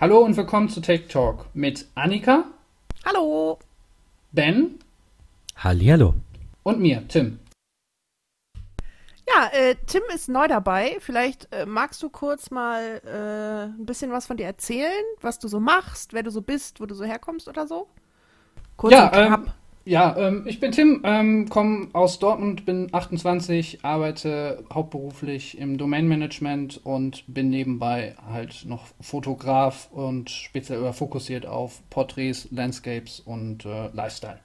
Hallo und willkommen zu Tech Talk mit Annika, Hallo. Ben Hallihallo. und mir, Tim. Ja, äh, Tim ist neu dabei. Vielleicht äh, magst du kurz mal äh, ein bisschen was von dir erzählen, was du so machst, wer du so bist, wo du so herkommst oder so? Kurz Ja, und knapp. ähm, Ja, ähm, ich bin Tim, ähm, komme aus Dortmund, bin 28, arbeite hauptberuflich im Domain-Management und bin nebenbei halt noch Fotograf und speziell oder fokussiert auf Porträts, Landscapes und äh, Lifestyle.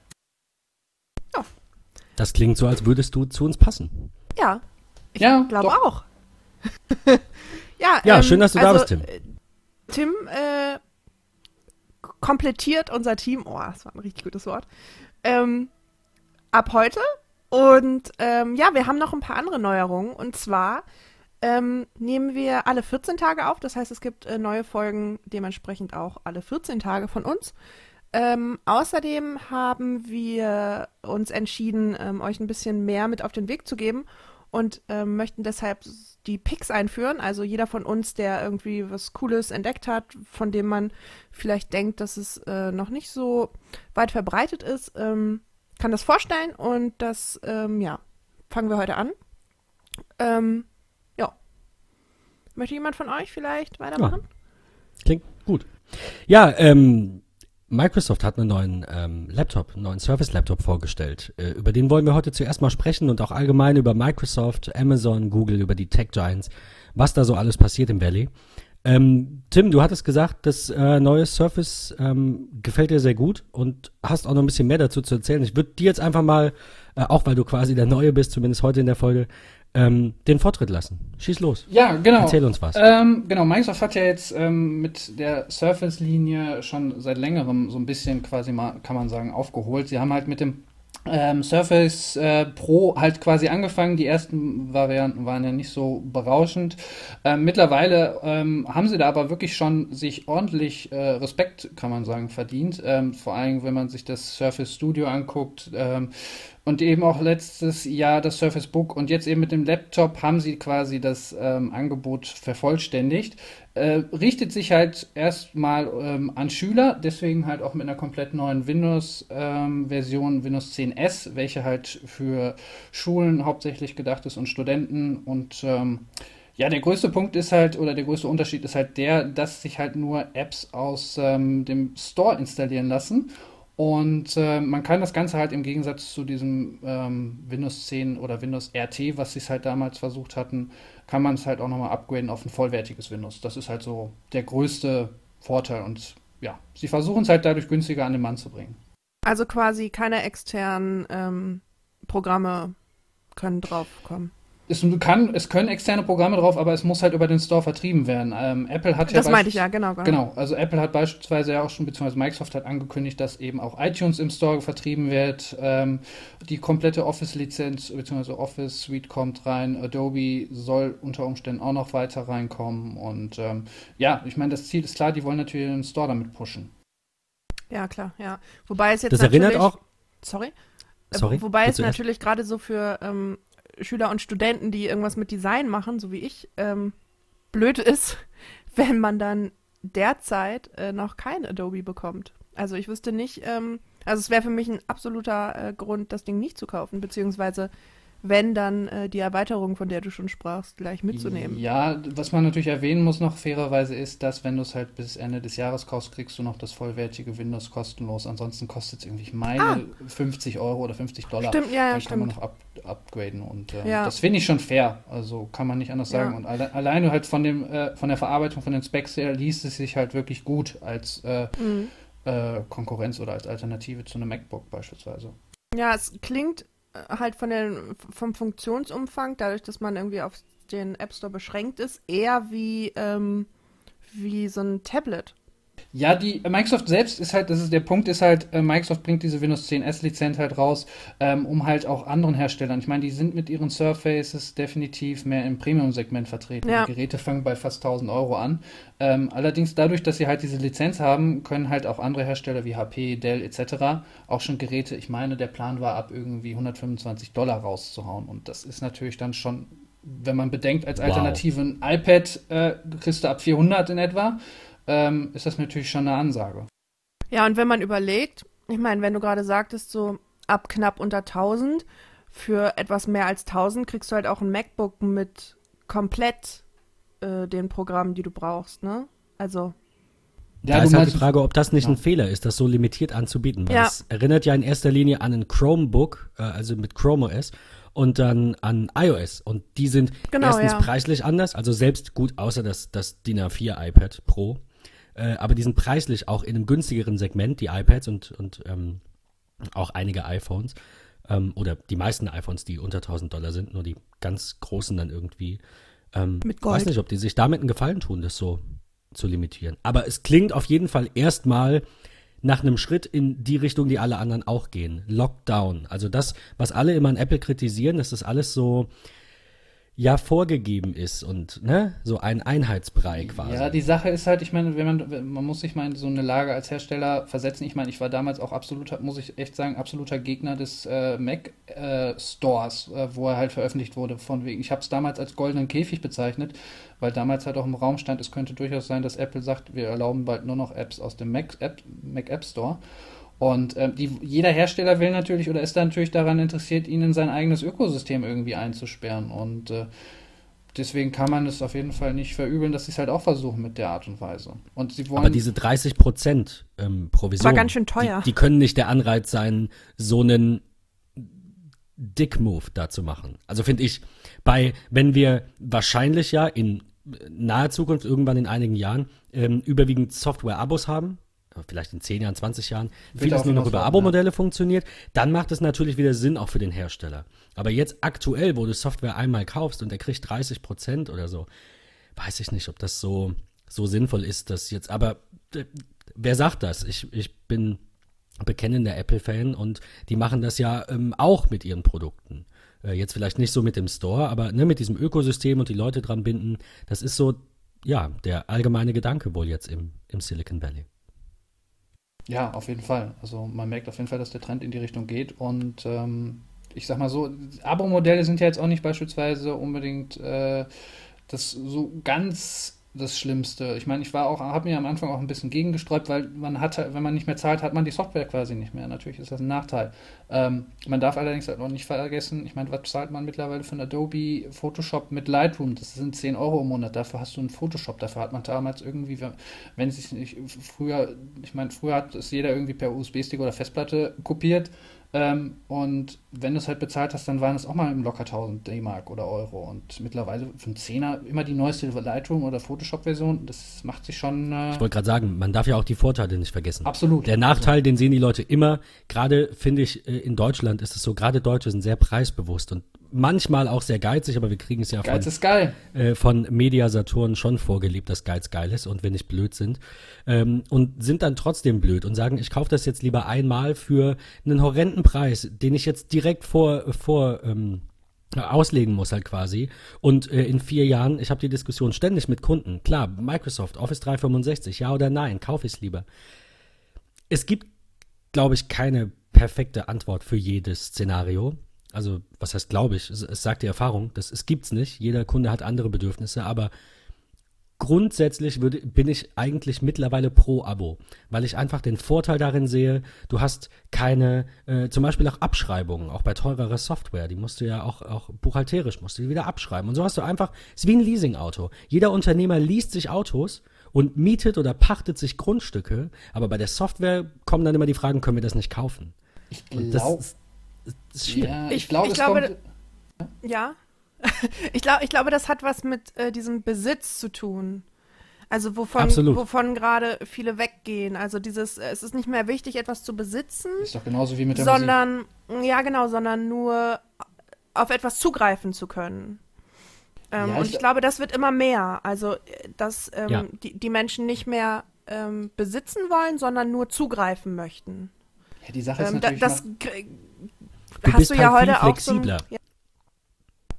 Das klingt so, als würdest du zu uns passen. ja, ich Ja, glaube auch. ja, Ja, ähm, schön, dass du da also, bist, Tim. äh, Tim äh, komplettiert unser Team. Oh, das war ein richtig gutes Wort. Ähm, ab heute. Und ähm, ja, wir haben noch ein paar andere Neuerungen. Und zwar ähm, nehmen wir alle 14 Tage auf. Das heißt, es gibt äh, neue Folgen dementsprechend auch alle 14 Tage von uns. Ähm, außerdem haben wir uns entschieden, ähm, euch ein bisschen mehr mit auf den Weg zu geben und ähm, möchten deshalb die Picks einführen. Also jeder von uns, der irgendwie was Cooles entdeckt hat, von dem man vielleicht denkt, dass es äh, noch nicht so weit verbreitet ist, ähm, kann das vorstellen und das, ähm, ja, fangen wir heute an. Ähm, ja. Möchte jemand von euch vielleicht weitermachen? Klingt gut. Ja, ähm, Microsoft hat einen neuen ähm, Laptop, einen neuen Surface-Laptop vorgestellt. Äh, über den wollen wir heute zuerst mal sprechen und auch allgemein über Microsoft, Amazon, Google, über die Tech Giants, was da so alles passiert im Valley. Ähm, Tim, du hattest gesagt, das äh, neue Surface ähm, gefällt dir sehr gut und hast auch noch ein bisschen mehr dazu zu erzählen. Ich würde dir jetzt einfach mal, äh, auch weil du quasi der Neue bist, zumindest heute in der Folge, ähm, den Vortritt lassen. Schieß los. Ja, genau. Erzähl uns was. Ähm, genau, Microsoft hat ja jetzt ähm, mit der Surface-Linie schon seit längerem so ein bisschen quasi mal, kann man sagen, aufgeholt. Sie haben halt mit dem ähm, Surface äh, Pro halt quasi angefangen. Die ersten Varianten waren ja nicht so berauschend. Ähm, mittlerweile ähm, haben sie da aber wirklich schon sich ordentlich äh, Respekt, kann man sagen, verdient. Ähm, vor allem, wenn man sich das Surface Studio anguckt. Ähm, und eben auch letztes Jahr das Surface Book und jetzt eben mit dem Laptop haben sie quasi das ähm, Angebot vervollständigt. Äh, richtet sich halt erstmal ähm, an Schüler, deswegen halt auch mit einer komplett neuen Windows-Version, Windows 10S, welche halt für Schulen hauptsächlich gedacht ist und Studenten. Und ähm, ja, der größte Punkt ist halt, oder der größte Unterschied ist halt der, dass sich halt nur Apps aus ähm, dem Store installieren lassen. Und äh, man kann das Ganze halt im Gegensatz zu diesem ähm, Windows 10 oder Windows RT, was sie es halt damals versucht hatten, kann man es halt auch nochmal upgraden auf ein vollwertiges Windows. Das ist halt so der größte Vorteil. Und ja, sie versuchen es halt dadurch günstiger an den Mann zu bringen. Also quasi keine externen ähm, Programme können draufkommen. Es, kann, es können externe Programme drauf, aber es muss halt über den Store vertrieben werden. Ähm, Apple hat ja Das meinte ich ja, genau. genau. Genau, also Apple hat beispielsweise ja auch schon, beziehungsweise Microsoft hat angekündigt, dass eben auch iTunes im Store vertrieben wird. Ähm, die komplette Office-Lizenz, beziehungsweise Office Suite kommt rein. Adobe soll unter Umständen auch noch weiter reinkommen. Und ähm, ja, ich meine, das Ziel ist klar, die wollen natürlich den Store damit pushen. Ja, klar, ja. Wobei es jetzt Das natürlich, erinnert auch. Sorry? Sorry, Wobei es natürlich gerade so für ähm, Schüler und Studenten, die irgendwas mit Design machen, so wie ich, ähm, blöd ist, wenn man dann derzeit äh, noch kein Adobe bekommt. Also ich wüsste nicht, ähm, also es wäre für mich ein absoluter äh, Grund, das Ding nicht zu kaufen, beziehungsweise wenn dann äh, die Erweiterung, von der du schon sprachst, gleich mitzunehmen. Ja, was man natürlich erwähnen muss noch fairerweise ist, dass wenn du es halt bis Ende des Jahres kaufst, kriegst du noch das vollwertige Windows kostenlos. Ansonsten kostet es irgendwie, ich meine, Ah. 50 Euro oder 50 Dollar. Stimmt, ja, ja, Dann kann man stimmt. noch up, upgraden und ähm, Ja. das finde ich schon fair. Also kann man nicht anders sagen. Ja. Und alle, alleine halt von dem, äh, von der Verarbeitung von den Specs her liest es sich halt wirklich gut als äh, Mhm. äh, Konkurrenz oder als Alternative zu einem MacBook beispielsweise. Ja, es klingt äh, halt von den, vom Funktionsumfang, dadurch, dass man irgendwie auf den App Store beschränkt ist, eher wie, ähm, wie so ein Tablet. Ja, die äh, Microsoft selbst ist halt, das ist der Punkt, ist halt, äh, Microsoft bringt diese Windows 10 Lizenz halt raus, ähm, um halt auch anderen Herstellern. Ich meine, die sind mit ihren Surfaces definitiv mehr im Premium-Segment vertreten. Ja. Die Geräte fangen bei fast 1000 Euro an. Ähm, allerdings dadurch, dass sie halt diese Lizenz haben, können halt auch andere Hersteller wie HP, Dell etc. auch schon Geräte, ich meine, der Plan war ab irgendwie 125 Dollar rauszuhauen. Und das ist natürlich dann schon, wenn man bedenkt, als Wow. Alternative ein iPad äh, kriegst du ab 400 in etwa. Ähm, ist das natürlich schon eine Ansage. Ja, und wenn man überlegt, ich meine, wenn du gerade sagtest, so ab knapp unter 1000, für etwas mehr als 1000 kriegst du halt auch ein MacBook mit komplett äh, den Programmen, die du brauchst, ne? Also. Ja, da ist halt die Frage, ob das nicht ja. ein Fehler ist, das so limitiert anzubieten. Weil ja. es erinnert ja in erster Linie an ein Chromebook, äh, also mit Chrome OS und dann an iOS. Und die sind genau, erstens ja. preislich anders, also selbst gut, außer das, das DIN A4 iPad Pro. Äh, aber die sind preislich auch in einem günstigeren Segment, die iPads und, und ähm, auch einige iPhones. Ähm, oder die meisten iPhones, die unter 1000 Dollar sind, nur die ganz großen dann irgendwie. Ähm, Mit Gold. weiß nicht, ob die sich damit einen Gefallen tun, das so zu limitieren. Aber es klingt auf jeden Fall erstmal nach einem Schritt in die Richtung, die alle anderen auch gehen. Lockdown. Also das, was alle immer an Apple kritisieren, dass das alles so ja vorgegeben ist und ne, so ein Einheitsbrei quasi. Ja, die Sache ist halt, ich meine, wenn man, man muss sich mal in so eine Lage als Hersteller versetzen. Ich meine, ich war damals auch absoluter, muss ich echt sagen, absoluter Gegner des äh, Mac äh, Stores, äh, wo er halt veröffentlicht wurde. Von wegen, ich habe es damals als goldenen Käfig bezeichnet, weil damals halt auch im Raum stand, es könnte durchaus sein, dass Apple sagt, wir erlauben bald nur noch Apps aus dem Mac App, Mac App Store. Und ähm, die, jeder Hersteller will natürlich oder ist da natürlich daran interessiert, ihn in sein eigenes Ökosystem irgendwie einzusperren. Und äh, deswegen kann man es auf jeden Fall nicht verübeln, dass sie es halt auch versuchen mit der Art und Weise. Und sie wollen Aber diese 30 Prozent ähm, Provision, war ganz schön teuer. Die, die, können nicht der Anreiz sein, so einen Dick-Move da zu machen. Also finde ich, bei, wenn wir wahrscheinlich ja in naher Zukunft, irgendwann in einigen Jahren, ähm, überwiegend Software-Abos haben, vielleicht in 10 Jahren, 20 Jahren, Wird vieles nur noch über Abo-Modelle ja. funktioniert, dann macht es natürlich wieder Sinn auch für den Hersteller. Aber jetzt aktuell, wo du Software einmal kaufst und der kriegt 30 Prozent oder so, weiß ich nicht, ob das so, so sinnvoll ist, dass jetzt, aber äh, wer sagt das? Ich, ich bin bekennender Apple-Fan und die machen das ja ähm, auch mit ihren Produkten. Äh, jetzt vielleicht nicht so mit dem Store, aber ne, mit diesem Ökosystem und die Leute dran binden, das ist so, ja, der allgemeine Gedanke wohl jetzt im, im Silicon Valley. Ja, auf jeden Fall. Also man merkt auf jeden Fall, dass der Trend in die Richtung geht. Und ähm, ich sag mal so, Abo-Modelle sind ja jetzt auch nicht beispielsweise unbedingt äh, das so ganz das Schlimmste. Ich meine, ich war auch, habe mir am Anfang auch ein bisschen gegengesträubt, weil man hat, wenn man nicht mehr zahlt, hat man die Software quasi nicht mehr. Natürlich ist das ein Nachteil. Ähm, man darf allerdings auch nicht vergessen, ich meine, was zahlt man mittlerweile von Adobe Photoshop mit Lightroom? Das sind 10 Euro im Monat. Dafür hast du einen Photoshop. Dafür hat man damals irgendwie, wenn sich nicht früher, ich meine, früher hat es jeder irgendwie per USB-Stick oder Festplatte kopiert. Ähm, und wenn du es halt bezahlt hast, dann waren es auch mal im locker 1000 D-Mark oder Euro. Und mittlerweile für einen Zehner immer die neueste Lightroom oder Photoshop-Version. Das macht sich schon. Äh ich wollte gerade sagen, man darf ja auch die Vorteile nicht vergessen. Absolut. Der Nachteil, also. den sehen die Leute immer. Gerade finde ich, äh, in Deutschland ist es so, gerade Deutsche sind sehr preisbewusst und manchmal auch sehr geizig, aber wir kriegen es ja Geiz von, ist geil. Äh, von Media Saturn schon vorgelebt, dass Geiz geil ist und wir nicht blöd sind. Ähm, und sind dann trotzdem blöd und sagen, ich kaufe das jetzt lieber einmal für einen horrenden Preis, den ich jetzt direkt vor, vor ähm, auslegen muss halt quasi. Und äh, in vier Jahren, ich habe die Diskussion ständig mit Kunden. Klar, Microsoft, Office 365, ja oder nein, kaufe ich es lieber. Es gibt, glaube ich, keine perfekte Antwort für jedes Szenario also was heißt glaube ich, es, es, sagt die Erfahrung, das es gibt's nicht. Jeder Kunde hat andere Bedürfnisse, aber grundsätzlich würde, bin ich eigentlich mittlerweile pro Abo, weil ich einfach den Vorteil darin sehe, du hast keine, äh, zum Beispiel auch Abschreibungen, auch bei teurerer Software, die musst du ja auch, auch buchhalterisch, musst du die wieder abschreiben. Und so hast du einfach, ist wie ein Leasingauto. Jeder Unternehmer liest sich Autos und mietet oder pachtet sich Grundstücke, aber bei der Software kommen dann immer die Fragen, können wir das nicht kaufen? Ich glaube, ja, ich, ich, glaub, ich glaube, kommt, ja. ich, glaube, ich glaube, das hat was mit äh, diesem Besitz zu tun. Also wovon, wovon gerade viele weggehen. Also dieses, äh, es ist nicht mehr wichtig, etwas zu besitzen. Ist doch genauso wie mit der sondern, Musik. Ja, genau, sondern nur auf etwas zugreifen zu können. Ähm, ja, und ich, ich glaube, das wird immer mehr. Also, äh, dass ähm, ja. die, die Menschen nicht mehr ähm, besitzen wollen, sondern nur zugreifen möchten. Ja, die Sache ist ähm, natürlich. das Du hast du ja halt heute auch so ja,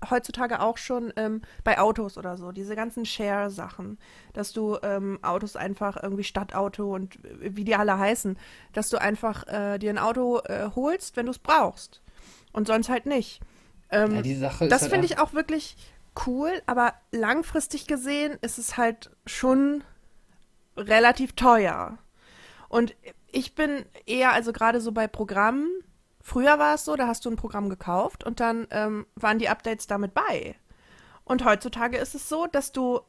heutzutage auch schon ähm, bei Autos oder so, diese ganzen Share-Sachen, dass du ähm, Autos einfach irgendwie Stadtauto und wie die alle heißen, dass du einfach äh, dir ein Auto äh, holst, wenn du es brauchst und sonst halt nicht. Ähm, ja, die Sache das halt finde ich auch wirklich cool, aber langfristig gesehen ist es halt schon relativ teuer. Und ich bin eher, also gerade so bei Programmen, früher war es so, da hast du ein Programm gekauft und dann ähm, waren die Updates damit bei. Und heutzutage ist es so, dass du,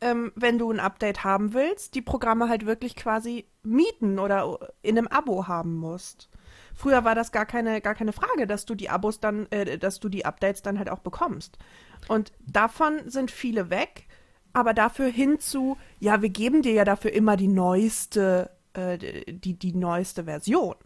ähm, wenn du ein Update haben willst, die Programme halt wirklich quasi mieten oder in einem Abo haben musst. Früher war das gar keine, gar keine Frage, dass du die Abos dann, äh, dass du die Updates dann halt auch bekommst. Und davon sind viele weg, aber dafür hinzu, ja, wir geben dir ja dafür immer die neueste, äh, die, die neueste Version.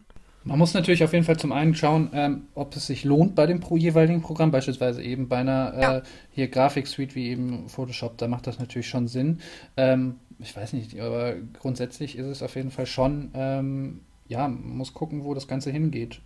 Man muss natürlich auf jeden Fall zum einen schauen, ähm, ob es sich lohnt bei dem pro jeweiligen Programm, beispielsweise eben bei einer äh, ja. hier Grafiksuite wie eben Photoshop, da macht das natürlich schon Sinn. Ähm, ich weiß nicht, aber grundsätzlich ist es auf jeden Fall schon, ähm, ja, man muss gucken, wo das Ganze hingeht.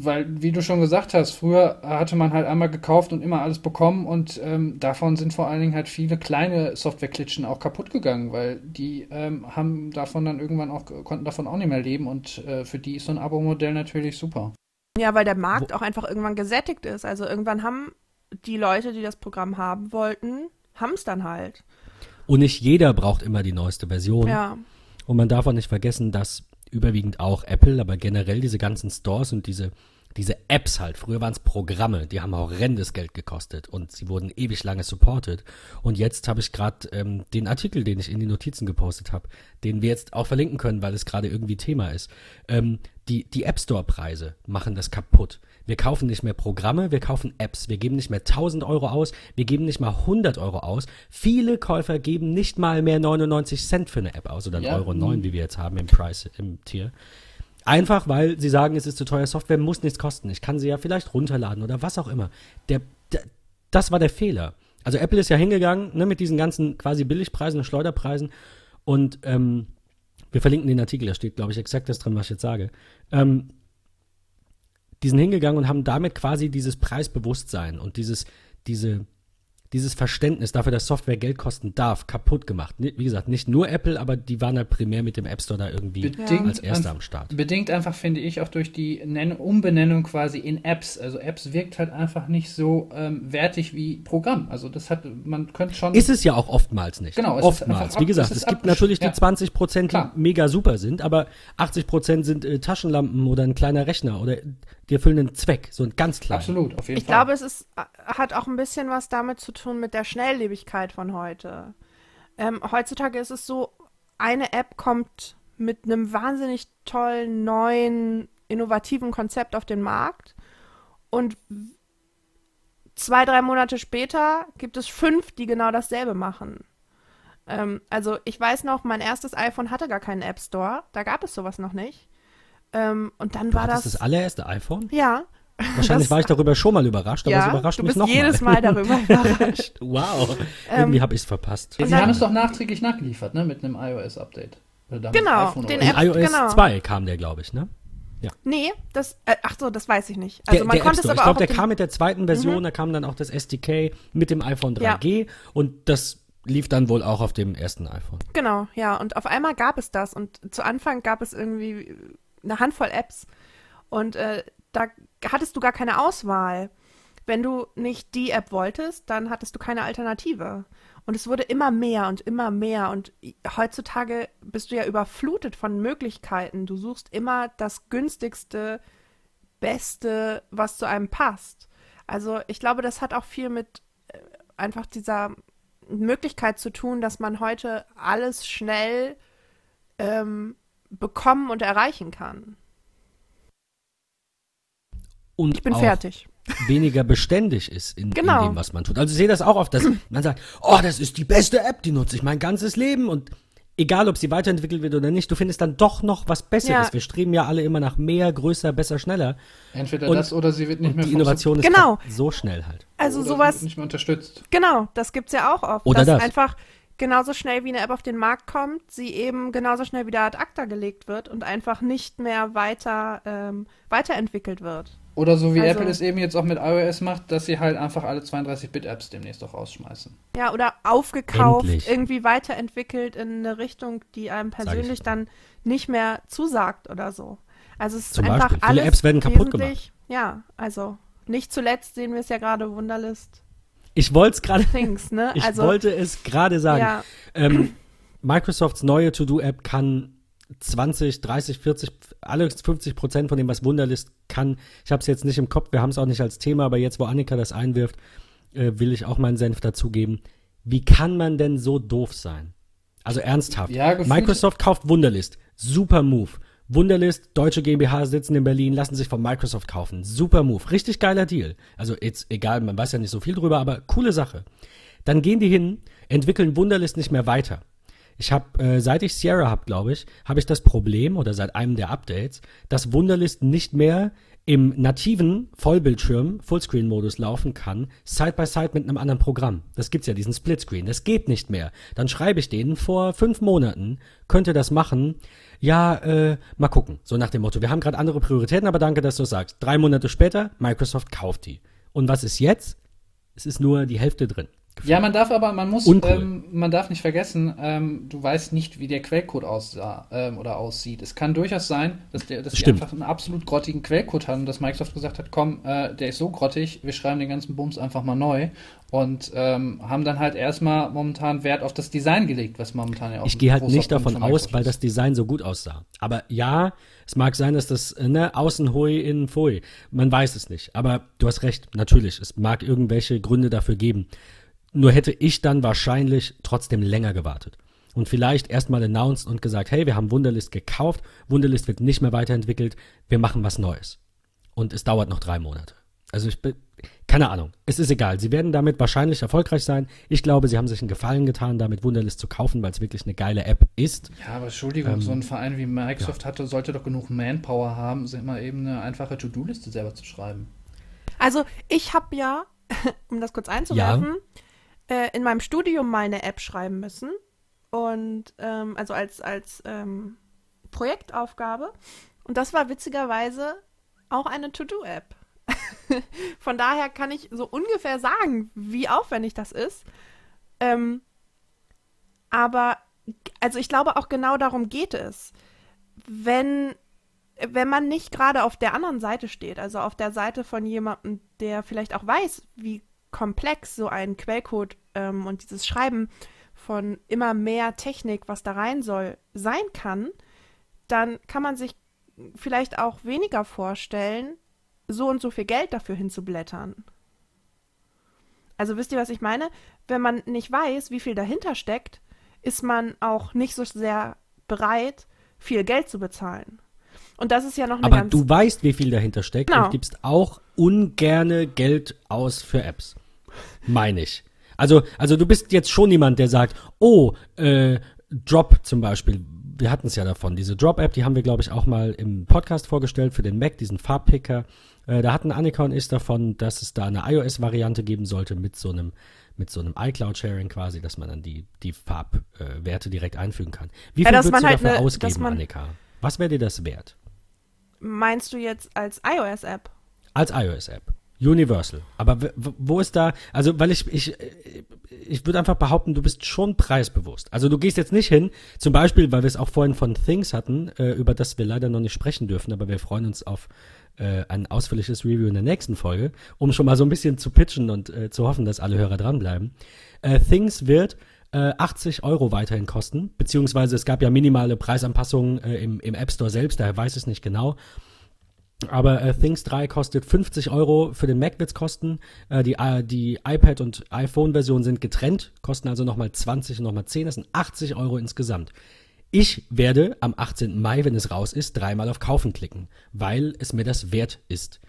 Weil, wie du schon gesagt hast, früher hatte man halt einmal gekauft und immer alles bekommen und ähm, davon sind vor allen Dingen halt viele kleine Softwareklitschen auch kaputt gegangen, weil die ähm, haben davon dann irgendwann auch, konnten davon auch nicht mehr leben und äh, für die ist so ein Abo-Modell natürlich super. Ja, weil der Markt auch einfach irgendwann gesättigt ist. Also irgendwann haben die Leute, die das Programm haben wollten, haben es dann halt. Und nicht jeder braucht immer die neueste Version. Ja. Und man darf auch nicht vergessen, dass überwiegend auch Apple, aber generell diese ganzen Stores und diese, diese Apps halt. Früher waren es Programme, die haben horrendes Geld gekostet und sie wurden ewig lange supported. Und jetzt habe ich gerade ähm, den Artikel, den ich in die Notizen gepostet habe, den wir jetzt auch verlinken können, weil es gerade irgendwie Thema ist. Ähm, die, die App Store-Preise machen das kaputt. Wir kaufen nicht mehr Programme, wir kaufen Apps. Wir geben nicht mehr 1000 Euro aus, wir geben nicht mal 100 Euro aus. Viele Käufer geben nicht mal mehr 99 Cent für eine App aus oder 1,09 ja. Euro, 9, wie wir jetzt haben im Price, im Tier. Einfach, weil sie sagen, es ist zu teuer. Software muss nichts kosten. Ich kann sie ja vielleicht runterladen oder was auch immer. Der, der, das war der Fehler. Also Apple ist ja hingegangen ne, mit diesen ganzen quasi Billigpreisen und Schleuderpreisen und ähm, wir verlinken den Artikel, da steht, glaube ich, exakt das drin, was ich jetzt sage. Ähm, die sind hingegangen und haben damit quasi dieses Preisbewusstsein und dieses, diese, dieses Verständnis dafür, dass Software Geld kosten darf, kaputt gemacht. Wie gesagt, nicht nur Apple, aber die waren halt primär mit dem App Store da irgendwie bedingt als Erster am Start. Bedingt einfach, finde ich, auch durch die Nen Umbenennung quasi in Apps. Also Apps wirkt halt einfach nicht so ähm, wertig wie Programm. Also das hat, man könnte schon... Ist es ja auch oftmals nicht. Genau. oftmals. wie gesagt, es, es gibt natürlich die 20 Prozent, die mega super sind, aber 80 Prozent sind äh, Taschenlampen oder ein kleiner Rechner oder die erfüllen einen Zweck, so ein ganz kleiner. Absolut, auf jeden ich Fall. Ich glaube, es ist, hat auch ein bisschen was damit zu tun mit der Schnelllebigkeit von heute. Ähm, heutzutage ist es so, eine App kommt mit einem wahnsinnig tollen, neuen, innovativen Konzept auf den Markt und zwei, drei Monate später gibt es fünf, die genau dasselbe machen. Ähm, also ich weiß noch, mein erstes iPhone hatte gar keinen App Store, da gab es sowas noch nicht. Ähm, und dann du war das. das das allererste iPhone? Ja. Wahrscheinlich das, war ich darüber schon mal überrascht, aber ja, es überrascht du mich noch jedes Mal, mal darüber überrascht. wow, irgendwie ähm, habe ich es verpasst. Sie haben es doch nachträglich nachgeliefert, ne, mit einem iOS-Update. Genau, den App, iOS genau. 2 kam der, glaube ich, ne? Ja. Nee, das, äh, ach so, das weiß ich nicht. Also der, man der konnte es aber Ich glaube, der kam mit der zweiten Version, mhm. da kam dann auch das SDK mit dem iPhone 3G ja. und das lief dann wohl auch auf dem ersten iPhone. Genau, ja. Und auf einmal gab es das und zu Anfang gab es irgendwie eine Handvoll Apps und äh, da hattest du gar keine Auswahl. Wenn du nicht die App wolltest, dann hattest du keine Alternative. Und es wurde immer mehr und immer mehr. Und heutzutage bist du ja überflutet von Möglichkeiten. Du suchst immer das günstigste, beste, was zu einem passt. Also ich glaube, das hat auch viel mit äh, einfach dieser Möglichkeit zu tun, dass man heute alles schnell ähm, bekommen und erreichen kann. Und ich bin fertig. Weniger beständig ist in, genau. in, dem, was man tut. Also ich sehe das auch oft, dass man sagt, oh, das ist die beste App, die nutze ich mein ganzes Leben und egal ob sie weiterentwickelt wird oder nicht, du findest dann doch noch was Besseres. Ja. Wir streben ja alle immer nach mehr, größer, besser, schneller. Entweder und, das oder sie wird nicht mehr Die Innovation ist genau. so schnell halt. Also oder sowas nicht mehr unterstützt. Genau, das gibt's ja auch oft. Oder das. einfach genauso schnell wie eine App auf den Markt kommt, sie eben genauso schnell wieder ad acta gelegt wird und einfach nicht mehr weiter ähm, weiterentwickelt wird. Oder so wie also, Apple es eben jetzt auch mit iOS macht, dass sie halt einfach alle 32-Bit-Apps demnächst auch rausschmeißen. Ja, oder aufgekauft, Endlich. irgendwie weiterentwickelt in eine Richtung, die einem persönlich dann nicht mehr zusagt oder so. Also es ist Zum einfach Beispiel. alles Viele Apps werden kaputt gemacht. Ja, also nicht zuletzt sehen wir es ja gerade Wunderlist ich wollte es gerade. Ne? Ich also, wollte es gerade sagen. Ja. Ähm, Microsofts neue To-Do-App kann 20, 30, 40, alle 50 Prozent von dem, was Wunderlist kann. Ich habe es jetzt nicht im Kopf, wir haben es auch nicht als Thema, aber jetzt, wo Annika das einwirft, äh, will ich auch meinen Senf dazugeben. Wie kann man denn so doof sein? Also ernsthaft. Ja, Microsoft kauft Wunderlist. Super Move. Wunderlist, deutsche GmbH sitzen in Berlin, lassen sich von Microsoft kaufen. Super Move. Richtig geiler Deal. Also jetzt egal, man weiß ja nicht so viel drüber, aber coole Sache. Dann gehen die hin, entwickeln Wunderlist nicht mehr weiter. Ich habe, äh, seit ich Sierra habe, glaube ich, habe ich das Problem oder seit einem der Updates, dass Wunderlist nicht mehr im nativen Vollbildschirm Fullscreen-Modus laufen kann, side by side mit einem anderen Programm. Das gibt's ja, diesen Splitscreen. Das geht nicht mehr. Dann schreibe ich denen vor fünf Monaten, könnte das machen. Ja, äh, mal gucken. So nach dem Motto, wir haben gerade andere Prioritäten, aber danke, dass du es sagst. Drei Monate später, Microsoft kauft die. Und was ist jetzt? Es ist nur die Hälfte drin. Ja, man darf aber, man muss, ähm, man darf nicht vergessen, ähm, du weißt nicht, wie der Quellcode aussah ähm, oder aussieht. Es kann durchaus sein, dass, der, dass die einfach einen absolut grottigen Quellcode haben, dass Microsoft gesagt hat, komm, äh, der ist so grottig, wir schreiben den ganzen Bums einfach mal neu und ähm, haben dann halt erstmal momentan Wert auf das Design gelegt, was momentan ja auch Ich gehe halt nicht davon von aus, weil das Design so gut aussah. Aber ja, es mag sein, dass das, äh, ne, außen hui, innen pfui. Man weiß es nicht. Aber du hast recht, natürlich. Es mag irgendwelche Gründe dafür geben. Nur hätte ich dann wahrscheinlich trotzdem länger gewartet. Und vielleicht erstmal announced und gesagt, hey, wir haben Wunderlist gekauft, Wunderlist wird nicht mehr weiterentwickelt, wir machen was Neues. Und es dauert noch drei Monate. Also ich bin, keine Ahnung, es ist egal. Sie werden damit wahrscheinlich erfolgreich sein. Ich glaube, sie haben sich einen Gefallen getan, damit Wunderlist zu kaufen, weil es wirklich eine geile App ist. Ja, aber Entschuldigung, Ähm, so ein Verein wie Microsoft hatte, sollte doch genug Manpower haben, sich mal eben eine einfache To-Do-Liste selber zu schreiben. Also ich habe ja, um das kurz einzuwerfen, äh, in meinem Studium mal eine App schreiben müssen. Und ähm, also als, als ähm, Projektaufgabe. Und das war witzigerweise auch eine To-Do-App. Von daher kann ich so ungefähr sagen, wie aufwendig das ist. Ähm, aber, also ich glaube auch genau darum geht es. Wenn, wenn man nicht gerade auf der anderen Seite steht, also auf der Seite von jemandem, der vielleicht auch weiß, wie komplex so ein Quellcode ähm, und dieses Schreiben von immer mehr Technik, was da rein soll, sein kann, dann kann man sich vielleicht auch weniger vorstellen, so und so viel Geld dafür hinzublättern. Also wisst ihr, was ich meine? Wenn man nicht weiß, wie viel dahinter steckt, ist man auch nicht so sehr bereit, viel Geld zu bezahlen. Und das ist ja noch eine Aber du weißt, wie viel dahinter steckt Genau. und gibst auch ungerne Geld aus für Apps. Meine ich. Also, also du bist jetzt schon jemand, der sagt, oh, äh, Drop zum Beispiel. Wir hatten es ja davon. Diese Drop-App, die haben wir, glaube ich, auch mal im Podcast vorgestellt für den Mac, diesen Farbpicker. Äh, da hatten Annika und ich davon, dass es da eine iOS-Variante geben sollte mit so einem mit so einem iCloud-Sharing quasi, dass man dann die, die Farbwerte äh, direkt einfügen kann. Wie Ja, viel dass würdest man du halt dafür ne- ausgeben, man- Annika? Was wäre dir das wert? Meinst du jetzt als iOS-App? Als iOS-App. Universal. Aber wo ist da, also weil ich, ich, ich würde einfach behaupten, du bist schon preisbewusst. Also du gehst jetzt nicht hin, zum Beispiel, weil wir es auch vorhin von Things hatten, äh, über das wir leider noch nicht sprechen dürfen, aber wir freuen uns auf äh, ein ausführliches Review in der nächsten Folge, um schon mal so ein bisschen zu pitchen und äh, zu hoffen, dass alle Hörer dranbleiben. Äh, Things wird äh, 80 Euro weiterhin kosten, beziehungsweise es gab ja minimale Preisanpassungen äh, im, im App Store selbst, daher weiß ich es nicht genau. Aber äh, Things 3 kostet 50 Euro für den Mac wird's kosten. Äh, die, äh, die iPad- und iPhone-Version sind getrennt, kosten also nochmal 20 und nochmal 10. Das sind 80 Euro insgesamt. Ich werde am 18. Mai, wenn es raus ist, dreimal auf Kaufen klicken, weil es mir das wert ist.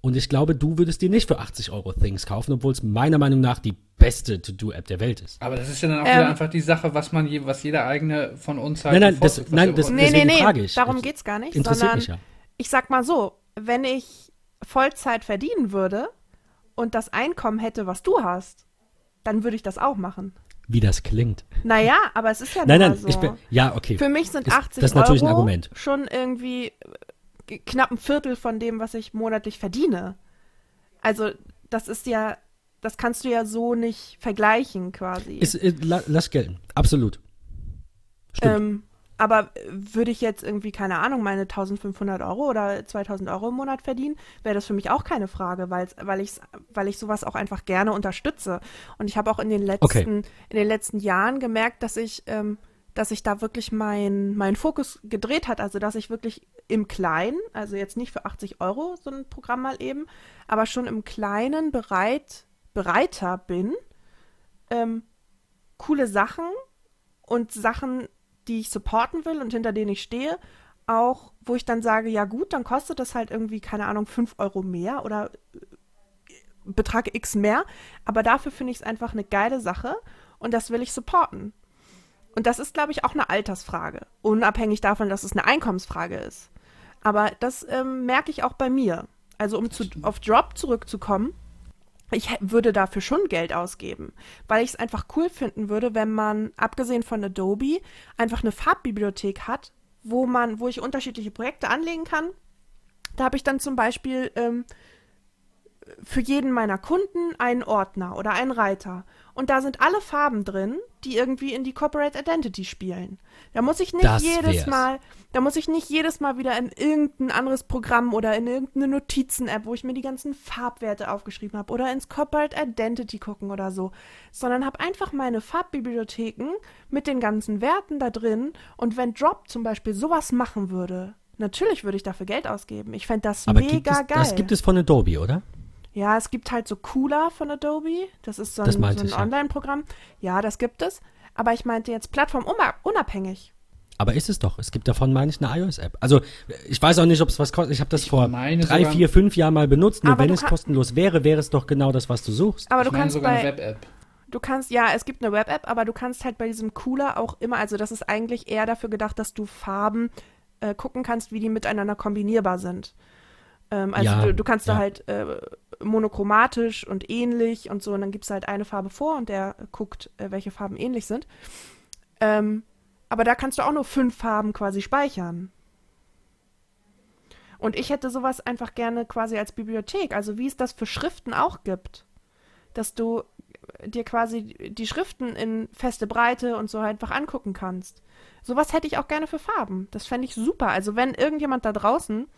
Und ich glaube, du würdest dir nicht für 80 Euro Things kaufen, obwohl es meiner Meinung nach die beste To-Do-App der Welt ist. Aber das ist ja dann auch Ähm. wieder einfach die Sache, was man je, was jeder eigene von uns halt Nein, nein, das- nein, das- Nee, nee, nee, frage ich. darum geht's gar nicht, Interessiert sondern mich ja. ich sag mal so, wenn ich Vollzeit verdienen würde und das Einkommen hätte, was du hast, dann würde ich das auch machen. Wie das klingt. Naja, aber es ist ja Nein, nein, so. ich bin, ja, okay. Für mich sind Das- 80 das ist natürlich ein Euro Argument. schon irgendwie äh, knapp ein Viertel von dem, was ich monatlich verdiene. Also das ist ja, das kannst du ja so nicht vergleichen quasi. Ist, äh, la, lass gelten. Absolut. Stimmt. Ähm, aber äh, würde ich jetzt irgendwie, keine Ahnung, meine 1500 Euro oder 2000 Euro im Monat verdienen, wäre das für mich auch keine Frage, weil's, weil, ich's, weil ich sowas auch einfach gerne unterstütze. Und ich habe auch in den letzten, Okay. in den letzten Jahren gemerkt, dass ich ähm, dass sich da wirklich mein, mein Fokus gedreht hat. Also, dass ich wirklich im Kleinen, also jetzt nicht für 80 Euro so ein Programm mal eben, aber schon im Kleinen bereit, bereiter bin, ähm, coole Sachen und Sachen, die ich supporten will und hinter denen ich stehe, auch, wo ich dann sage, ja gut, dann kostet das halt irgendwie, keine Ahnung, 5 Euro mehr oder äh, Betrag X mehr, aber dafür finde ich es einfach eine geile Sache und das will ich supporten. Und das ist, glaube ich, auch eine Altersfrage, unabhängig davon, dass es eine Einkommensfrage ist. Aber das ähm, merke ich auch bei mir. Also um zu, auf Drop zurückzukommen, ich würde dafür schon Geld ausgeben, weil ich es einfach cool finden würde, wenn man, abgesehen von Adobe, einfach eine Farbbibliothek hat, wo man, wo ich unterschiedliche Projekte anlegen kann. Da habe ich dann zum Beispiel ähm, für jeden meiner Kunden einen Ordner oder einen Reiter. Und da sind alle Farben drin, die irgendwie in die Corporate Identity spielen. Da muss ich nicht Das jedes wär's. Mal, da muss ich nicht jedes Mal wieder in irgendein anderes Programm oder in irgendeine Notizen-App, wo ich mir die ganzen Farbwerte aufgeschrieben habe, oder ins Corporate Identity gucken oder so, sondern habe einfach meine Farbbibliotheken mit den ganzen Werten da drin. Und wenn Drop zum Beispiel sowas machen würde, natürlich würde ich dafür Geld ausgeben. Ich fände das Aber mega gibt es, geil. das gibt es von Adobe, oder? Ja, es gibt halt so Cooler von Adobe. Das ist so ein, so ein ich, ja. Online-Programm. Ja, das gibt es. Aber ich meinte jetzt plattformunabhängig. Aber ist es doch. Es gibt davon, meine ich, eine iOS-App. Also, ich weiß auch nicht, ob es was kostet. Ich habe das Ich vor drei, vier, fünf Jahren mal benutzt. Nur Aber wenn es kostenlos wäre, wäre es doch genau das, was du suchst. Aber ich du meine kannst sogar bei, eine Web-App. du kannst, ja, es gibt eine Web-App, aber du kannst halt bei diesem Cooler auch immer, also das ist eigentlich eher dafür gedacht, dass du Farben äh, gucken kannst, wie die miteinander kombinierbar sind. Ähm, also Ja, du, du kannst da ja. halt äh, monochromatisch und ähnlich und so, und dann gibst du halt eine Farbe vor und der guckt, äh, welche Farben ähnlich sind. Ähm, aber da kannst du auch nur fünf Farben quasi speichern. Und ich hätte sowas einfach gerne quasi als Bibliothek, also wie es das für Schriften auch gibt. Dass du dir quasi die Schriften in feste Breite und so einfach angucken kannst. Sowas hätte ich auch gerne für Farben. Das fände ich super. Also wenn irgendjemand da draußen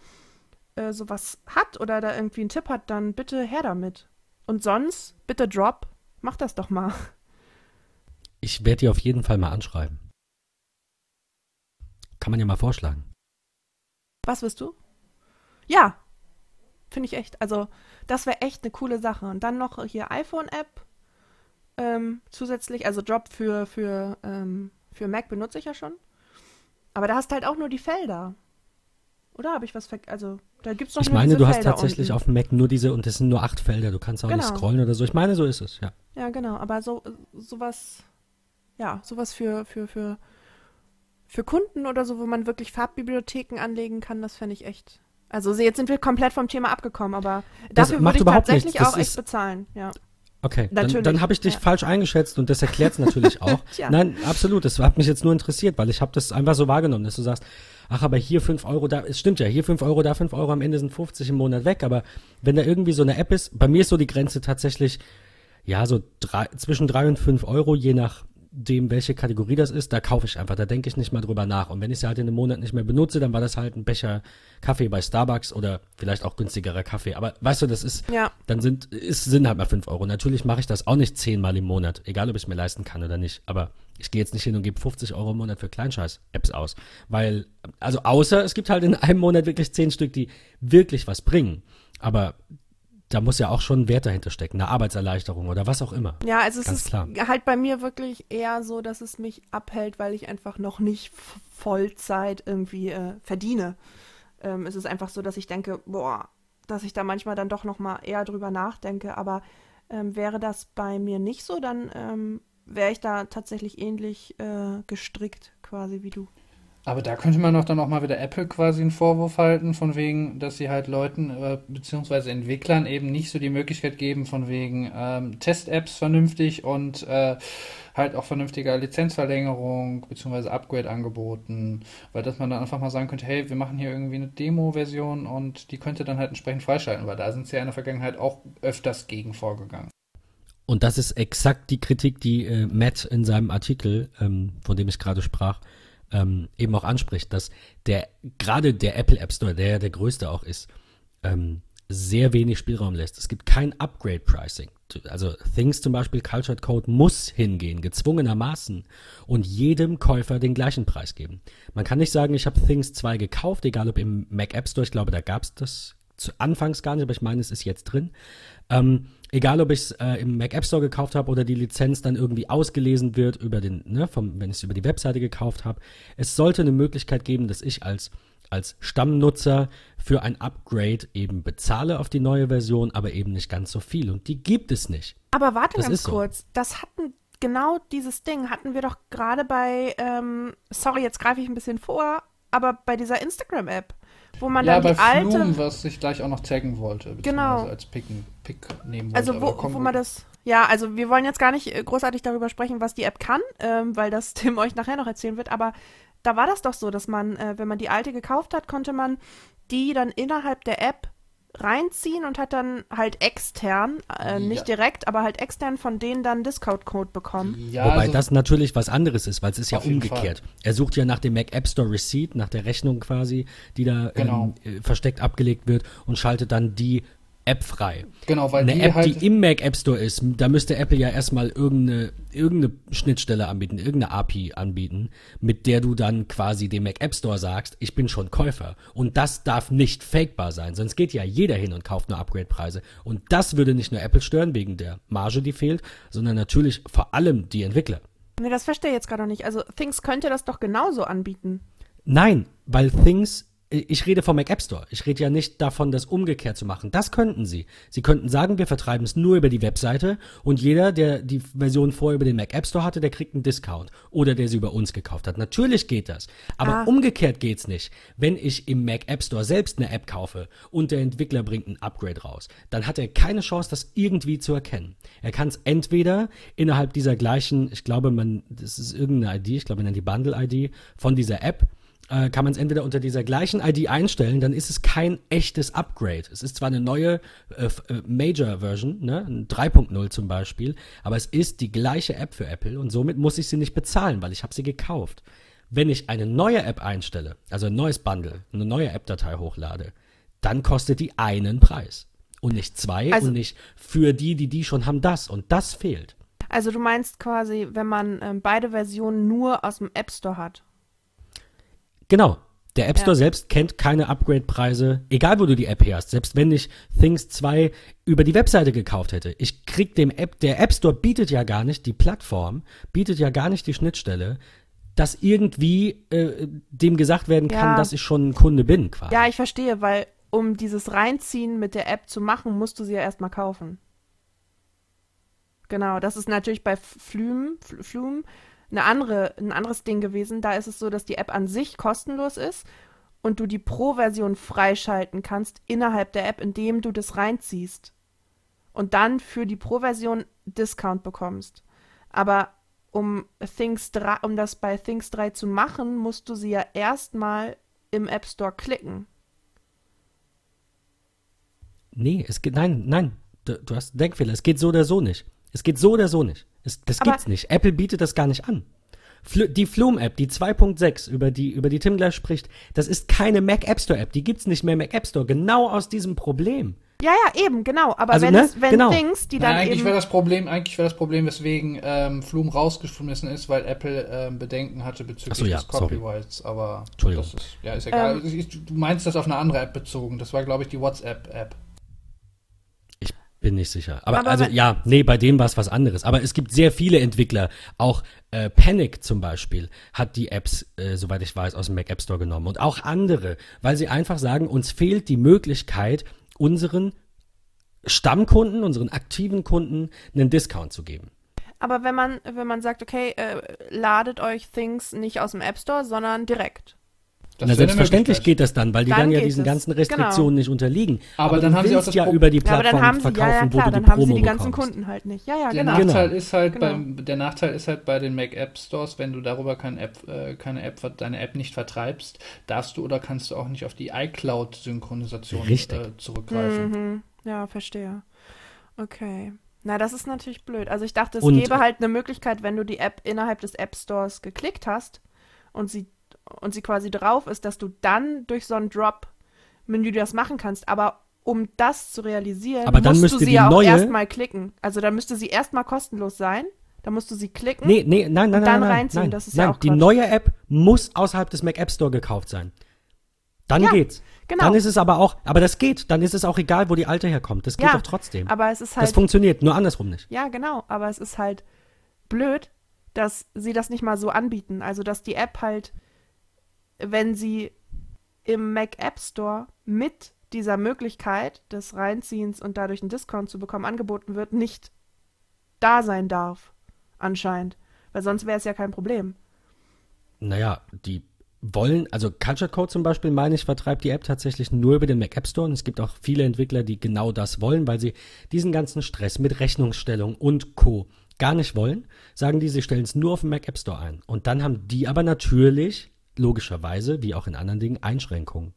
äh, sowas hat oder da irgendwie einen Tipp hat, dann bitte her damit. Und sonst, bitte Drop, mach das doch mal. Ich werde dir auf jeden Fall mal anschreiben. Kann man ja mal vorschlagen. Was wirst du? Ja, finde ich echt. Also, das wäre echt eine coole Sache. Und dann noch hier iPhone-App ähm, zusätzlich. Also, Drop für, für, ähm, für Mac benutze ich ja schon. Aber da hast du halt auch nur die Felder. Oder habe ich was ver... Also, da gibt es noch Ich meine, du hast Felder tatsächlich unten. auf dem Mac nur diese, und das sind nur acht Felder. Du kannst auch nicht Genau. scrollen oder so. Ich meine, so ist es, ja. Ja, genau. Aber so sowas, ja, sowas für, für, für, für Kunden oder so, wo man wirklich Farbbibliotheken anlegen kann, das fände ich echt. Also jetzt sind wir komplett vom Thema abgekommen, aber dafür würde ich tatsächlich auch echt bezahlen. Ja. Okay, dann, Natürlich, dann habe ich dich ja. falsch eingeschätzt und das erklärt es natürlich auch. Nein, absolut. Das hat mich jetzt nur interessiert, weil ich habe das einfach so wahrgenommen, dass du sagst, ach, aber hier 5 Euro, da, es stimmt ja, hier 5 Euro, da 5 Euro, am Ende sind 50 im Monat weg, aber wenn da irgendwie so eine App ist, bei mir ist so die Grenze tatsächlich, ja, so drei, zwischen 3 und 5 Euro, je nachdem, welche Kategorie das ist, da kaufe ich einfach, da denke ich nicht mal drüber nach. Und wenn ich sie halt in einem Monat nicht mehr benutze, dann war das halt ein Becher Kaffee bei Starbucks oder vielleicht auch günstigerer Kaffee. Aber weißt du, das ist, Ja. dann sind, ist, sind halt mal 5 Euro. Natürlich mache ich das auch nicht zehnmal im Monat, egal ob ich es mir leisten kann oder nicht. Aber ich gehe jetzt nicht hin und gebe 50 Euro im Monat für Kleinscheiß-Apps aus. Weil, also außer es gibt halt in einem Monat wirklich 10 Stück, die wirklich was bringen. Aber da muss ja auch schon ein Wert dahinter stecken, eine Arbeitserleichterung oder was auch immer. Ja, also es Ganz ist klar. halt bei mir wirklich eher so, dass es mich abhält, weil ich einfach noch nicht Vollzeit irgendwie äh, verdiene. Ähm, es ist einfach so, dass ich denke, boah, dass ich da manchmal dann doch noch mal eher drüber nachdenke. Aber ähm, wäre das bei mir nicht so, dann ähm, wäre ich da tatsächlich ähnlich äh, gestrickt, quasi wie du. Aber da könnte man doch dann auch mal wieder Apple quasi einen Vorwurf halten, von wegen, dass sie halt Leuten äh, beziehungsweise Entwicklern eben nicht so die Möglichkeit geben, von wegen ähm, Test-Apps vernünftig und äh, halt auch vernünftiger Lizenzverlängerung beziehungsweise Upgrade-Angeboten, weil dass man dann einfach mal sagen könnte, hey, wir machen hier irgendwie eine Demo-Version und die könnte dann halt entsprechend freischalten, weil da sind sie ja in der Vergangenheit auch öfters gegen vorgegangen. Und das ist exakt die Kritik, die äh, Matt in seinem Artikel, ähm, von dem ich gerade sprach, ähm, eben auch anspricht, dass der gerade der Apple App Store, der ja der größte auch ist, ähm, sehr wenig Spielraum lässt. Es gibt kein Upgrade-Pricing. Also Things zum Beispiel, Cultured Code muss hingehen, gezwungenermaßen, und jedem Käufer den gleichen Preis geben. Man kann nicht sagen, ich habe Things 2 gekauft, egal ob im Mac App Store, ich glaube, da gab es das zu Anfangs gar nicht, aber ich meine, es ist jetzt drin. Ähm, egal, ob ich es äh, im Mac App Store gekauft habe oder die Lizenz dann irgendwie ausgelesen wird über den, ne, vom, wenn ich es über die Webseite gekauft habe. Es sollte eine Möglichkeit geben, dass ich als als Stammnutzer für ein Upgrade eben bezahle auf die neue Version, aber eben nicht ganz so viel. Und die gibt es nicht. Aber warte Das ganz ist so. kurz, das hatten, genau dieses Ding hatten wir doch gerade bei, ähm, sorry, jetzt greife ich ein bisschen vor, aber bei dieser Instagram-App, wo man Ja, dann bei die alte, Flume, was ich gleich auch noch taggen wollte. Genau. Als Picken, Pick nehmen wollte. also wo, wo man das, ja, also wir wollen jetzt gar nicht äh, großartig darüber sprechen, was die App kann, ähm, weil das Tim euch nachher noch erzählen wird, aber da war das doch so, dass man, äh, wenn man die alte gekauft hat, konnte man die dann innerhalb der App reinziehen und hat dann halt extern, äh, nicht Ja. direkt, aber halt extern von denen dann Discount-Code bekommen. Ja, Wobei also, das natürlich was anderes ist, weil es ist ja umgekehrt. Er sucht ja nach dem Mac App Store Receipt, nach der Rechnung quasi, die da Genau. ähm, äh, versteckt abgelegt wird und schaltet dann die App frei. genau, weil Eine die App, halt, die im Mac App Store ist, da müsste Apple ja erstmal irgendeine, irgendeine Schnittstelle anbieten, irgendeine API anbieten, mit der du dann quasi dem Mac App Store sagst, ich bin schon Käufer. Und das darf nicht fakebar sein, sonst geht ja jeder hin und kauft nur Upgrade-Preise. Und das würde nicht nur Apple stören, wegen der Marge, die fehlt, sondern natürlich vor allem die Entwickler. Nee, das verstehe ich jetzt gerade noch nicht. Also Things könnte das doch genauso anbieten. Nein, weil Things, ich rede vom Mac App Store. Ich rede ja nicht davon, das umgekehrt zu machen. Das könnten sie. Sie könnten sagen, wir vertreiben es nur über die Webseite und jeder, der die Version vorher über den Mac App Store hatte, der kriegt einen Discount. Oder der sie über uns gekauft hat. Natürlich geht das. Aber Ah. umgekehrt geht's nicht. Wenn ich im Mac App Store selbst eine App kaufe und der Entwickler bringt ein Upgrade raus, dann hat er keine Chance, das irgendwie zu erkennen. Er kann es entweder innerhalb dieser gleichen, ich glaube, man, das ist irgendeine ID, ich glaube, man nennt die Bundle-ID von dieser App, äh, kann man es entweder unter dieser gleichen ID einstellen, dann ist es kein echtes Upgrade. Es ist zwar eine neue äh, äh, Major-Version, ne, ein 3.0 zum Beispiel, aber es ist die gleiche App für Apple und somit muss ich sie nicht bezahlen, weil ich habe sie gekauft. Wenn ich eine neue App einstelle, also ein neues Bundle, eine neue App-Datei hochlade, dann kostet die einen Preis und nicht zwei Also- und nicht für die, die die schon haben, das und das fehlt. Also du meinst quasi, wenn man ähm, beide Versionen nur aus dem App Store hat. Genau. Der App Store Ja. selbst kennt keine Upgrade-Preise, egal wo du die App her hast. Selbst wenn ich Things 2 über die Webseite gekauft hätte. Ich krieg dem App, der App Store bietet ja gar nicht die Plattform, bietet ja gar nicht die Schnittstelle, dass irgendwie äh, dem gesagt werden kann, Ja. dass ich schon ein Kunde bin, quasi. Ja, ich verstehe, weil um dieses Reinziehen mit der App zu machen, musst du sie ja erstmal kaufen. Genau, das ist natürlich bei Flume, Fl- Flume eine andere, ein anderes Ding gewesen. Da ist es so, dass die App an sich kostenlos ist und du die Pro-Version freischalten kannst innerhalb der App, indem du das reinziehst. Und dann für die Pro-Version Discount bekommst. Aber um Things 3, um das bei Things 3 zu machen, musst du sie ja erstmal im App Store klicken. Nee, es geht, nein, nein, du, du hast einen Denkfehler. Es geht so oder so nicht. Es geht so oder so nicht. Es, das Aber- gibt's nicht. Apple bietet das gar nicht an. Fl die Flume-App, die 2.6, über die, über die Tim gleich spricht, das ist keine Mac App Store App. Die gibt's nicht mehr Mac App Store. Genau aus diesem Problem. Ja, ja, eben, genau. Aber Also, wenn, ne? es, wenn Genau. Things, die Nein, dann eigentlich eben. wäre das Problem, eigentlich wäre das Problem, weswegen ähm, Flume rausgeschmissen ist, weil Apple ähm, Bedenken hatte bezüglich so, ja, des sorry. Copyrights. Aber Entschuldigung. das ist, ja, ist egal. Ähm. Du meinst das auf eine andere App bezogen. Das war, glaube ich, die WhatsApp-App. Bin nicht sicher. Aber, Aber also ja, nee, bei dem war es was anderes. Aber es gibt sehr viele Entwickler. Auch äh, Panic zum Beispiel hat die Apps, äh, soweit ich weiß, aus dem Mac App Store genommen. Und auch andere, weil sie einfach sagen, uns fehlt die Möglichkeit, unseren Stammkunden, unseren aktiven Kunden einen Discount zu geben. Aber wenn man, wenn man sagt, okay, äh, ladet euch Things nicht aus dem App Store, sondern direkt. Das Na, selbstverständlich geht das dann, weil die Dann dann, ja diesen es. ganzen Genau. Restriktionen nicht unterliegen. Aber dann du haben sie auch das ja Pro- über die Ja, aber Plattform dann haben sie, verkaufen, ja, ja, wo klar, du dann die haben Promo sie die ganzen bekommst. Kunden halt nicht. Ja, ja, Der genau. Nachteil Genau. ist halt Genau. beim, der Nachteil ist halt bei den Mac App Stores, wenn du darüber kein App, äh, keine App, deine App nicht vertreibst, darfst du oder kannst du auch nicht auf die iCloud-Synchronisation Richtig. äh, zurückgreifen. Mhm. Ja, verstehe. Okay. Na, das ist natürlich blöd. Also ich dachte, es Und- gäbe halt eine Möglichkeit, wenn du die App innerhalb des App Stores geklickt hast und sie, und sie quasi drauf ist, dass du dann durch so ein Drop-Menü das machen kannst. Aber um das zu realisieren, Aber dann musst du sie ja auch erstmal klicken. Also dann müsste sie erstmal kostenlos sein. Da musst du sie klicken. Nee, nee, nein, nein, Und nein, dann nein, reinziehen, nein, das ist ja nein. auch Die Quatsch. neue App muss außerhalb des Mac App Store gekauft sein. Dann Ja, geht's. genau. Dann ist es aber auch, aber das geht. Dann ist es auch egal, wo die alte herkommt. Das geht Ja, doch trotzdem. Aber es ist das halt. funktioniert, nur andersrum nicht. Ja, genau. Aber es ist halt blöd, dass sie das nicht mal so anbieten. Also, dass die App halt, wenn sie im Mac App Store mit dieser Möglichkeit des Reinziehens und dadurch einen Discount zu bekommen angeboten wird, nicht da sein darf. Anscheinend. Weil sonst wäre es ja kein Problem. Naja, die wollen, also Culture Code zum Beispiel, meine ich, vertreibt die App tatsächlich nur über den Mac App Store. Und es gibt auch viele Entwickler, die genau das wollen, weil sie diesen ganzen Stress mit Rechnungsstellung und Co. gar nicht wollen. Sagen die, sie stellen es nur auf dem Mac App Store ein. Und dann haben die aber natürlich, logischerweise, wie auch in anderen Dingen, Einschränkungen.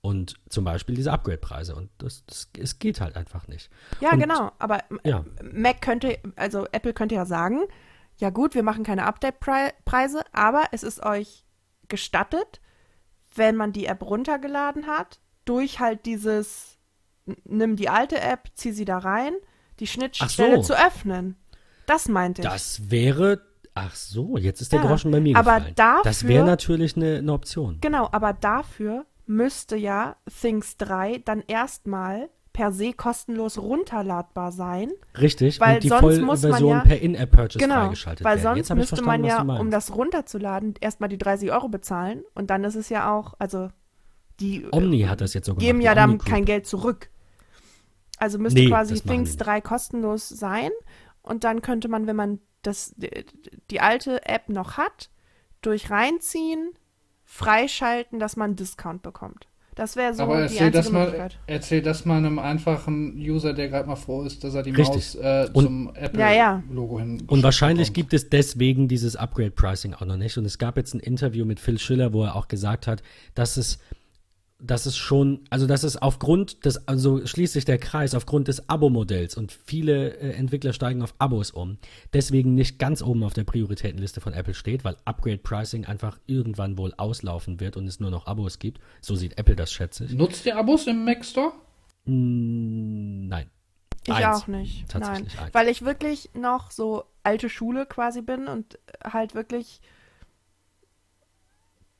Und zum Beispiel diese Upgrade-Preise. Und das, das, es geht halt einfach nicht. Ja, Und- genau. Aber Ja. Mac könnte, also Apple könnte ja sagen, ja gut, wir machen keine Update-Preise, aber es ist euch gestattet, wenn man die App runtergeladen hat, durch halt dieses, nimm die alte App, zieh sie da rein, die Schnittstelle so. zu öffnen. Das meinte ich. Das wäre, ach so, jetzt ist der Ja, Groschen bei mir aber gefallen. das dafür- wäre natürlich eine, eine Option. Genau, aber dafür müsste ja Things 3 dann erstmal per se kostenlos runterladbar sein. Richtig, Weil und die sonst muss man ja- per In-App-Purchase Genau, freigeschaltet weil werden. sonst müsste man ja, um das runterzuladen, erstmal die 30 Euro bezahlen und dann ist es ja auch, also die äh, Omni hat das jetzt so gemacht. geben ja dann kein Geld zurück. Also müsste Nee, quasi das Things nicht. 3 kostenlos sein und dann könnte man, wenn man das, die, alte App noch hat, durch reinziehen, freischalten, dass man einen Discount bekommt. Das wäre so Aber die erzähl das, einzige mal, erzähl das mal einem einfachen User, der gerade mal froh ist, dass er die Richtig. Maus äh, Und- zum Ja, ja. Apple-Logo hin. Und wahrscheinlich bekommt. gibt es deswegen dieses Upgrade-Pricing auch noch nicht. Und es gab jetzt ein Interview mit Phil Schiller, wo er auch gesagt hat, dass es, dass es schon, also dass es aufgrund des, also schließt sich der Kreis, aufgrund des Abo-Modells und viele äh, Entwickler steigen auf Abos um, deswegen nicht ganz oben auf der Prioritätenliste von Apple steht, weil Upgrade-Pricing einfach irgendwann wohl auslaufen wird und es nur noch Abos gibt. So sieht Apple das, schätze ich. Nutzt ihr Abos im Mac Store? Mm, nein. Ich Eins. auch nicht. Tatsächlich Nein. eins. Weil ich wirklich noch so alte Schule quasi bin und halt wirklich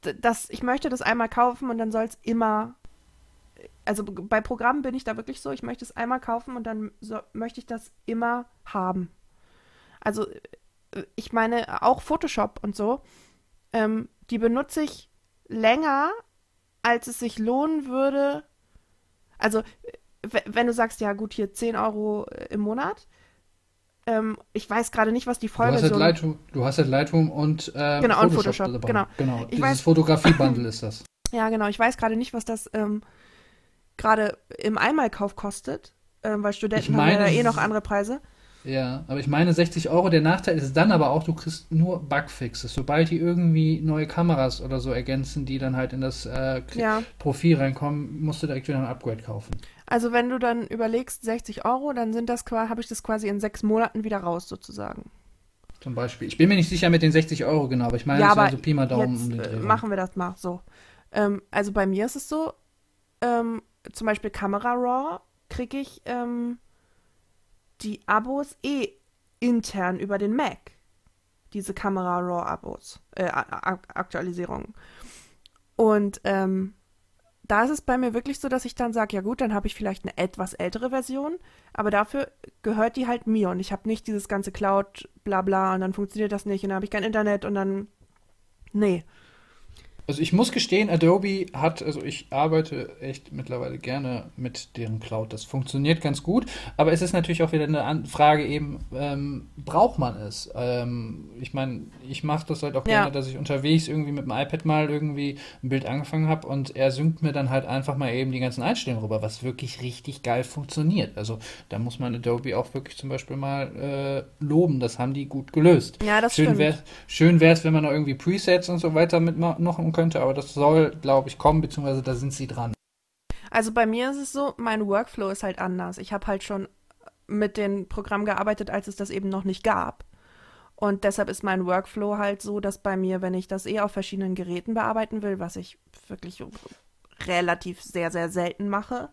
das, ich möchte das einmal kaufen und dann soll es immer. Also bei Programmen bin ich da wirklich so, ich möchte es einmal kaufen und dann so, möchte ich das immer haben. Also äh, ich meine, auch Photoshop und so, ähm, die benutze ich länger, als es sich lohnen würde. Also wenn du sagst, ja gut, hier 10 Euro im Monat, ähm, ich weiß gerade nicht, was die Du hast, halt Lightroom, du hast halt Lightroom und, äh, Genau, und Photoshop, dabei. genau. genau. Ich Dieses Fotografie-Bundle ist das. Ja, genau. Ich weiß gerade nicht, was das ähm, gerade im Einmalkauf kostet, ähm, weil Studenten Ich haben ja meine, eh noch ist- andere Preise. Ja, aber ich meine 60 Euro. Der Nachteil ist dann aber auch, du kriegst nur Bugfixes. Sobald die irgendwie neue Kameras oder so ergänzen, die dann halt in das äh, Ja. Profil reinkommen, musst du direkt wieder ein Upgrade kaufen. Also wenn du dann überlegst, 60 Euro, dann sind das quasi, habe ich das quasi in sechs Monaten wieder raus sozusagen. Zum Beispiel. Ich bin mir nicht sicher mit den 60 Euro genau, aber ich meine, ja, das aber also Pi mal Daumen jetzt um den äh, Dreh. machen wir das mal so. Ähm, also bei mir ist es so, ähm, zum Beispiel Camera Raw kriege ich ähm, die Abos eh intern über den Mac. Diese Camera Raw Abos, äh, Aktualisierungen. Und ähm, da ist es bei mir wirklich so, dass ich dann sage, ja gut, dann habe ich vielleicht eine etwas ältere Version, aber dafür gehört die halt mir und ich habe nicht dieses ganze Cloud, bla bla und dann funktioniert das nicht und dann habe ich kein Internet und dann, nee. Also ich muss gestehen, Adobe hat, also ich arbeite echt mittlerweile gerne mit deren Cloud. Das funktioniert ganz gut, aber es ist natürlich auch wieder eine Frage eben, ähm, braucht man es? Ähm, ich meine, ich mache das halt auch Ja. gerne, dass ich unterwegs irgendwie mit dem iPad mal irgendwie ein Bild angefangen habe und er synkt mir dann halt einfach mal eben die ganzen Einstellungen rüber, was wirklich richtig geil funktioniert. Also da muss man Adobe auch wirklich zum Beispiel mal äh, loben, das haben die gut gelöst. Ja, das Schön stimmt. wäre schön wär's, wenn man noch irgendwie Presets und so weiter mitmachen könnte, aber das soll, glaube ich, kommen, beziehungsweise da sind sie dran. Also bei mir ist es so, mein Workflow ist halt anders. Ich habe halt schon mit den Programmen gearbeitet, als es das eben noch nicht gab. Und deshalb ist mein Workflow halt so, dass bei mir, wenn ich das eh auf verschiedenen Geräten bearbeiten will, was ich wirklich relativ sehr, sehr selten mache,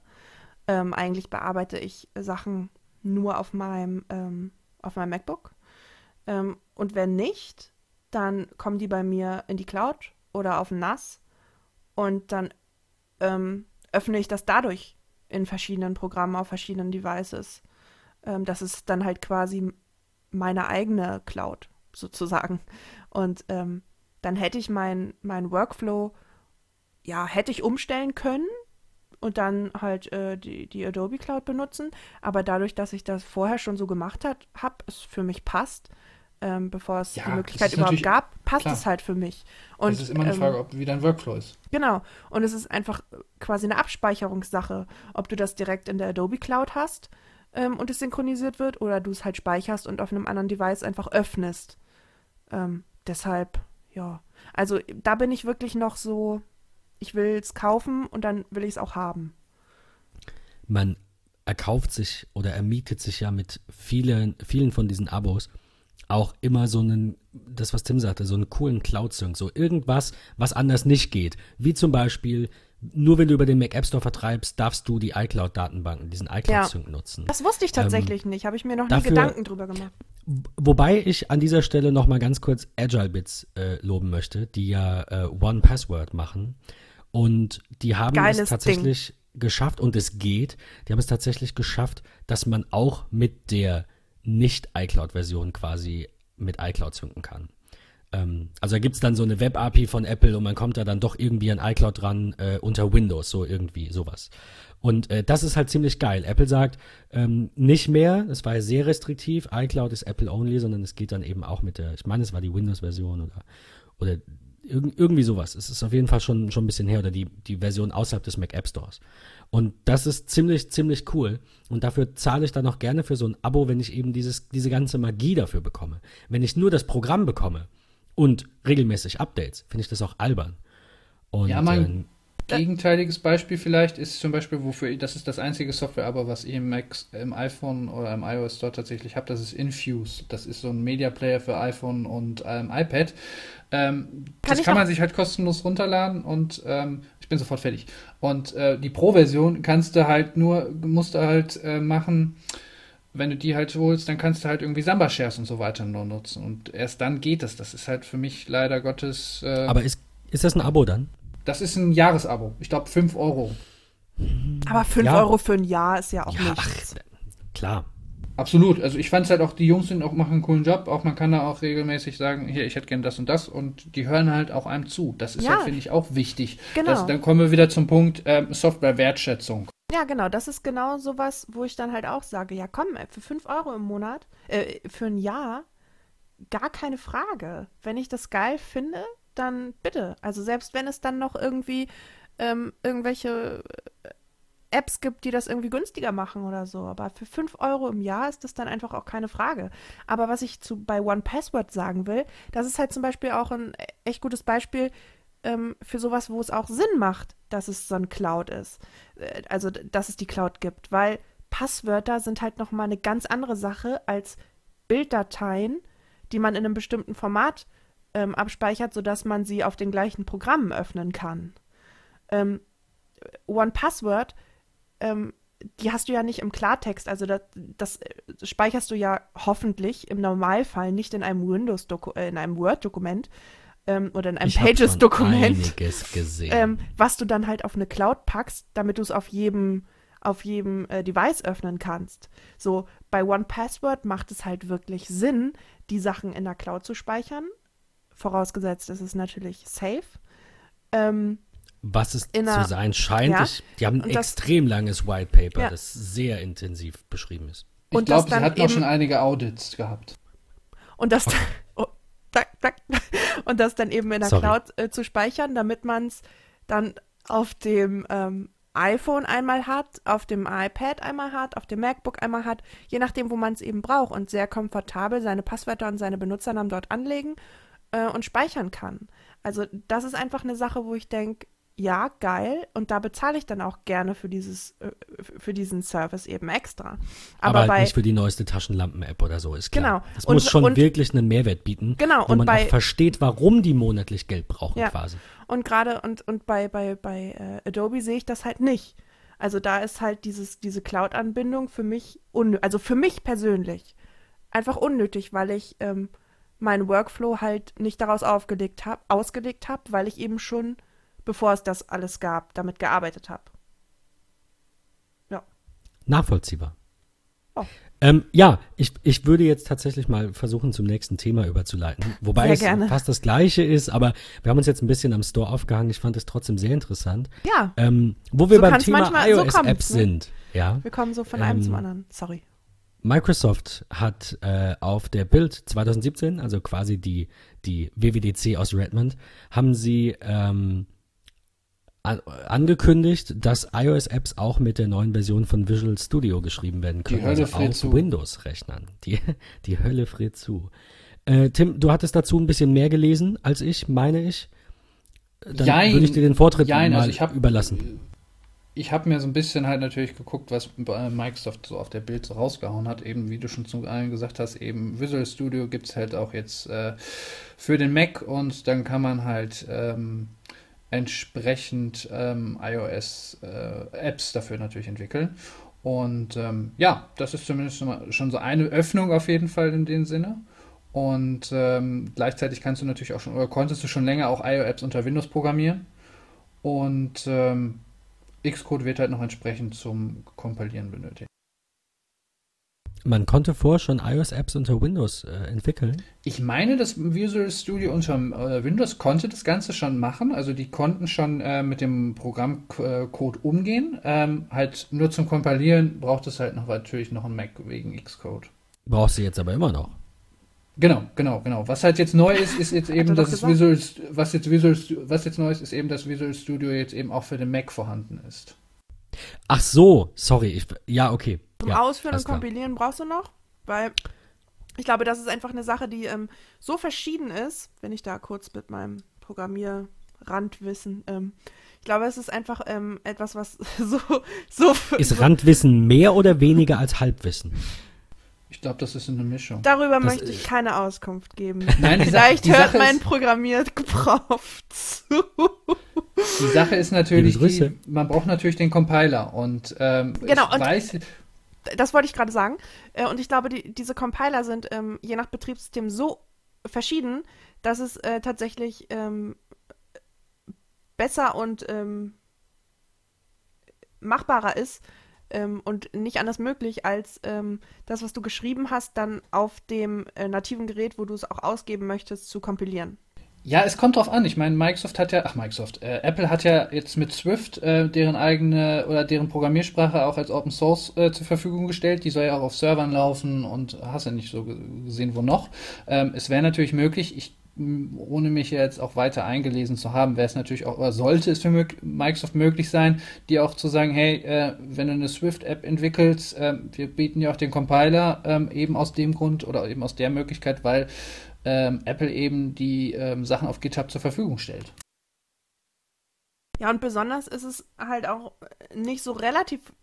Ähm, eigentlich bearbeite ich Sachen nur auf meinem, ähm, auf meinem MacBook. Ähm, und wenn nicht, dann kommen die bei mir in die Cloud oder auf NAS und dann ähm, öffne ich das dadurch in verschiedenen Programmen auf verschiedenen Devices. Ähm, das ist dann halt quasi meine eigene Cloud sozusagen. Und ähm, dann hätte ich meinen mein Workflow, ja, hätte ich umstellen können und dann halt äh, die, die Adobe Cloud benutzen. Aber dadurch, dass ich das vorher schon so gemacht habe, es für mich passt, ähm, bevor es ja, die Möglichkeit überhaupt gab, passt klar. es halt für mich. Und, es ist immer eine ähm, Frage, ob, wie dein Workflow ist. Genau. Und es ist einfach quasi eine Abspeicherungssache, ob du das direkt in der Adobe Cloud hast ähm, und es synchronisiert wird oder du es halt speicherst und auf einem anderen Device einfach öffnest. Ähm, deshalb, ja. Also da bin ich wirklich noch so, ich will es kaufen und dann will ich es auch haben. Man erkauft sich oder ermietet sich ja mit vielen, vielen von diesen Abos auch immer so einen, das was Tim sagte, so einen coolen Cloud-Sync, so irgendwas, was anders nicht geht. Wie zum Beispiel, nur wenn du über den Mac App Store vertreibst, darfst du die iCloud-Datenbanken, diesen iCloud-Sync ja. nutzen. Das wusste ich tatsächlich ähm, nicht, habe ich mir noch dafür, nie Gedanken drüber gemacht. Wobei ich an dieser Stelle noch mal ganz kurz Agile Bits äh, loben möchte, die ja äh, One Password machen. Und die haben Geiles es tatsächlich Ding. geschafft, und es geht, die haben es tatsächlich geschafft, dass man auch mit der nicht-iCloud-Version quasi mit iCloud synken kann. Ähm, also da gibt es dann so eine Web-API von Apple und man kommt da dann doch irgendwie an iCloud dran äh, unter Windows, so irgendwie sowas. Und äh, das ist halt ziemlich geil. Apple sagt ähm, nicht mehr, es war ja sehr restriktiv, iCloud ist Apple only, sondern es geht dann eben auch mit der, ich meine, es war die Windows-Version oder, oder irg irgendwie sowas. Es ist auf jeden Fall schon, schon ein bisschen her oder die, die Version außerhalb des Mac App Stores. Und das ist ziemlich, ziemlich cool. Und dafür zahle ich dann auch gerne für so ein Abo, wenn ich eben dieses, diese ganze Magie dafür bekomme. Wenn ich nur das Programm bekomme und regelmäßig Updates, finde ich das auch albern. Und, ja, mein äh, gegenteiliges Beispiel vielleicht ist zum Beispiel, wofür das ist das einzige Software-Abo, was ich im, Mac, im iPhone oder im iOS Store tatsächlich habe, das ist Infuse. Das ist so ein Media Player für iPhone und ähm, iPad. Ähm, kann das kann man sich halt kostenlos runterladen und ähm, ich bin sofort fertig. Und äh, die Pro-Version kannst du halt nur, musst du halt äh, machen, wenn du die halt holst, dann kannst du halt irgendwie Samba-Shares und so weiter nur nutzen. Und erst dann geht es. Das ist halt für mich leider Gottes. Äh, Aber ist, ist das ein Abo dann? Das ist ein Jahresabo. Ich glaube 5 Euro. Aber 5 ja. Euro für ein Jahr ist ja auch ja, nichts. Ach, klar. Absolut. Also ich fand es halt auch, die Jungs sind auch machen einen coolen Job. Auch man kann da auch regelmäßig sagen, hier, ich hätte gern das und das und die hören halt auch einem zu. Das ist ja, halt, finde ich, auch wichtig. Genau. Das, dann kommen wir wieder zum Punkt ähm, Software-Wertschätzung. Ja, genau. Das ist genau sowas, wo ich dann halt auch sage, ja komm, für 5 Euro im Monat, äh, für ein Jahr, gar keine Frage. Wenn ich das geil finde, dann bitte. Also selbst wenn es dann noch irgendwie ähm, irgendwelche Apps gibt, die das irgendwie günstiger machen oder so. Aber für 5 Euro im Jahr ist das dann einfach auch keine Frage. Aber was ich zu, bei One Password sagen will, das ist halt zum Beispiel auch ein echt gutes Beispiel ähm, für sowas, wo es auch Sinn macht, dass es so ein Cloud ist. Äh, also, dass es die Cloud gibt. Weil Passwörter sind halt nochmal eine ganz andere Sache als Bilddateien, die man in einem bestimmten Format ähm, abspeichert, sodass man sie auf den gleichen Programmen öffnen kann. Ähm, One Password ähm, die hast du ja nicht im Klartext. Also das, das, äh, speicherst du ja hoffentlich im Normalfall nicht in einem Windows äh, in einem Word-Dokument ähm, oder in einem Pages-Dokument, ähm, was du dann halt auf eine Cloud packst, damit du es auf jedem auf jedem äh, Device öffnen kannst. So bei One Password macht es halt wirklich Sinn, die Sachen in der Cloud zu speichern, vorausgesetzt, es ist natürlich safe. Ähm, was es einer, zu sein scheint. Ja, ich, die haben ein extrem langes White Paper, ja. das sehr intensiv beschrieben ist. Ich glaube, sie hatten auch schon einige Audits gehabt. Und das, okay. oh, tak, tak, und das dann eben in der Sorry. Cloud äh, zu speichern, damit man es dann auf dem ähm, iPhone einmal hat, auf dem iPad einmal hat, auf dem MacBook einmal hat, je nachdem, wo man es eben braucht und sehr komfortabel seine Passwörter und seine Benutzernamen dort anlegen äh, und speichern kann. Also das ist einfach eine Sache, wo ich denke, ja, geil. Und da bezahle ich dann auch gerne für dieses, äh, für diesen Service eben extra. Aber, Aber halt bei, nicht für die neueste Taschenlampen-App oder so, ist klar. Genau. Es muss schon und, wirklich einen Mehrwert bieten, genau, wo man bei, auch versteht, warum die monatlich Geld brauchen ja, quasi. Und gerade und, und bei, bei, bei äh, Adobe sehe ich das halt nicht. Also da ist halt dieses, diese Cloud-Anbindung für mich, also für mich persönlich, einfach unnötig, weil ich ähm, meinen Workflow halt nicht daraus aufgelegt hab, ausgelegt habe, weil ich eben schon, bevor es das alles gab, damit gearbeitet habe. Ja. Nachvollziehbar. Oh. Ähm, ja, ich, ich würde jetzt tatsächlich mal versuchen, zum nächsten Thema überzuleiten. Wobei es fast das gleiche ist, aber wir haben uns jetzt ein bisschen am Store aufgehangen. Ich fand es trotzdem sehr interessant. Ja. Ähm, wo wir so beim Thema iOS-Apps so ne? sind. Ja. Wir kommen so von einem zum ähm, anderen. Sorry. Microsoft hat äh, auf der Build 2017, also quasi die, die WWDC aus Redmond, haben sie ähm, angekündigt, dass iOS-Apps auch mit der neuen Version von Visual Studio geschrieben werden können. Die Hölle also friert zu. Windows-Rechnern. Die, die Hölle friert zu. Äh, Tim, du hattest dazu ein bisschen mehr gelesen als ich, meine ich. Dann jein, würde ich dir den Vortritt jein, mal also ich hab, überlassen. Ich habe mir so ein bisschen halt natürlich geguckt, was Microsoft so auf der Bild so rausgehauen hat. Eben, wie du schon zu allen gesagt hast, eben Visual Studio gibt es halt auch jetzt äh, für den Mac und dann kann man halt ähm, entsprechend ähm, iOS-Apps äh, dafür natürlich entwickeln. Und ähm, ja, das ist zumindest schon so eine Öffnung auf jeden Fall in dem Sinne. Und ähm, gleichzeitig kannst du natürlich auch schon, oder konntest du schon länger auch iOS unter Windows programmieren. Und ähm, Xcode wird halt noch entsprechend zum Kompilieren benötigt. Man konnte vorher schon iOS-Apps unter Windows äh, entwickeln. Ich meine, das Visual Studio unter äh, Windows konnte das Ganze schon machen. Also die konnten schon äh, mit dem Programmcode umgehen. Ähm, halt nur zum Kompilieren braucht es halt noch natürlich noch einen Mac wegen Xcode. Brauchst du jetzt aber immer noch. Genau, genau, genau. Was halt jetzt neu ist, ist jetzt eben, dass es Visual, was jetzt Visual, was jetzt neu ist, ist eben, dass Visual Studio jetzt eben auch für den Mac vorhanden ist. Ach so, sorry, ich, ja, okay. Zum ja, Ausführen und Kompilieren brauchst du noch, weil ich glaube, das ist einfach eine Sache, die ähm, so verschieden ist, wenn ich da kurz mit meinem Programmierrandwissen, ähm, ich glaube, es ist einfach ähm, etwas, was so, so. Ist so Randwissen mehr oder weniger als Halbwissen? Ich glaube, das ist eine Mischung. Darüber das möchte ich keine Auskunft geben. Nein, Vielleicht hört Sache mein Programmiergebrauch zu. Die Sache ist natürlich, die, man braucht natürlich den Compiler und ähm, genau, und weiß, das wollte ich gerade sagen. Äh, und ich glaube, die, diese Compiler sind ähm, je nach Betriebssystem so verschieden, dass es äh, tatsächlich ähm, besser und ähm, machbarer ist ähm, und nicht anders möglich, als ähm, das, was du geschrieben hast, dann auf dem äh, nativen Gerät, wo du es auch ausgeben möchtest, zu kompilieren. Ja, es kommt drauf an. Ich meine, Microsoft hat ja, ach Microsoft, äh, Apple hat ja jetzt mit Swift äh, deren eigene oder deren Programmiersprache auch als Open Source äh, zur Verfügung gestellt. Die soll ja auch auf Servern laufen und hast ja nicht so gesehen, wo noch. Ähm, es wäre natürlich möglich, ich ohne mich jetzt auch weiter eingelesen zu haben, wäre es natürlich auch, oder sollte es für Microsoft möglich sein, die auch zu sagen, hey, äh, wenn du eine Swift-App entwickelst, äh, wir bieten ja auch den Compiler ähm, eben aus dem Grund oder eben aus der Möglichkeit, weil ähm, Apple eben die ähm, Sachen auf GitHub zur Verfügung stellt. Ja, und besonders ist es halt auch nicht so relativ,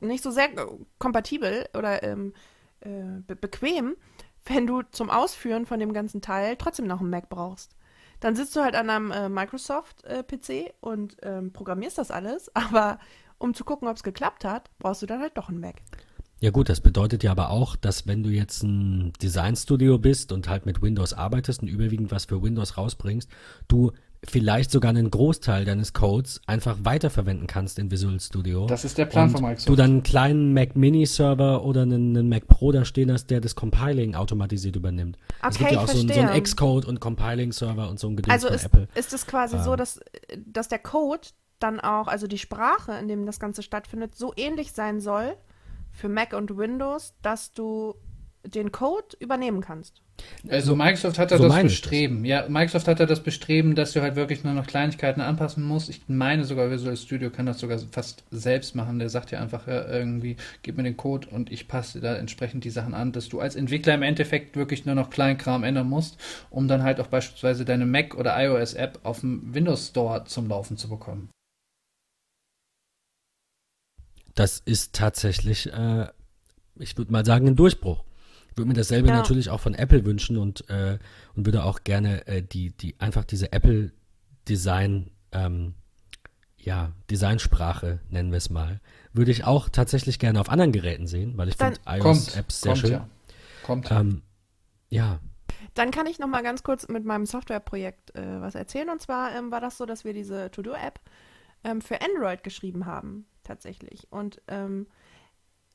nicht so sehr kompatibel oder ähm, äh, be bequem, wenn du zum Ausführen von dem ganzen Teil trotzdem noch einen Mac brauchst. Dann sitzt du halt an einem äh, Microsoft-PC äh, und ähm, programmierst das alles, aber um zu gucken, ob es geklappt hat, brauchst du dann halt doch einen Mac. Ja gut, das bedeutet ja aber auch, dass wenn du jetzt ein Designstudio bist und halt mit Windows arbeitest und überwiegend was für Windows rausbringst, du vielleicht sogar einen Großteil deines Codes einfach weiterverwenden kannst in Visual Studio. Das ist der Plan von Microsoft. Du dann einen kleinen Mac Mini Server oder einen, einen, Mac Pro da stehen hast, der das Compiling automatisiert übernimmt. Okay, es gibt ja auch so, so einen Xcode und Compiling Server und so ein Gedöns also von ist, Apple. ist es quasi ähm. so, dass, dass der Code dann auch, also die Sprache, in dem das Ganze stattfindet, so ähnlich sein soll, für Mac und Windows, dass du den Code übernehmen kannst. Also Microsoft hat da so das Bestreben. Das. Ja, Microsoft hat da das Bestreben, dass du halt wirklich nur noch Kleinigkeiten anpassen musst. Ich meine sogar, Visual Studio kann das sogar fast selbst machen. Der sagt ja einfach ja, irgendwie, gib mir den Code und ich passe da entsprechend die Sachen an, dass du als Entwickler im Endeffekt wirklich nur noch Kleinkram ändern musst, um dann halt auch beispielsweise deine Mac oder iOS App auf dem Windows Store zum Laufen zu bekommen. Das ist tatsächlich, äh, ich würde mal sagen, ein Durchbruch. Ich würde mir dasselbe ja. natürlich auch von Apple wünschen und, äh, und würde auch gerne äh, die, die, einfach diese Apple-Design, ähm, ja, Designsprache, nennen wir es mal, würde ich auch tatsächlich gerne auf anderen Geräten sehen, weil ich finde iOS-Apps sehr kommt, schön. ja. Kommt. Ähm, ja, Dann kann ich noch mal ganz kurz mit meinem Softwareprojekt äh, was erzählen. Und zwar ähm, war das so, dass wir diese To-Do-App ähm, für Android geschrieben haben, tatsächlich. Und ähm,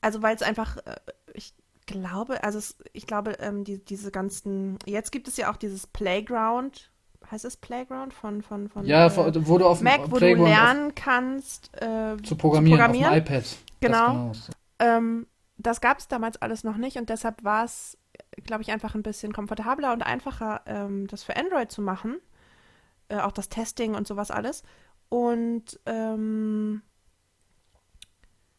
also weil es einfach, äh, ich glaube, also es, ich glaube, ähm, die, diese ganzen, jetzt gibt es ja auch dieses Playground, heißt es Playground von von von ja, äh, wo du auf Mac, wo du Playground lernen kannst äh, auf, zu programmieren, programmieren. auf dem iPad. Genau. Das Ähm, das gab es damals alles noch nicht und deshalb war es, glaube ich, einfach ein bisschen komfortabler und einfacher, ähm, das für Android zu machen. Äh, auch das Testing und sowas alles. Und ähm,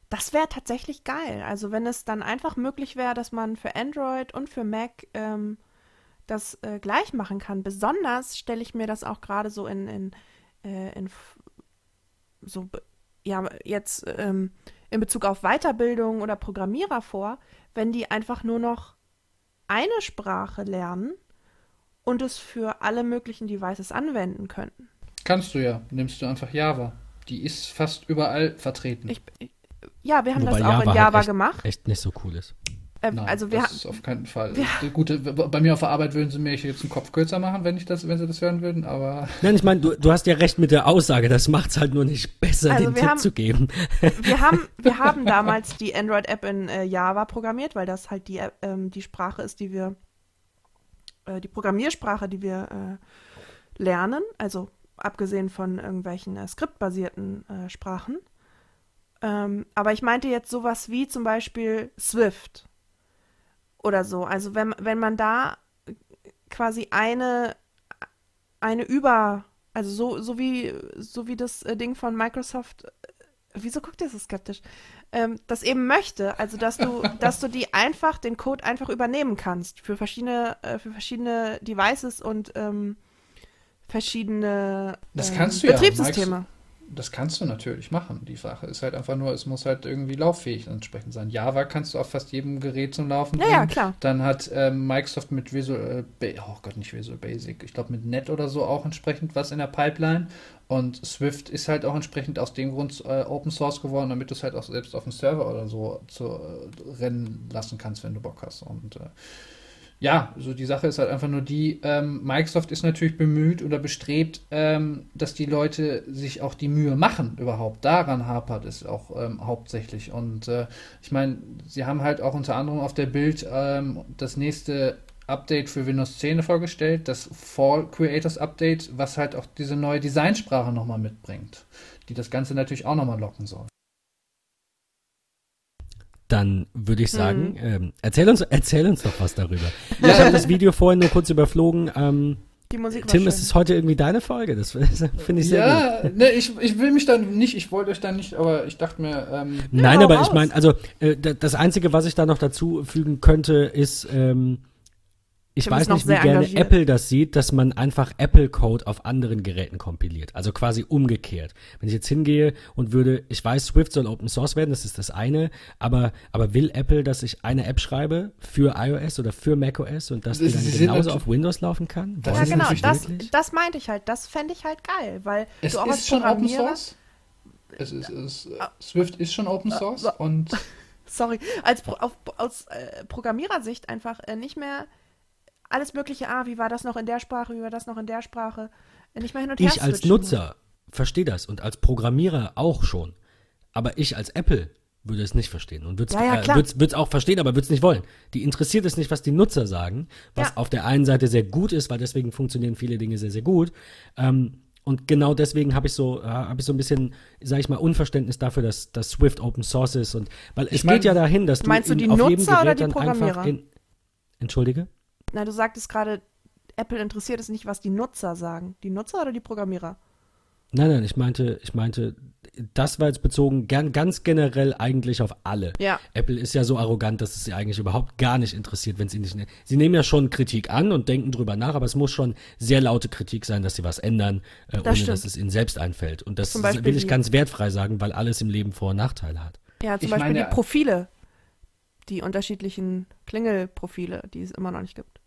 das wäre tatsächlich geil. Also wenn es dann einfach möglich wäre, dass man für Android und für Mac ähm, das äh, gleich machen kann. Besonders stelle ich mir das auch gerade so in, in, äh, in so ja jetzt ähm, in Bezug auf Weiterbildung oder Programmierer vor, wenn die einfach nur noch eine Sprache lernen und es für alle möglichen Devices anwenden könnten. Kannst du ja. Nimmst du einfach Java. Die ist fast überall vertreten. Ich, ich, ja, wir haben Wobei das auch in Java Java halt echt- gemacht. echt nicht so cool ist. Äh, Nein, also wir, das ist auf keinen Fall. wir- Gut, bei mir auf der Arbeit würden sie mir jetzt den Kopf kürzer machen, wenn ich das, wenn sie das hören würden, aber Nein, ich meine, du, du hast ja recht mit der Aussage, das macht's halt nur nicht besser, Also den Tipp haben- zu geben. wir haben, wir haben damals die Android-App in äh, Java programmiert, weil das halt die, ähm, die Sprache ist, die wir, äh, die Programmiersprache, die wir äh, lernen, also abgesehen von irgendwelchen äh, skriptbasierten äh, Sprachen. Ähm, aber ich meinte jetzt sowas wie zum Beispiel Swift oder so. Also wenn, wenn man da quasi eine, eine über, also so, so wie, so wie das äh, Ding von Microsoft wieso guckt ihr so skeptisch? Ähm, das eben möchte, also dass du, dass du die einfach, den Code einfach übernehmen kannst für verschiedene, äh, für verschiedene Devices und ähm, verschiedene kannst du ja, Betriebssysteme. Das kannst du natürlich machen. Die Sache ist halt einfach nur, es muss halt irgendwie lauffähig entsprechend sein. Java kannst du auf fast jedem Gerät zum Laufen Ja, bringen. ja, klar. Dann hat ähm, Microsoft mit Visual, äh, oh Gott, nicht Visual Basic, ich glaube mit Net oder so auch entsprechend was in der Pipeline. Und Swift ist halt auch entsprechend aus dem Grund äh, Open Source geworden, damit du es halt auch selbst auf dem Server oder so zu, äh, rennen lassen kannst, wenn du Bock hast. Und äh, ja, so die Sache ist halt einfach nur die, ähm, Microsoft ist natürlich bemüht oder bestrebt, ähm, dass die Leute sich auch die Mühe machen, überhaupt. Daran hapert es auch ähm, hauptsächlich. Und äh, ich meine, sie haben halt auch unter anderem auf der Bild ähm, das nächste Update für Windows 10 vorgestellt, das Fall Creators Update, was halt auch diese neue Designsprache nochmal mitbringt, die das Ganze natürlich auch nochmal locken soll. Dann würde ich sagen, Mhm. ähm, erzähl, uns, erzähl uns doch was darüber. Ich habe das Video vorhin nur kurz überflogen. Ähm, Die Musik Tim, es ist heute irgendwie deine Folge. Das finde ich sehr gut. Ja, ne, ich, ich will mich dann nicht, ich wollte euch dann nicht, aber ich dachte mir, ähm, Nein, aber raus. ich meine, also äh, da- das Einzige, was ich da noch dazu fügen könnte, ist, ähm, ich Tim weiß ist nicht, wie gerne engagiert. Apple das sieht, dass man einfach Apple-Code auf anderen Geräten kompiliert. Also quasi umgekehrt. Wenn ich jetzt hingehe und würde, ich weiß, Swift soll Open Source werden, das ist das eine, aber, aber will Apple, dass ich eine App schreibe für iOS oder für macOS und dass die Sie dann genauso auf Windows laufen kann? Das ja, ist genau, natürlich das, wirklich? das meinte ich halt. Das fände ich halt geil, weil es du auch ist schon Open Source. Es ist, es, äh, Swift ist schon Open Source und sorry, als Pro, auf, aus äh, Programmierersicht einfach äh, nicht mehr alles Mögliche, ah, wie war das noch in der Sprache, wie war das noch in der Sprache, nicht mehr hin und her Ich als switchen. Nutzer verstehe das und als Programmierer auch schon. Aber ich als Apple würde es nicht verstehen und würde es Ja, ja, äh, auch verstehen, aber würde es nicht wollen. Die interessiert es nicht, was die Nutzer sagen, was Ja. auf der einen Seite sehr gut ist, weil deswegen funktionieren viele Dinge sehr, sehr gut. Ähm, und genau deswegen habe ich so, äh, habe ich so ein bisschen, sage ich mal, Unverständnis dafür, dass, dass Swift Open Source ist und weil es Ich mein- geht ja dahin, dass du Meinst du die auf jedem Nutzer oder Gerät die dann einfach Programmierer? in, Entschuldige? Na, du sagtest gerade, Apple interessiert es nicht, was die Nutzer sagen. Die Nutzer oder die Programmierer? Nein, nein, ich meinte, ich meinte, das war jetzt bezogen gern, ganz generell eigentlich auf alle. Ja. Apple ist ja so arrogant, dass es sie eigentlich überhaupt gar nicht interessiert, wenn sie nicht. Sie nehmen ja schon Kritik an und denken drüber nach, aber es muss schon sehr laute Kritik sein, dass sie was ändern, äh, ohne stimmt. dass es ihnen selbst einfällt. Und das will ich ganz wertfrei sagen, weil alles im Leben Vor- und Nachteile hat. Ja, zum Ich Beispiel meine- die Profile. Die unterschiedlichen Klingelprofile, die es immer noch nicht gibt.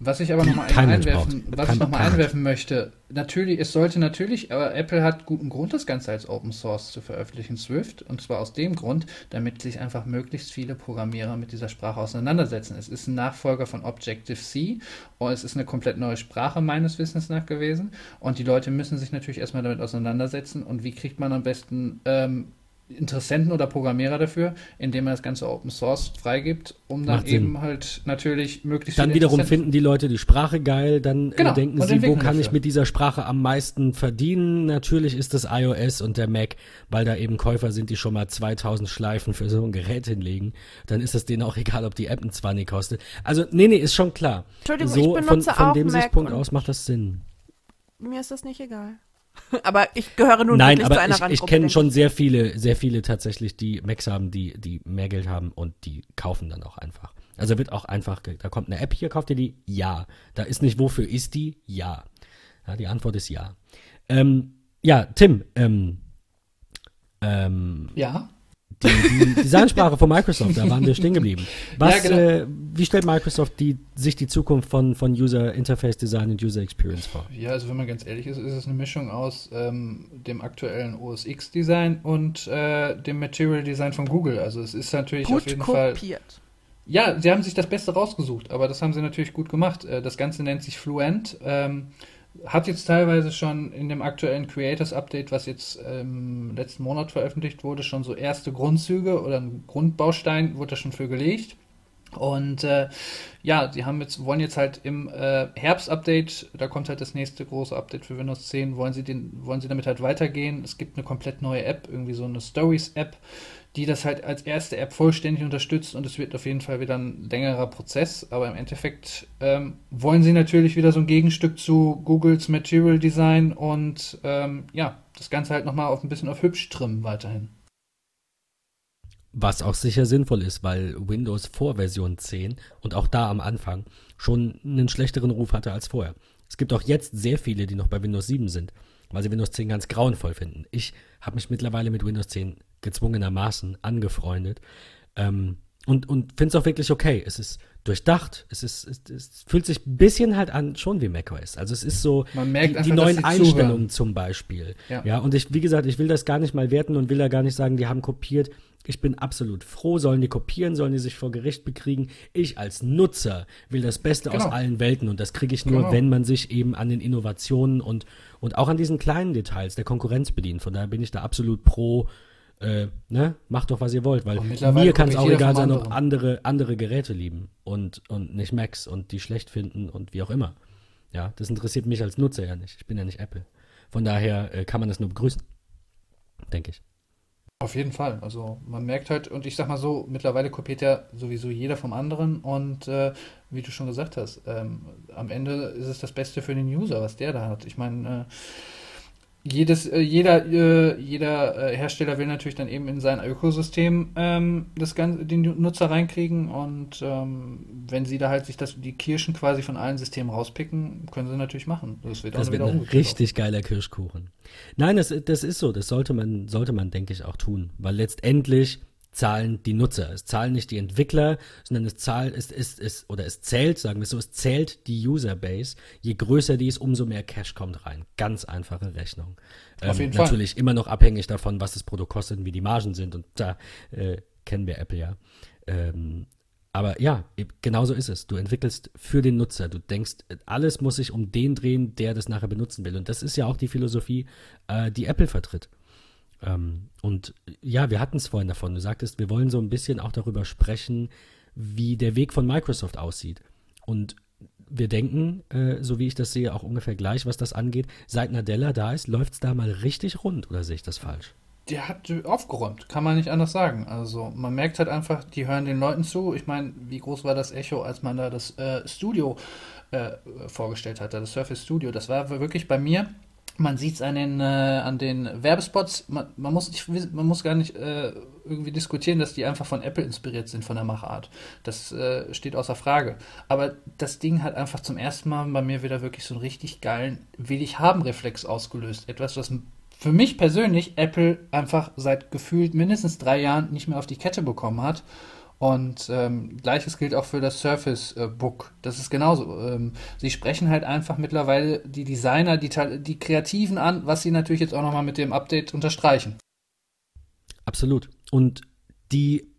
Was ich aber nochmal einwerfen, was ich noch mal einwerfen möchte, natürlich, es sollte natürlich, aber Apple hat guten Grund, das Ganze als Open Source zu veröffentlichen, Swift, und zwar aus dem Grund, damit sich einfach möglichst viele Programmierer mit dieser Sprache auseinandersetzen. Es ist ein Nachfolger von Objective-C und es ist eine komplett neue Sprache meines Wissens nach gewesen und die Leute müssen sich natürlich erstmal damit auseinandersetzen und wie kriegt man am besten ähm, Interessenten oder Programmierer dafür, indem er das ganze Open Source freigibt, um dann Macht eben Sinn. halt natürlich möglichst Dann wiederum finden die Leute die Sprache geil, dann äh, genau. denken sie, wo kann dafür. ich mit dieser Sprache am meisten verdienen? Natürlich ist das iOS und der Mac, weil da eben Käufer sind, die schon mal 2000 Schleifen für so ein Gerät hinlegen. Dann ist es denen auch egal, ob die App ein 20 kostet. Also, nee, nee, ist schon klar. Entschuldigung, so, ich benutze von, von auch dem Sichtpunkt aus macht das Sinn. Mir ist das nicht egal. Aber ich gehöre nun Nein, aber zu einer ich, ich kenne schon sehr viele, sehr viele tatsächlich, die Macs haben, die, die mehr Geld haben und die kaufen dann auch einfach. Also wird auch einfach, da kommt eine App hier, kauft ihr die? Ja. Da ist nicht, wofür ist die? Ja. ja die Antwort ist ja. Ähm, ja, Tim, ähm, ähm, ja die, die Designsprache von Microsoft, da waren wir stehen geblieben. Was, ja, genau. äh, wie stellt Microsoft die, sich die Zukunft von, von User Interface Design und User Experience vor? Ja, also wenn man ganz ehrlich ist, ist es eine Mischung aus ähm, dem aktuellen OS X Design und äh, dem Material Design von Google. Also es ist natürlich gut auf jeden kopiert. Fall. Ja, sie haben sich das Beste rausgesucht, aber das haben sie natürlich gut gemacht. Äh, das Ganze nennt sich Fluent. Ähm, hat jetzt teilweise schon in dem aktuellen Creators Update, was jetzt ähm, letzten Monat veröffentlicht wurde, schon so erste Grundzüge oder ein Grundbaustein wurde da schon für gelegt. Und äh, ja, sie haben jetzt, wollen jetzt halt im äh, Herbst-Update, da kommt halt das nächste große Update für Windows 10, wollen sie, den, wollen sie damit halt weitergehen. Es gibt eine komplett neue App, irgendwie so eine Stories-App, die das halt als erste App vollständig unterstützt und es wird auf jeden Fall wieder ein längerer Prozess, aber im Endeffekt ähm, wollen sie natürlich wieder so ein Gegenstück zu Googles Material Design und ähm, ja, das Ganze halt nochmal auf ein bisschen auf hübsch trimmen weiterhin. Was auch sicher sinnvoll ist, weil Windows vor Version 10 und auch da am Anfang schon einen schlechteren Ruf hatte als vorher. Es gibt auch jetzt sehr viele, die noch bei Windows 7 sind, weil sie Windows 10 ganz grauenvoll finden. Ich habe mich mittlerweile mit Windows 10 gezwungenermaßen angefreundet. Ähm, und und finde es auch wirklich okay. Es ist durchdacht. Es, ist, es, es, fühlt sich ein bisschen halt an, schon wie macOS. Also es ist so Man merkt die, einfach, die neuen Einstellungen zuhören. zum Beispiel. Ja. ja, und ich, wie gesagt, ich will das gar nicht mal werten und will da gar nicht sagen, die haben kopiert. Ich bin absolut froh, sollen die kopieren, sollen die sich vor Gericht bekriegen. Ich als Nutzer will das Beste genau. aus allen Welten und das kriege ich nur, genau. wenn man sich eben an den Innovationen und, und auch an diesen kleinen Details der Konkurrenz bedient. Von daher bin ich da absolut pro äh, ne, macht doch, was ihr wollt, weil mir kann es auch egal sein, ob andere, andere Geräte lieben und, und nicht Macs und die schlecht finden und wie auch immer. Ja, das interessiert mich als Nutzer ja nicht. Ich bin ja nicht Apple. Von daher äh, kann man das nur begrüßen. Denke ich. Auf jeden Fall. Also man merkt halt, und ich sag mal so, mittlerweile kopiert ja sowieso jeder vom anderen und äh, wie du schon gesagt hast, ähm, am Ende ist es das Beste für den User, was der da hat. Ich meine, äh, jedes, äh, jeder, äh, jeder äh, Hersteller will natürlich dann eben in sein Ökosystem ähm, das Ganze, den Nutzer reinkriegen und ähm, wenn sie da halt sich das, die Kirschen quasi von allen Systemen rauspicken, können sie natürlich machen. Das wird, das wird ein richtig geiler Kirschkuchen. Nein, das, das ist so, das sollte man, sollte man, denke ich, auch tun, weil letztendlich zahlen die Nutzer. Es zahlen nicht die Entwickler, sondern es zahlt, es, es, es, oder es zählt, sagen wir so, es zählt die Userbase. Je größer die ist, umso mehr Cash kommt rein. Ganz einfache Rechnung. Auf ähm, jeden natürlich Fall. immer noch abhängig davon, was das Produkt kostet und wie die Margen sind. Und da äh, kennen wir Apple ja. Ähm, aber ja, genauso ist es. Du entwickelst für den Nutzer. Du denkst, alles muss sich um den drehen, der das nachher benutzen will. Und das ist ja auch die Philosophie, äh, die Apple vertritt. Ähm, und ja, wir hatten es vorhin davon. Du sagtest, wir wollen so ein bisschen auch darüber sprechen, wie der Weg von Microsoft aussieht. Und wir denken, äh, so wie ich das sehe, auch ungefähr gleich, was das angeht. Seit Nadella da ist, läuft es da mal richtig rund oder sehe ich das falsch? Der hat aufgeräumt, kann man nicht anders sagen. Also man merkt halt einfach, die hören den Leuten zu. Ich meine, wie groß war das Echo, als man da das äh, Studio äh, vorgestellt hatte, das Surface Studio. Das war wirklich bei mir man sieht es an den, äh, an den Werbespots. Man, man, muss nicht, man muss gar nicht äh, irgendwie diskutieren, dass die einfach von Apple inspiriert sind von der Machart. Das äh, steht außer Frage. Aber das Ding hat einfach zum ersten Mal bei mir wieder wirklich so einen richtig geilen Will ich haben Reflex ausgelöst. Etwas, was für mich persönlich Apple einfach seit gefühlt mindestens drei Jahren nicht mehr auf die Kette bekommen hat. Und ähm, gleiches gilt auch für das Surface äh, Book. Das ist genauso. Ähm, sie sprechen halt einfach mittlerweile die Designer, die, die Kreativen an, was sie natürlich jetzt auch nochmal mit dem Update unterstreichen. Absolut. Und die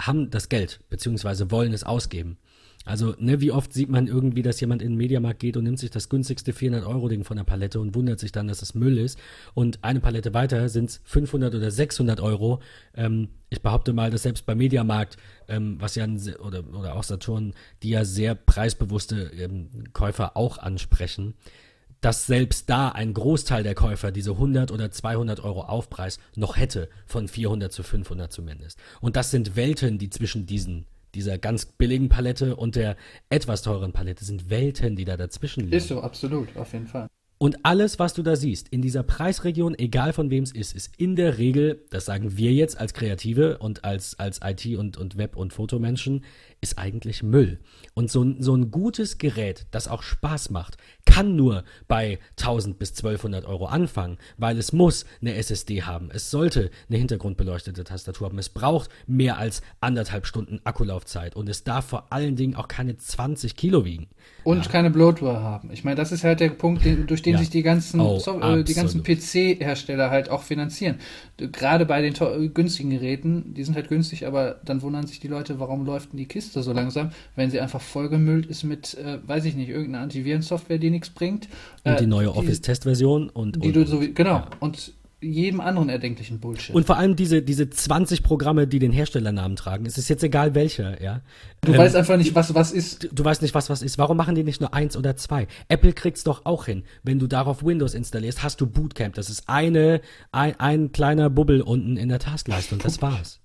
haben das Geld, beziehungsweise wollen es ausgeben. Also, ne, wie oft sieht man irgendwie, dass jemand in den Mediamarkt geht und nimmt sich das günstigste 400-Euro-Ding von der Palette und wundert sich dann, dass es Müll ist. Und eine Palette weiter sind es 500 oder 600 Euro. Ähm, ich behaupte mal, dass selbst beim Mediamarkt, ähm, was ja, oder, oder auch Saturn, die ja sehr preisbewusste ähm, Käufer auch ansprechen, dass selbst da ein Großteil der Käufer diese 100 oder 200 Euro Aufpreis noch hätte, von 400 zu 500 zumindest. Und das sind Welten, die zwischen diesen dieser ganz billigen Palette und der etwas teuren Palette sind Welten, die da dazwischen liegen. Ist so, absolut, auf jeden Fall. Und alles, was du da siehst, in dieser Preisregion, egal von wem es ist, ist in der Regel, das sagen wir jetzt als Kreative und als, als IT- und, und Web- und Fotomenschen, ist eigentlich Müll. Und so, so ein gutes Gerät, das auch Spaß macht, kann nur bei 1000 bis 1200 Euro anfangen, weil es muss eine SSD haben. Es sollte eine hintergrundbeleuchtete Tastatur haben. Es braucht mehr als anderthalb Stunden Akkulaufzeit und es darf vor allen Dingen auch keine 20 Kilo wiegen. Und ja. keine Bloatware haben. Ich meine, das ist halt der Punkt, den, durch den ja. sich die ganzen, oh, so, äh, ganzen PC-Hersteller halt auch finanzieren. Gerade bei den günstigen Geräten, die sind halt günstig, aber dann wundern sich die Leute, warum läuft denn die Kiste so langsam, wenn sie einfach vollgemüllt ist mit, äh, weiß ich nicht, irgendeiner Antivirensoftware, die nichts bringt. Und die äh, neue Office-Testversion und, die und, du so, genau. Ja. Und jedem anderen erdenklichen Bullshit. Und vor allem diese, diese 20 Programme, die den Herstellernamen tragen. Es ist jetzt egal welcher, ja. Du ähm, weißt einfach nicht, was was ist. Du, du, weißt nicht, was was ist. Warum machen die nicht nur eins oder zwei? Apple kriegt's doch auch hin. Wenn du darauf Windows installierst, hast du Bootcamp. Das ist eine, ein, ein kleiner Bubbel unten in der Taskleiste und das war's.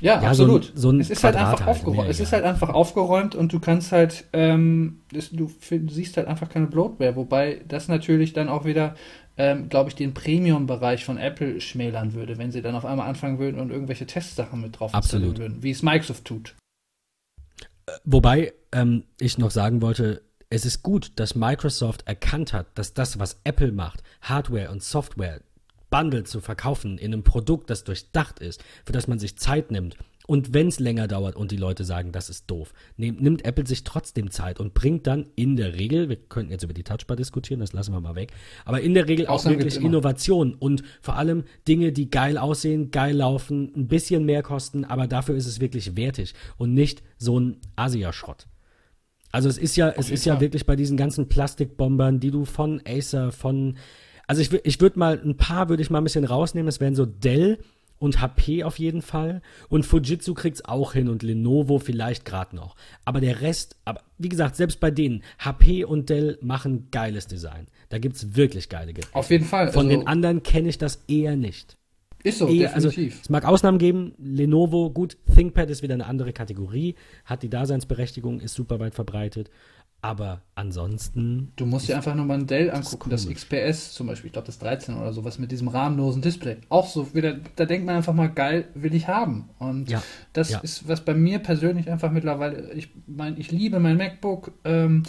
Ja, ja, absolut. So ein, so ein es ist halt einfach halt, aufgeräumt. Es ist halt einfach aufgeräumt und du kannst halt, ähm, das, du, du, siehst halt einfach keine Bloatware, wobei das natürlich dann auch wieder, ähm, glaube ich, den Premium-Bereich von Apple schmälern würde, wenn sie dann auf einmal anfangen würden und irgendwelche Testsachen mit drauf absolut. würden, wie es Microsoft tut. Äh, wobei ähm, ich noch sagen wollte, es ist gut, dass Microsoft erkannt hat, dass das, was Apple macht, Hardware und Software, Bundle zu verkaufen in einem Produkt, das durchdacht ist, für das man sich Zeit nimmt. Und wenn es länger dauert und die Leute sagen, das ist doof, nimmt, nimmt Apple sich trotzdem Zeit und bringt dann in der Regel, wir könnten jetzt über die Touchbar diskutieren, das lassen wir mal weg, aber in der Regel auch wirklich Innovation und vor allem Dinge, die geil aussehen, geil laufen, ein bisschen mehr kosten, aber dafür ist es wirklich wertig und nicht so ein Asia-Schrott. Also es ist ja, es ist ja wirklich bei diesen ganzen Plastikbombern, die du von Acer, von also ich, ich würde mal, ein paar würde ich mal ein bisschen rausnehmen. Das wären so Dell und HP auf jeden Fall. Und Fujitsu kriegt's auch hin und Lenovo vielleicht gerade noch. Aber der Rest, aber wie gesagt, selbst bei denen, HP und Dell machen geiles Design. Da gibt's wirklich geile Geräte. Auf jeden Fall. Von also, den anderen kenne ich das eher nicht. Ist so, eher, also definitiv. Also, es mag Ausnahmen geben. Lenovo, gut, ThinkPad ist wieder eine andere Kategorie, hat die Daseinsberechtigung, ist super weit verbreitet. Aber ansonsten. Du musst dir einfach nur mal ein Dell angucken, das, XPS zum Beispiel, ich glaube das 13 oder sowas mit diesem rahmenlosen Display. Auch so wieder, da denkt man einfach mal, geil, will ich haben. Und ja, das ja. ist, was bei mir persönlich einfach mittlerweile, ich meine, ich liebe mein MacBook, ähm,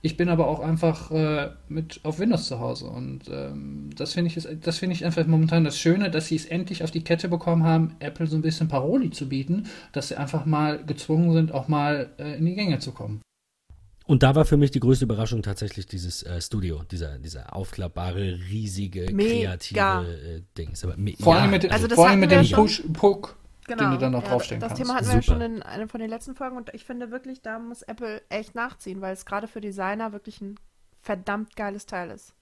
ich bin aber auch einfach äh, mit auf Windows zu Hause. Und ähm, das finde ich, das ich einfach momentan das Schöne, dass sie es endlich auf die Kette bekommen haben, Apple so ein bisschen Paroli zu bieten, dass sie einfach mal gezwungen sind, auch mal äh, in die Gänge zu kommen. Und da war für mich die größte Überraschung tatsächlich dieses äh, Studio, dieser, dieser aufklappbare, riesige, Mega. kreative äh, Ding. vor allem mit, also vor allem mit dem Push, Puck, genau, den du dann noch ja, draufstellen das kannst. Das Thema hatten Super. wir ja schon in einer von den letzten Folgen und ich finde wirklich, da muss Apple echt nachziehen, weil es gerade für Designer wirklich ein verdammt geiles Teil ist.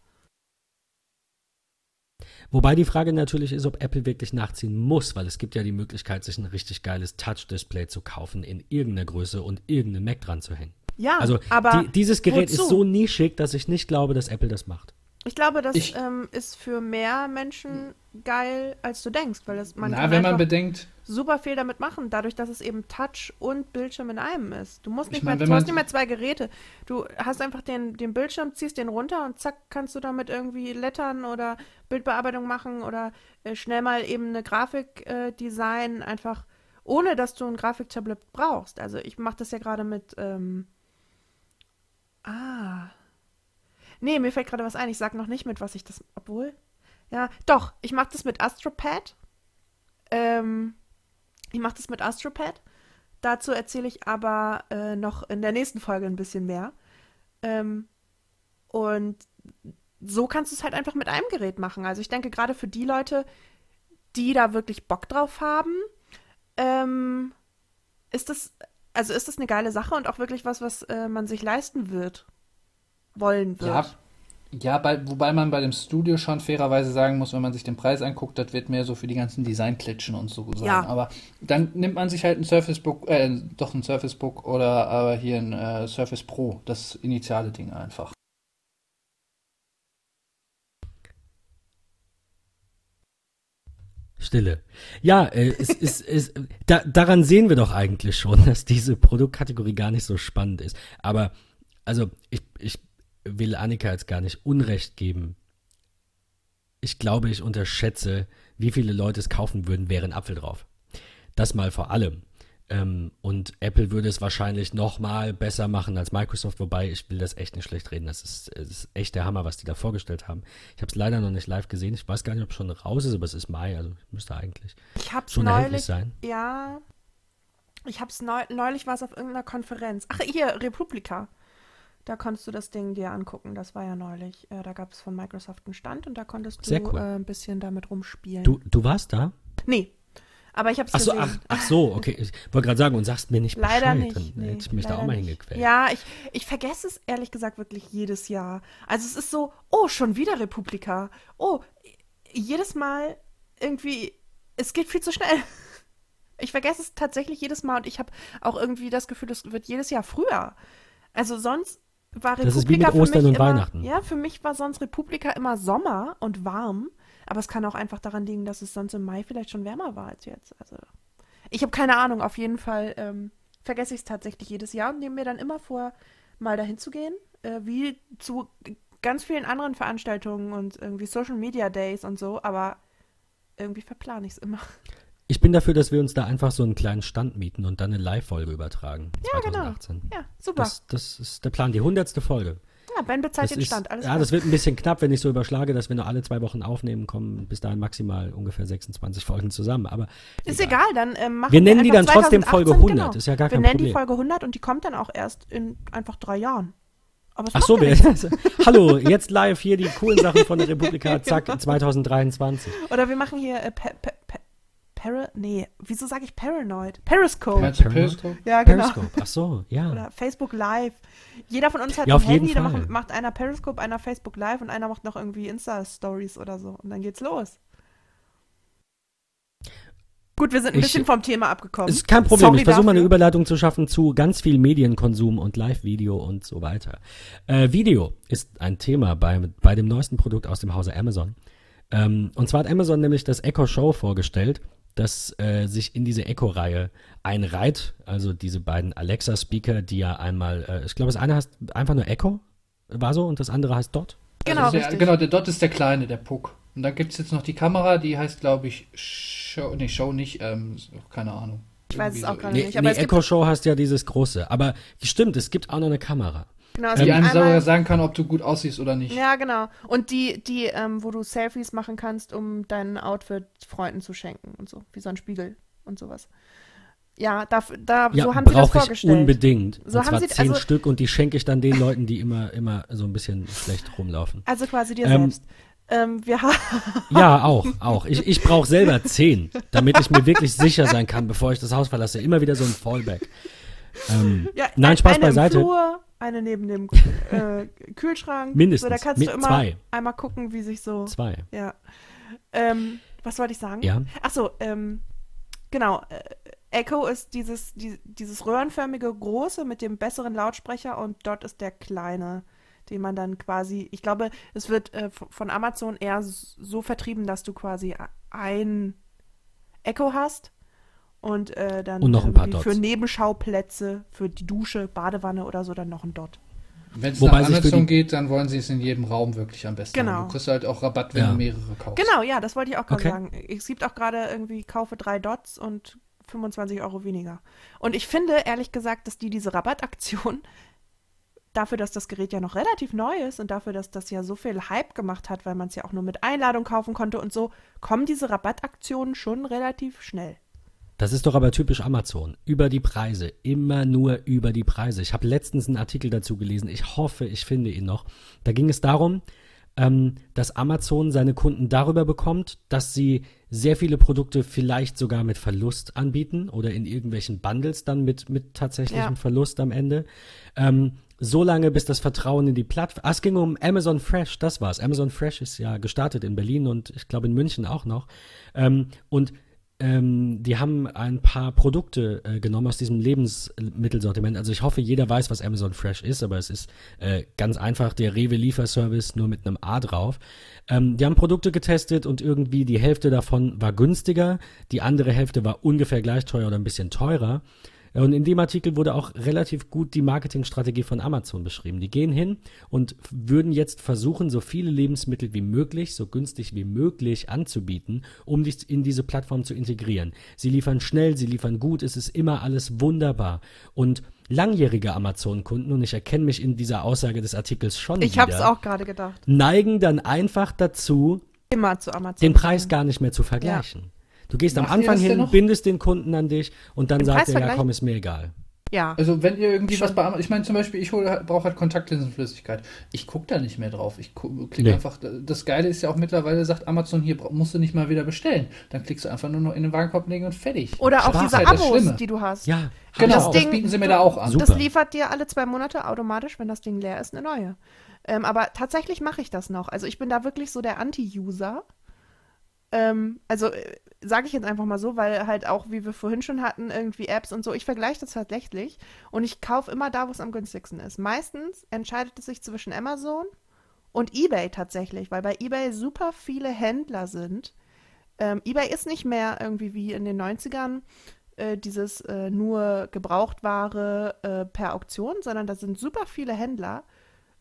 Wobei die Frage natürlich ist, ob Apple wirklich nachziehen muss, weil es gibt ja die Möglichkeit, sich ein richtig geiles Touch-Display zu kaufen in irgendeiner Größe und irgendeinen Mac dran zu hängen. Ja, also aber die, dieses Gerät wozu? ist so nischig, dass ich nicht glaube, dass Apple das macht. Ich glaube, das ich, ähm, ist für mehr Menschen geil, als du denkst, weil das man na, wenn man bedenkt, super viel damit machen, dadurch, dass es eben Touch und Bildschirm in einem ist. Du musst nicht, mein, mehr, du hast nicht mehr zwei Geräte. Du hast einfach den, den Bildschirm, ziehst den runter und zack, kannst du damit irgendwie Lettern oder Bildbearbeitung machen oder äh, schnell mal eben eine Grafik äh, designen, einfach ohne dass du ein Grafiktablet brauchst. Also ich mache das ja gerade mit ähm, Ah. Nee, mir fällt gerade was ein. Ich sag noch nicht mit, was ich das. Obwohl. Ja, doch, ich mache das mit Astropad. Ähm, Ich mache das mit AstroPad. Dazu erzähle ich aber äh, noch in der nächsten Folge ein bisschen mehr. Ähm, und so kannst du es halt einfach mit einem Gerät machen. Also ich denke gerade für die Leute, die da wirklich Bock drauf haben, ähm, ist das, also ist das eine geile Sache und auch wirklich was, was äh, man sich leisten wird, wollen wird. Ja, ja bei, wobei man bei dem Studio schon fairerweise sagen muss, wenn man sich den Preis anguckt, das wird mehr so für die ganzen Designklitschen und so sein. Ja. Aber dann nimmt man sich halt ein Surface Book, äh, doch ein Surface Book oder aber hier ein äh, Surface Pro, das initiale Ding einfach. Stille. Ja, äh, es ist, es, da, daran sehen wir doch eigentlich schon, dass diese Produktkategorie gar nicht so spannend ist. Aber, also, ich, ich will Annika jetzt gar nicht Unrecht geben. Ich glaube, ich unterschätze, wie viele Leute es kaufen würden, wäre ein Apfel drauf. Das mal vor allem. Ähm, und Apple würde es wahrscheinlich noch mal besser machen als Microsoft, wobei ich will das echt nicht schlecht reden. Das ist, es ist echt der Hammer, was die da vorgestellt haben. Ich habe es leider noch nicht live gesehen. Ich weiß gar nicht, ob es schon raus ist, aber es ist Mai, also müsste eigentlich Ich hab's schon erhältlich neulich, sein. ja, ich hab's neu, neulich war es auf irgendeiner Konferenz. Ach, hier, Republika. Da konntest du das Ding dir angucken. Das war ja neulich. Äh, da gab es von Microsoft einen Stand und da konntest du Sehr cool. äh, ein bisschen damit rumspielen. Du, du warst da? Nee, aber ich Ach so, gesehen. ach, ach so, okay. Ich wollte gerade sagen und sagst mir nicht Leider Bescheid, nicht. dann Nee, hätte ich mich da auch mal nicht. hingequält. Ja, ich, ich vergesse es ehrlich gesagt wirklich jedes Jahr. Also es ist so, oh, schon wieder Republika. Oh, jedes Mal irgendwie, es geht viel zu schnell. Ich vergesse es tatsächlich jedes Mal und ich habe auch irgendwie das Gefühl, es wird jedes Jahr früher. Also sonst war Republika Das ist wie mit für Ostern mich und immer, Weihnachten. Ja, für mich war sonst Republika immer Sommer und warm. Aber es kann auch einfach daran liegen, dass es sonst im Mai vielleicht schon wärmer war als jetzt. Also ich habe keine Ahnung. Auf jeden Fall ähm, vergesse ich es tatsächlich jedes Jahr und nehme mir dann immer vor, mal dahin zu gehen, äh, wie zu ganz vielen anderen Veranstaltungen und irgendwie Social Media Days und so. Aber irgendwie verplane ich es immer. Ich bin dafür, dass wir uns da einfach so einen kleinen Stand mieten und dann eine Live-Folge übertragen. Ja, genau. 2018. Ja, super. Das, das ist der Plan, die hundertste Folge. Ja, Ben bezahlt Das den Stand. Alles ja, klar. das wird ein bisschen knapp, wenn ich so überschlage, dass wir nur alle zwei Wochen aufnehmen, kommen bis dahin maximal ungefähr 26 Folgen zusammen. Aber Ist egal, dann ähm, machen Wir nennen die dann trotzdem 2018, Folge 100, Genau. ist ja gar wir kein nennen die Problem. Folge 100 und die kommt dann auch erst in einfach drei Jahren. Ach so, wir, hallo, jetzt live hier die coolen Sachen von der Republika, zack, Genau. 2023. Oder wir machen hier äh, pa pa Para nee, wieso sage ich Paranoid? Periscope. Paramount? Periscope? Ja, genau. Periscope, ach so, ja. Oder Facebook Live. Jeder von uns hat Ja, ein auf jeden Handy, da Fall. macht, macht einer Periscope, einer Facebook Live und einer macht noch irgendwie Insta-Stories oder so. Und dann geht's los. Gut, wir sind ein Ich- bisschen vom Thema abgekommen. Ist kein Problem. Sorry ich versuche mal eine. Überleitung zu schaffen zu ganz viel Medienkonsum und Live-Video und so weiter. Äh, Video ist ein Thema bei, bei dem neuesten Produkt aus dem Hause Amazon. Ähm, und zwar hat Amazon nämlich das Echo Show vorgestellt, das äh, sich in diese Echo-Reihe einreiht. Also diese beiden Alexa-Speaker, die ja einmal, äh, ich glaube, das eine heißt einfach nur Echo, war so, und das andere heißt Dot. Genau, also der, richtig. Genau, der Dot ist der kleine, der Puck. Und dann gibt es jetzt noch die Kamera, die heißt, glaube ich, Show, nee, Show nicht, ähm, keine Ahnung. Ich weiß es auch so. gar Nee, nicht, aber nee es gibt- Echo Show heißt ja dieses große. Aber stimmt, es gibt auch noch eine Kamera. Genau, es Die einem einmal- sogar sagen kann, ob du gut aussiehst oder nicht. Ja, genau. Und die, die, ähm, wo du Selfies machen kannst, um dein Outfit Freunden zu schenken und so, wie so ein Spiegel und sowas. Ja, da, da Ja, so haben sie das brauche ich vorgestellt. unbedingt. So und haben zwar sie- zehn also- Stück und die schenke ich dann den Leuten, die immer, immer so ein bisschen schlecht rumlaufen. Also quasi dir Ähm, selbst. Ähm, wir haben Ja, auch, auch. Ich, ich brauche selber zehn, damit ich mir wirklich sicher sein kann, bevor ich das Haus verlasse. Immer wieder so ein Fallback. Ähm, ja, Nein, ein- Spaß eine beiseite. Im Flur, eine neben dem äh, Kühlschrank. Mindestens. So, da kannst Mit du immer zwei. einmal gucken, wie sich so. zwei. Ja. Ähm, was wollte ich sagen? Ja. Ach so, ähm, genau. Äh, Echo ist dieses, die, dieses röhrenförmige große mit dem besseren Lautsprecher und dort ist der kleine, den man dann quasi, ich glaube, es wird äh, von Amazon eher so vertrieben, dass du quasi ein Echo hast und äh, dann Und noch ein paar irgendwie Dots. für Nebenschauplätze, für die Dusche, Badewanne oder so dann noch ein Dot. Wenn es nach Amazon geht, dann wollen sie es in jedem Raum wirklich am besten. Genau. haben. Du kriegst halt auch Rabatt, wenn Ja. du mehrere kaufst. Genau, ja, das wollte ich auch gerade Okay. sagen. Es gibt auch gerade irgendwie kaufe drei Dots und 25 Euro weniger. Und ich finde, ehrlich gesagt, dass die diese Rabattaktion dafür, dass das Gerät ja noch relativ neu ist und dafür, dass das ja so viel Hype gemacht hat, weil man es ja auch nur mit Einladung kaufen konnte und so, kommen diese Rabattaktionen schon relativ schnell. Das ist doch aber typisch Amazon. Über die Preise. Immer nur über die Preise. Ich habe letztens einen Artikel dazu gelesen. Ich hoffe, ich finde ihn noch. Da ging es darum, ähm, dass Amazon seine Kunden darüber bekommt, dass sie sehr viele Produkte vielleicht sogar mit Verlust anbieten oder in irgendwelchen Bundles dann mit, mit tatsächlichem Ja. Verlust am Ende. Ähm, so lange, bis das Vertrauen in die Plattform. Ah, es ging um Amazon Fresh, das war's. Amazon Fresh ist ja gestartet in Berlin und ich glaube in München auch noch. Ähm, und ähm, die haben ein paar Produkte äh, genommen aus diesem Lebensmittelsortiment. Also ich hoffe, jeder weiß, was Amazon Fresh ist, aber es ist äh, ganz einfach der Rewe-Lieferservice nur mit einem A drauf. Ähm, die haben Produkte getestet und irgendwie die Hälfte davon war günstiger, die andere Hälfte war ungefähr gleich teuer oder ein bisschen teurer. Und in dem Artikel wurde auch relativ gut die Marketingstrategie von Amazon beschrieben. Die gehen hin und würden jetzt versuchen, so viele Lebensmittel wie möglich, so günstig wie möglich anzubieten, um dich in diese Plattform zu integrieren. Sie liefern schnell, sie liefern gut, es ist immer alles wunderbar. Und langjährige Amazon-Kunden, und ich erkenne mich in dieser Aussage des Artikels schon Ich wieder, habe es auch gerade gedacht. neigen dann einfach dazu, den Preis gar nicht mehr zu vergleichen. Du gehst am Macht ihr Anfang das hin, bindest den Kunden an dich und dann Den sagt er, ja komm, ist mir egal. Ja. Also wenn ihr irgendwie Schon. was bei Amazon, ich meine zum Beispiel, ich brauche halt Kontaktlinsenflüssigkeit. Ich gucke da nicht mehr drauf. Ich klicke Nee. einfach. Das Geile ist ja auch mittlerweile, sagt Amazon hier, musst du nicht mal wieder bestellen. Dann klickst du einfach nur noch in den Warenkorb legen und fertig. Oder auch Spaß diese halt das Abos, die du hast. Ja, genau, das das, Ding- bieten sie mir da auch an. Super. Das liefert dir alle zwei Monate automatisch, wenn das Ding leer ist, eine neue. Ähm, aber tatsächlich mache ich das noch. Also ich bin da wirklich so der Anti-User. Ähm, also äh, sage ich jetzt einfach mal so, weil halt auch, wie wir vorhin schon hatten, irgendwie Apps und so, ich vergleiche das tatsächlich und ich kaufe immer da, wo es am günstigsten ist. Meistens entscheidet es sich zwischen Amazon und eBay tatsächlich, weil bei eBay super viele Händler sind. Ähm, eBay ist nicht mehr irgendwie wie in den 90ern äh, dieses äh, nur Gebrauchtware äh, per Auktion, sondern da sind super viele Händler,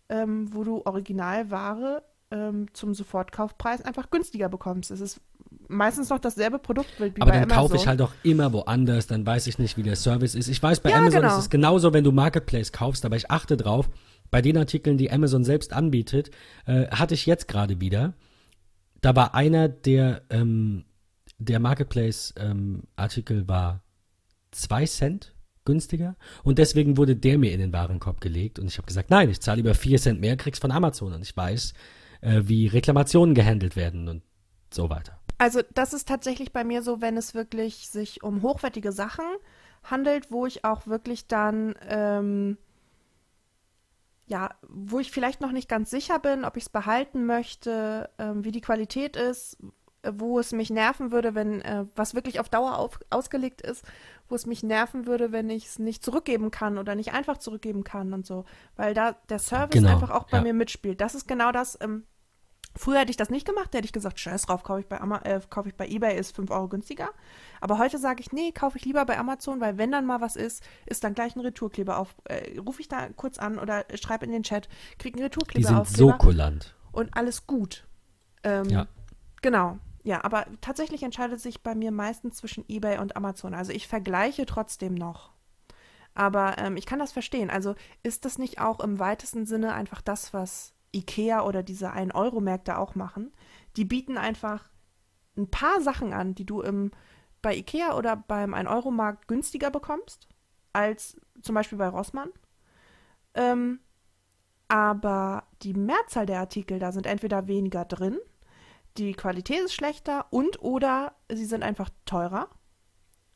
ähm, wo du Originalware ähm, zum Sofortkaufpreis einfach günstiger bekommst. Es ist meistens noch dasselbe Produktbild wie Aber dann kaufe ich halt auch immer woanders, dann weiß ich nicht, wie der Service ist. Ich weiß, bei Ja, Amazon genau. ist es genauso, wenn du Marketplace kaufst, aber ich achte drauf, bei den Artikeln, die Amazon selbst anbietet, äh, hatte ich jetzt gerade wieder, da war einer der, ähm, der Marketplace-Artikel war zwei Cent günstiger und deswegen wurde der mir in den Warenkorb gelegt und ich habe gesagt, nein, ich zahle lieber vier Cent mehr, krieg's von Amazon und ich weiß, äh, wie Reklamationen gehandelt werden und so weiter. Also das ist tatsächlich bei mir so, wenn es wirklich sich um hochwertige Sachen handelt, wo ich auch wirklich dann, ähm, ja, wo ich vielleicht noch nicht ganz sicher bin, ob ich es behalten möchte, ähm, wie die Qualität ist, wo es mich nerven würde, wenn, äh, was wirklich auf Dauer auf, ausgelegt ist, wo es mich nerven würde, wenn ich es nicht zurückgeben kann oder nicht einfach zurückgeben kann und so. Weil da der Service Genau, einfach auch bei ja. mir mitspielt. Das ist genau das, ähm, Früher hätte ich das nicht gemacht, da hätte ich gesagt, scheiß drauf, kaufe ich bei Ama äh, kaufe ich bei eBay, ist 5 Euro günstiger. Aber heute sage ich, nee, kaufe ich lieber bei Amazon, weil wenn dann mal was ist, ist dann gleich ein Retourkleber auf. Äh, Rufe ich da kurz an oder schreibe in den Chat, krieg einen Die Retourkleber sind auf so kulant. und alles gut. Ähm, Ja. Genau. Ja, aber tatsächlich entscheidet sich bei mir meistens zwischen eBay und Amazon. Also ich vergleiche trotzdem noch. Aber ähm, ich kann das verstehen. Also ist das nicht auch im weitesten Sinne einfach das, was IKEA oder diese 1-Euro-Märkte auch machen? Die bieten einfach ein paar Sachen an, die du im, bei IKEA oder beim 1-Euro-Markt günstiger bekommst, als zum Beispiel bei Rossmann. Ähm, aber die Mehrzahl der Artikel, da sind entweder weniger drin, die Qualität ist schlechter und oder sie sind einfach teurer.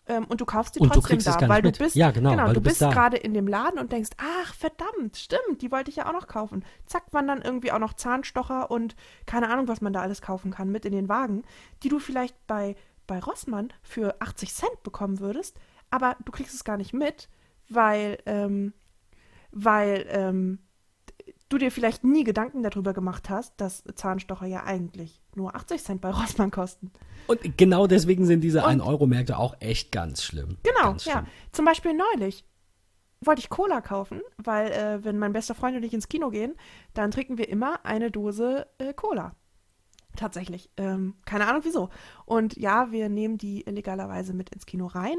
Ähm, und du kaufst sie Und trotzdem da, weil du mit. bist, Ja, genau, weil du bist bist gerade in dem Laden und denkst, ach verdammt, stimmt, die wollte ich ja auch noch kaufen. Zack, wandern irgendwie auch noch Zahnstocher und keine Ahnung, was man da alles kaufen kann, mit in den Wagen, die du vielleicht bei, bei Rossmann für 80 Cent bekommen würdest, aber du kriegst es gar nicht mit, weil, ähm, weil ähm, du dir vielleicht nie Gedanken darüber gemacht hast, dass Zahnstocher ja eigentlich nur 80 Cent bei Rossmann kosten. Und genau deswegen sind diese Und- 1-Euro-Märkte auch echt ganz schlimm. Genau, ganz ja. schlimm. Zum Beispiel neulich wollte ich Cola kaufen, weil äh, wenn mein bester Freund und ich ins Kino gehen, dann trinken wir immer eine Dose äh, Cola. Tatsächlich. Ähm, keine Ahnung wieso. Und ja, wir nehmen die illegalerweise mit ins Kino rein.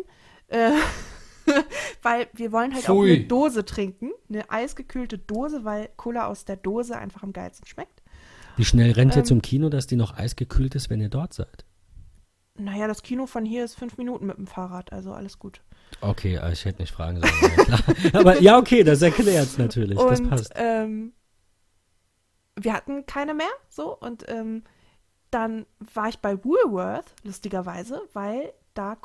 Äh, weil wir wollen halt auch Pfui. eine Dose trinken. Eine eisgekühlte Dose, weil Cola aus der Dose einfach am geilsten schmeckt. Wie schnell rennt ihr Ähm, zum Kino, dass die noch eisgekühlt ist, wenn ihr dort seid? Naja, das Kino von hier ist fünf Minuten mit dem Fahrrad, also alles gut. Okay, äh, ich hätte nicht fragen sollen. Klar. Aber ja, okay, das erklärt es natürlich. das Und passt. ähm, wir hatten keine mehr, so, und ähm, dann war ich bei Woolworth, lustigerweise, weil da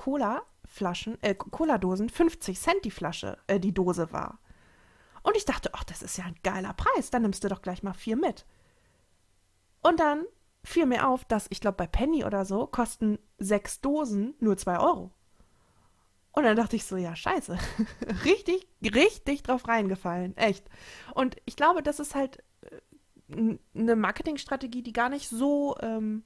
Cola-Flaschen, äh, Cola-Dosen 50 Cent die Flasche, äh, die Dose war. Und ich dachte, ach, das ist ja ein geiler Preis, dann nimmst du doch gleich mal vier mit. Und dann fiel mir auf, dass, ich glaube, bei Penny oder so kosten sechs Dosen nur zwei Euro. Und dann dachte ich so, ja, scheiße. richtig, richtig drauf reingefallen. Echt. Und ich glaube, das ist halt äh, eine Marketingstrategie, die gar nicht so, ähm,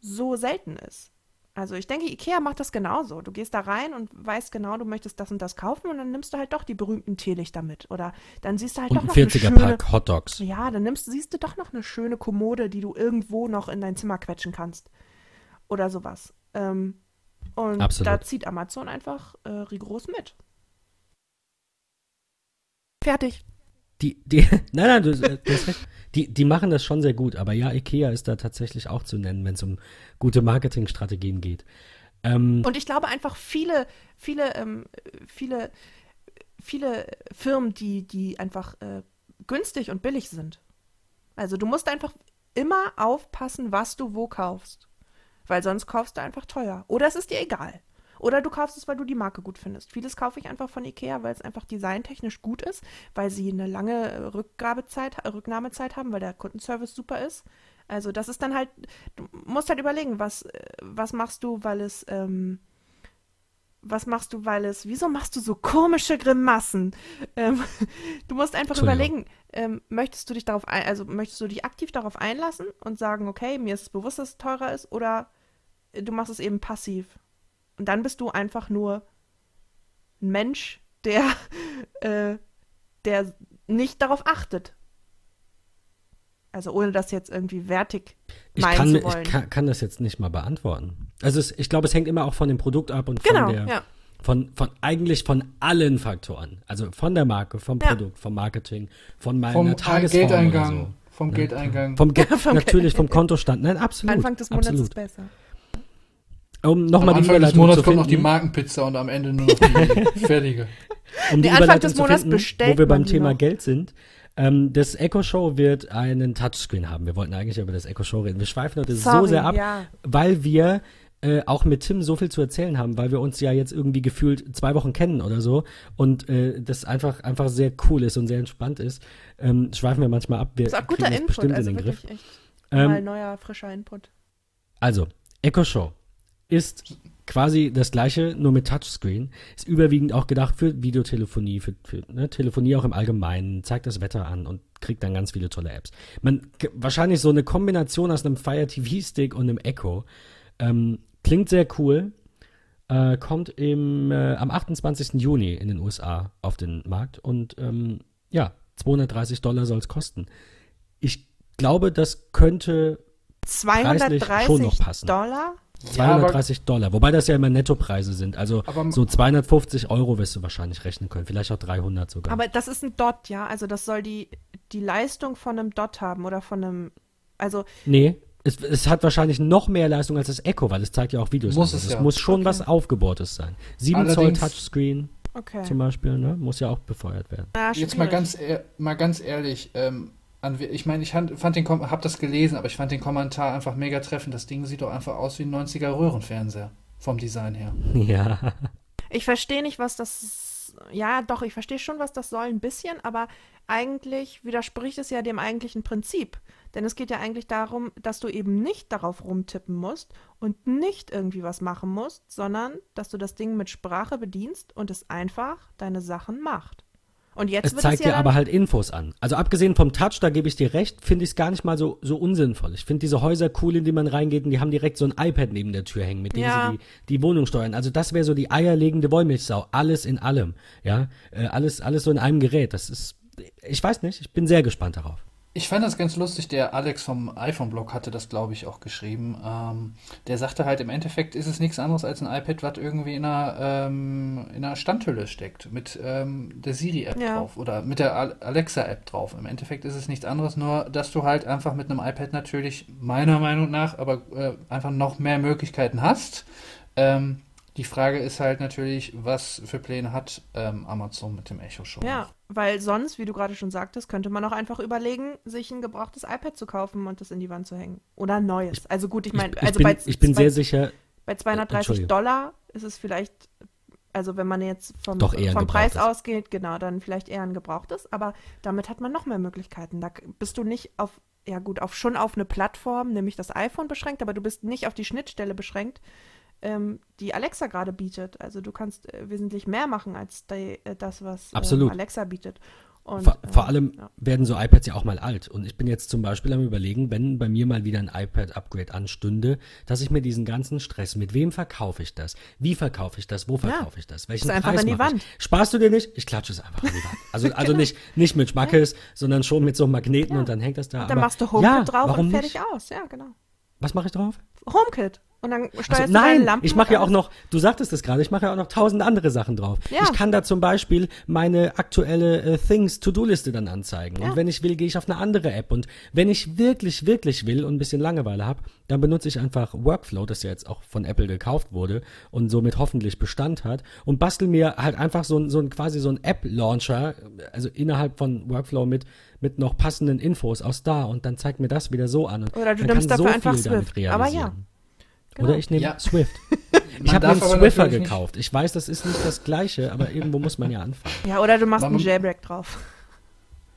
so selten ist. Also ich denke, Ikea macht das genauso. Du gehst da rein und weißt genau, du möchtest das und das kaufen und dann nimmst du halt doch die berühmten Teelichter mit. Oder dann siehst du halt Und doch noch eine 40er schöne, Pack Hot Dogs. ja, dann nimmst, siehst du doch noch eine schöne Kommode, die du irgendwo noch in dein Zimmer quetschen kannst. Oder sowas. Ähm, und Absolut. da zieht Amazon einfach äh, rigoros mit. Fertig. Die, die, nein, nein, du, äh, du hast recht. Die, die machen das schon sehr gut, aber ja, Ikea ist da tatsächlich auch zu nennen, wenn es um gute Marketingstrategien geht. Ähm, Und ich glaube einfach viele, viele, ähm, viele, viele Firmen, die, die einfach äh, günstig und billig sind. Also du musst einfach immer aufpassen, was du wo kaufst. Weil sonst kaufst du einfach teuer. Oder es ist dir egal. Oder du kaufst es, weil du die Marke gut findest. Vieles kaufe ich einfach von Ikea, weil es einfach designtechnisch gut ist, weil sie eine lange äh, Rückgabezeit, äh, Rücknahmezeit haben, weil der Kundenservice super ist. Also das ist dann halt, du musst halt überlegen, was, äh, was machst du, weil es, ähm, was machst du, weil es, wieso machst du so komische Grimassen? Ähm, du musst einfach überlegen, ähm, möchtest du dich darauf ein, also möchtest du dich aktiv darauf einlassen und sagen, okay, mir ist es bewusst, dass es teurer ist, oder du machst es eben passiv. Und dann bist du einfach nur ein Mensch, der, äh, der nicht darauf achtet. Also ohne das jetzt irgendwie wertig ich meinen kann, zu ich wollen. kann, kann das jetzt nicht mal beantworten. Also es, ich glaube, es hängt immer auch von dem Produkt ab und genau, von der, ja. von, von eigentlich von allen Faktoren. Also von der Marke, vom Ja. Produkt, vom Marketing, von meiner Vom Tagesform Geldeingang. oder Vom Ja. Geldeingang. so. Vom Ge Vom natürlich vom Kontostand. Nein, so. absolut. Anfang des Monats absolut. ist besser. Um Am nochmal die Anfang des Monats zu kommt noch die Markenpizza und am Ende nur noch die fertige. um die Nee, Anfang des Monats finden, bestellt wo wir beim Thema noch. Geld sind. Ähm, das Echo Show wird einen Touchscreen haben. Wir wollten eigentlich über das Echo Show reden. Wir schweifen heute so Sorry, sehr ab, ja. weil wir äh, auch mit Tim so viel zu erzählen haben, weil wir uns ja jetzt irgendwie gefühlt zwei Wochen kennen oder so und äh, das einfach einfach sehr cool ist und sehr entspannt ist. Ähm, schweifen wir manchmal ab. Wir Das ist auch guter Input, bestimmt also in den Griff. echt Ähm, mal neuer, frischer Input. Also, Echo Show ist quasi das gleiche, nur mit Touchscreen. Ist überwiegend auch gedacht für Videotelefonie, für, für ne, Telefonie auch im Allgemeinen, zeigt das Wetter an und kriegt dann ganz viele tolle Apps. Man, wahrscheinlich so eine Kombination aus einem Fire TV Stick und einem Echo. Ähm, klingt sehr cool. Äh, kommt im, äh, am 28. Juni in den USA auf den Markt und ähm, ja, 230 Dollar soll es kosten. Ich glaube, das könnte preislich schon noch 230 passen. Dollar? Ja, aber- 230 Dollar, wobei das ja immer Nettopreise sind. Also Aber- so 250 Euro wirst du wahrscheinlich rechnen können, vielleicht auch 300 sogar. Aber das ist ein Dot, ja? Also das soll die, die Leistung von einem Dot haben oder von einem, also nee, es, es hat wahrscheinlich noch mehr Leistung als das Echo, weil es zeigt ja auch Videos. Muss an. es Also ja. muss schon Okay. was Aufgebohrtes sein. 7 Zoll Allerdings- Touchscreen okay. zum Beispiel, ne? muss ja auch befeuert werden. Ja, Jetzt mal ganz, mal ganz ehrlich, ähm, an, ich meine, ich fand, den, Kom- hab das gelesen, aber ich fand den Kommentar einfach mega treffend. Das Ding sieht doch einfach aus wie ein 90er Röhrenfernseher. Vom Design her. Ja, Ich verstehe nicht, was das. Ja, doch, ich verstehe schon, was das soll, ein bisschen, aber eigentlich widerspricht es ja dem eigentlichen Prinzip. Denn es geht ja eigentlich darum, dass du eben nicht darauf rumtippen musst und nicht irgendwie was machen musst, sondern dass du das Ding mit Sprache bedienst und es einfach deine Sachen macht. Und jetzt es zeigt es ja dir aber halt Infos an. Also abgesehen vom Touch, da gebe ich dir recht, finde ich es gar nicht mal so, so unsinnvoll. Ich finde diese Häuser cool, in die man reingeht und die haben direkt so ein iPad neben der Tür hängen, mit dem Ja. sie die, die Wohnung steuern. Also das wäre so die eierlegende Wollmilchsau. Alles in allem. Ja, äh, alles, alles so in einem Gerät. Das ist, ich weiß nicht, ich bin sehr gespannt darauf. Ich fand das ganz lustig, der Alex vom iPhone-Blog hatte das, glaube ich, auch geschrieben. Ähm, der sagte halt, im Endeffekt ist es nichts anderes als ein iPad, was irgendwie in einer, ähm, in einer Standhülle steckt, mit ähm, der Siri-App Ja. drauf oder mit der Al- Alexa-App drauf. Im Endeffekt ist es nichts anderes, nur dass du halt einfach mit einem iPad natürlich, meiner Meinung nach, aber äh, einfach noch mehr Möglichkeiten hast. Ähm, die Frage ist halt natürlich, was für Pläne hat ähm, Amazon mit dem Echo Show? Ja, weil sonst, wie du gerade schon sagtest, könnte man auch einfach überlegen, sich ein gebrauchtes iPad zu kaufen und das in die Wand zu hängen. Oder ein neues. also gut, ich meine, ich also bin, bei, ich bin bei, sehr sicher, bei 230 Entschuldigung. Dollar ist es vielleicht, also wenn man jetzt vom, Doch eher ein vom Preis ausgeht, genau, dann vielleicht eher ein gebrauchtes, aber damit hat man noch mehr Möglichkeiten. Da bist du nicht auf, ja gut, auf schon auf eine Plattform, nämlich das iPhone beschränkt, aber du bist nicht auf die Schnittstelle beschränkt, ähm, die Alexa gerade bietet. Also du kannst äh, wesentlich mehr machen als die, äh, das, was Absolut. Alexa bietet. Und, vor, vor ähm, allem ja. werden so iPads ja auch mal alt. Und ich bin jetzt zum Beispiel am überlegen, wenn bei mir mal wieder ein iPad-Upgrade anstünde, dass ich mir diesen ganzen Stress, mit wem verkaufe ich das? Wie verkaufe ich das? Wo verkaufe ich das? Welchen Ist einfach Preis an die Wand. Ich? Sparst du dir nicht? Ich klatsche es einfach an die Wand. Also, also nicht, nicht mit Schmackes, sondern schon mit so einem Magneten Ja. und dann hängt das da. Und dann Aber machst du HomeKit ja, drauf und fertig nicht? aus. Ja, genau. Was mache ich drauf? HomeKit. Und dann steuerst Also, du deine nein, Lampen. ich mache ja auch noch, du sagtest es gerade, ich mache ja auch noch tausend andere Sachen drauf. Ja. Ich kann da zum Beispiel meine aktuelle äh, Things-To-Do-Liste dann anzeigen. Ja. Und wenn ich will, gehe ich auf eine andere App. Und wenn ich wirklich, wirklich will und ein bisschen Langeweile habe, dann benutze ich einfach Workflow, das ja jetzt auch von Apple gekauft wurde und somit hoffentlich Bestand hat und bastel mir halt einfach so ein, so ein quasi so ein App-Launcher, also innerhalb von Workflow mit, mit noch passenden Infos aus da und dann zeigt mir das wieder so an. Und Oder du nimmst kann dafür so einfach Swift. Aber ja. Genau. Oder ich nehme Ja. Swift. Ich Man habe einen Swiffer gekauft. Ich weiß, das ist nicht das Gleiche, aber irgendwo muss man ja anfangen. Ja, oder du machst Aber einen man- Jailbreak drauf.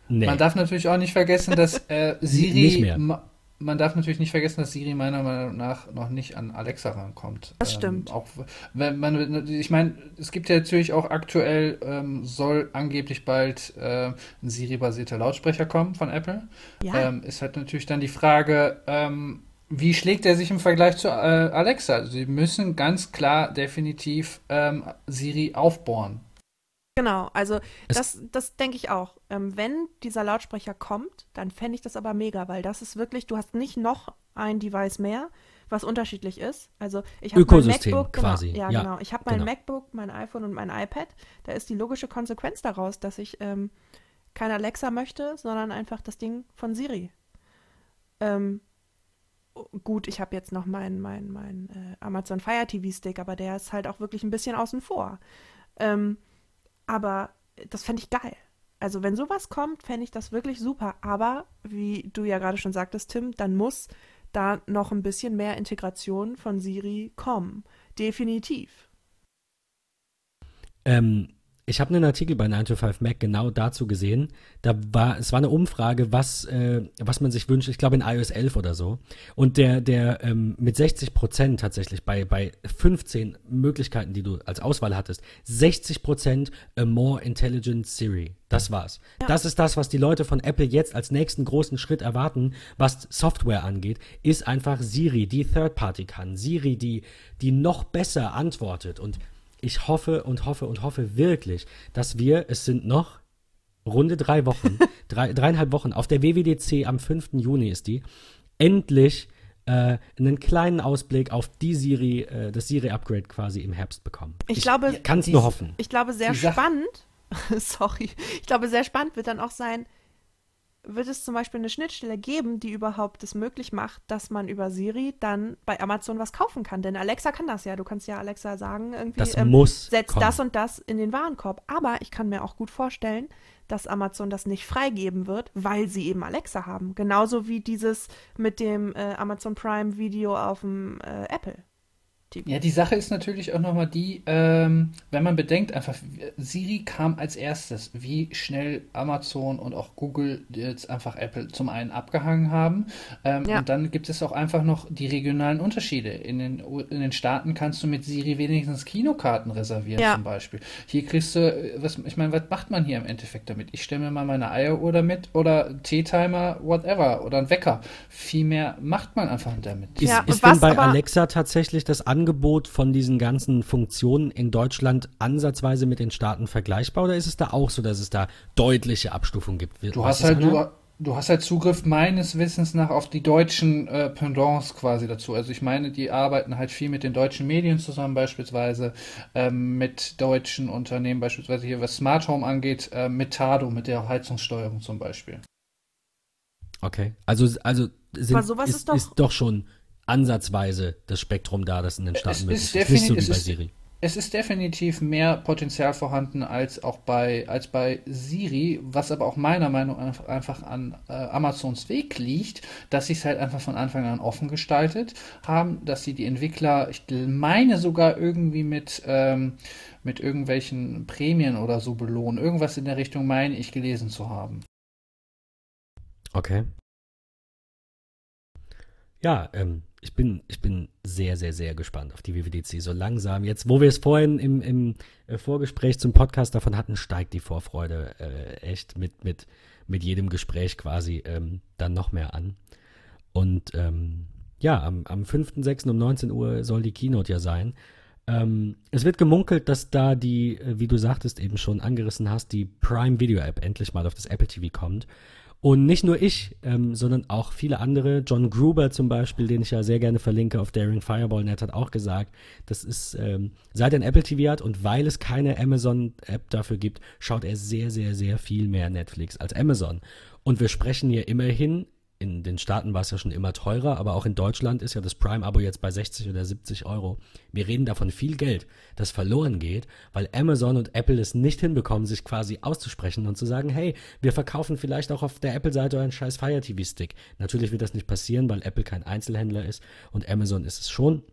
Nee. Man darf natürlich auch nicht vergessen, dass äh, Siri. Nicht mehr. ma- Man darf natürlich nicht vergessen, dass Siri meiner Meinung nach noch nicht an Alexa rankommt. Das stimmt. auch wenn man, ich meine, es gibt ja natürlich auch aktuell ähm, soll angeblich bald äh, ein Siri-basierter Lautsprecher kommen von Apple. Ja, Ähm, ist halt natürlich dann die Frage, ähm, wie schlägt er sich im Vergleich zu äh, Alexa? Also sie müssen ganz klar definitiv ähm, Siri aufbohren. genau. Also Es- das, das denke ich auch. Ähm, wenn dieser Lautsprecher kommt, dann fände ich das aber mega, weil das ist wirklich, du hast nicht noch ein Device mehr, was unterschiedlich ist. Also ich habe mein MacBook, quasi. Genau, ja, Ja, genau. Ich habe mein genau. MacBook, mein iPhone und mein iPad. Da ist die logische Konsequenz daraus, dass ich ähm, kein Alexa möchte, sondern einfach das Ding von Siri. Ähm, gut, ich habe jetzt noch meinen mein, mein, äh, Amazon Fire TV Stick, aber der ist halt auch wirklich ein bisschen außen vor. Ähm, aber das fände ich geil. Also wenn sowas kommt, fände ich das wirklich super. Aber wie du ja gerade schon sagtest, Tim, dann muss da noch ein bisschen mehr Integration von Siri kommen. Definitiv. Ähm, ich habe einen Artikel bei 9 to 5 Mac genau dazu gesehen. Da war, es war eine Umfrage, was, äh, was man sich wünscht. Ich glaube in iOS 11 oder so. Und der, der ähm, mit 60 Prozent tatsächlich bei, bei 15 Möglichkeiten, die du als Auswahl hattest, 60 Prozent a more intelligent Siri. Das war's. Das ist das, was die Leute von Apple jetzt als nächsten großen Schritt erwarten, was Software angeht, ist einfach Siri, die Third Party kann. Siri, die, die noch besser antwortet. Und ich hoffe und hoffe und hoffe wirklich, dass wir, es sind noch runde drei Wochen, drei, dreieinhalb Wochen, auf der WWDC am 5. Juni ist die, endlich äh, einen kleinen Ausblick auf die Siri, äh, das Siri-Upgrade quasi im Herbst bekommen. Ich glaube- kann es nur hoffen. Ich glaube, sehr spannend, sorry, ich glaube, sehr spannend wird dann auch sein, wird es zum Beispiel eine Schnittstelle geben, die überhaupt es möglich macht, dass man über Siri dann bei Amazon was kaufen kann. Denn Alexa kann das ja. Du kannst ja Alexa sagen, irgendwie, Das ähm, muss setz kommen. das und das in den Warenkorb. Aber ich kann mir auch gut vorstellen, dass Amazon das nicht freigeben wird, weil sie eben Alexa haben. Genauso wie dieses mit dem äh, Amazon Prime Video auf dem äh, Apple. TV. Ja, die Sache ist natürlich auch nochmal die, ähm, wenn man bedenkt, einfach, Siri kam als erstes, wie schnell Amazon und auch Google jetzt einfach Apple zum einen abgehangen haben. Ähm, Ja. Und dann gibt es auch einfach noch die regionalen Unterschiede. In den, in den Staaten kannst du mit Siri wenigstens Kinokarten reservieren, Ja. zum Beispiel. Hier kriegst du, äh, was, ich meine, was macht man hier im Endeffekt damit? Ich stelle mir mal meine Eieruhr damit oder Teetimer, whatever, oder ein Wecker. Viel mehr macht man einfach damit. Ist, Ja, ist was denn bei aber- Alexa tatsächlich das Angebot von diesen ganzen Funktionen in Deutschland ansatzweise mit den Staaten vergleichbar oder ist es da auch so, dass es da deutliche Abstufungen gibt? Du hast halt, du, du hast halt Zugriff meines Wissens nach auf die deutschen äh, Pendants quasi dazu. Also ich meine, die arbeiten halt viel mit den deutschen Medien zusammen, beispielsweise ähm, mit deutschen Unternehmen, beispielsweise hier was Smart Home angeht, äh, mit Tado, mit der Heizungssteuerung zum Beispiel. Okay, also, also sind, ist, ist, doch, ist doch schon ansatzweise das Spektrum da, das in den Staaten möglich ist. Ist nicht so wie bei Siri es ist definitiv mehr Potenzial vorhanden als auch bei, als bei Siri, was aber auch meiner Meinung nach einfach an äh, Amazons Weg liegt, dass sie es halt einfach von Anfang an offen gestaltet haben, dass sie die Entwickler, ich meine sogar irgendwie mit, ähm, mit irgendwelchen Prämien oder so belohnen. Irgendwas in der Richtung meine ich gelesen zu haben. Okay. Ja, ähm, ich bin, ich bin sehr, sehr, sehr gespannt auf die WWDC. So langsam, jetzt, wo wir es vorhin im, im äh, Vorgespräch zum Podcast davon hatten, steigt die Vorfreude äh, echt mit, mit, mit jedem Gespräch quasi ähm, dann noch mehr an. Und ähm, ja, am, am 5., 6. um 19 Uhr soll die Keynote ja sein. Ähm, es wird gemunkelt, dass da die, äh, wie du sagtest, eben schon angerissen hast, die Prime Video App endlich mal auf das Apple TV kommt. Und nicht nur ich, ähm, sondern auch viele andere. John Gruber zum Beispiel, den ich ja sehr gerne verlinke auf Daring Fireball Net, hat auch gesagt, das ist, ähm, seit er ein Apple TV hat und weil es keine Amazon-App dafür gibt, schaut er sehr, sehr, sehr viel mehr Netflix als Amazon. Und wir sprechen hier immerhin in den Staaten war es ja schon immer teurer, aber auch in Deutschland ist ja das Prime-Abo jetzt bei 60 oder 70 Euro. Wir reden davon viel Geld, das verloren geht, weil Amazon und Apple es nicht hinbekommen, sich quasi auszusprechen und zu sagen, hey, wir verkaufen vielleicht auch auf der Apple-Seite einen scheiß Fire TV-Stick. Natürlich wird das nicht passieren, weil Apple kein Einzelhändler ist und Amazon ist es schon.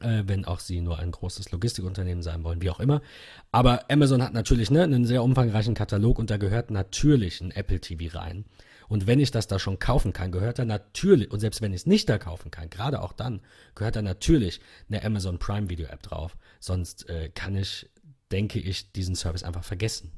Äh, wenn auch sie nur ein großes Logistikunternehmen sein wollen, wie auch immer. Aber Amazon hat natürlich ne, einen sehr umfangreichen Katalog und da gehört natürlich ein Apple TV rein. Und wenn ich das da schon kaufen kann, gehört da natürlich, und selbst wenn ich es nicht da kaufen kann, gerade auch dann, gehört da natürlich eine Amazon Prime Video App drauf. Sonst äh, kann ich, denke ich, diesen Service einfach vergessen.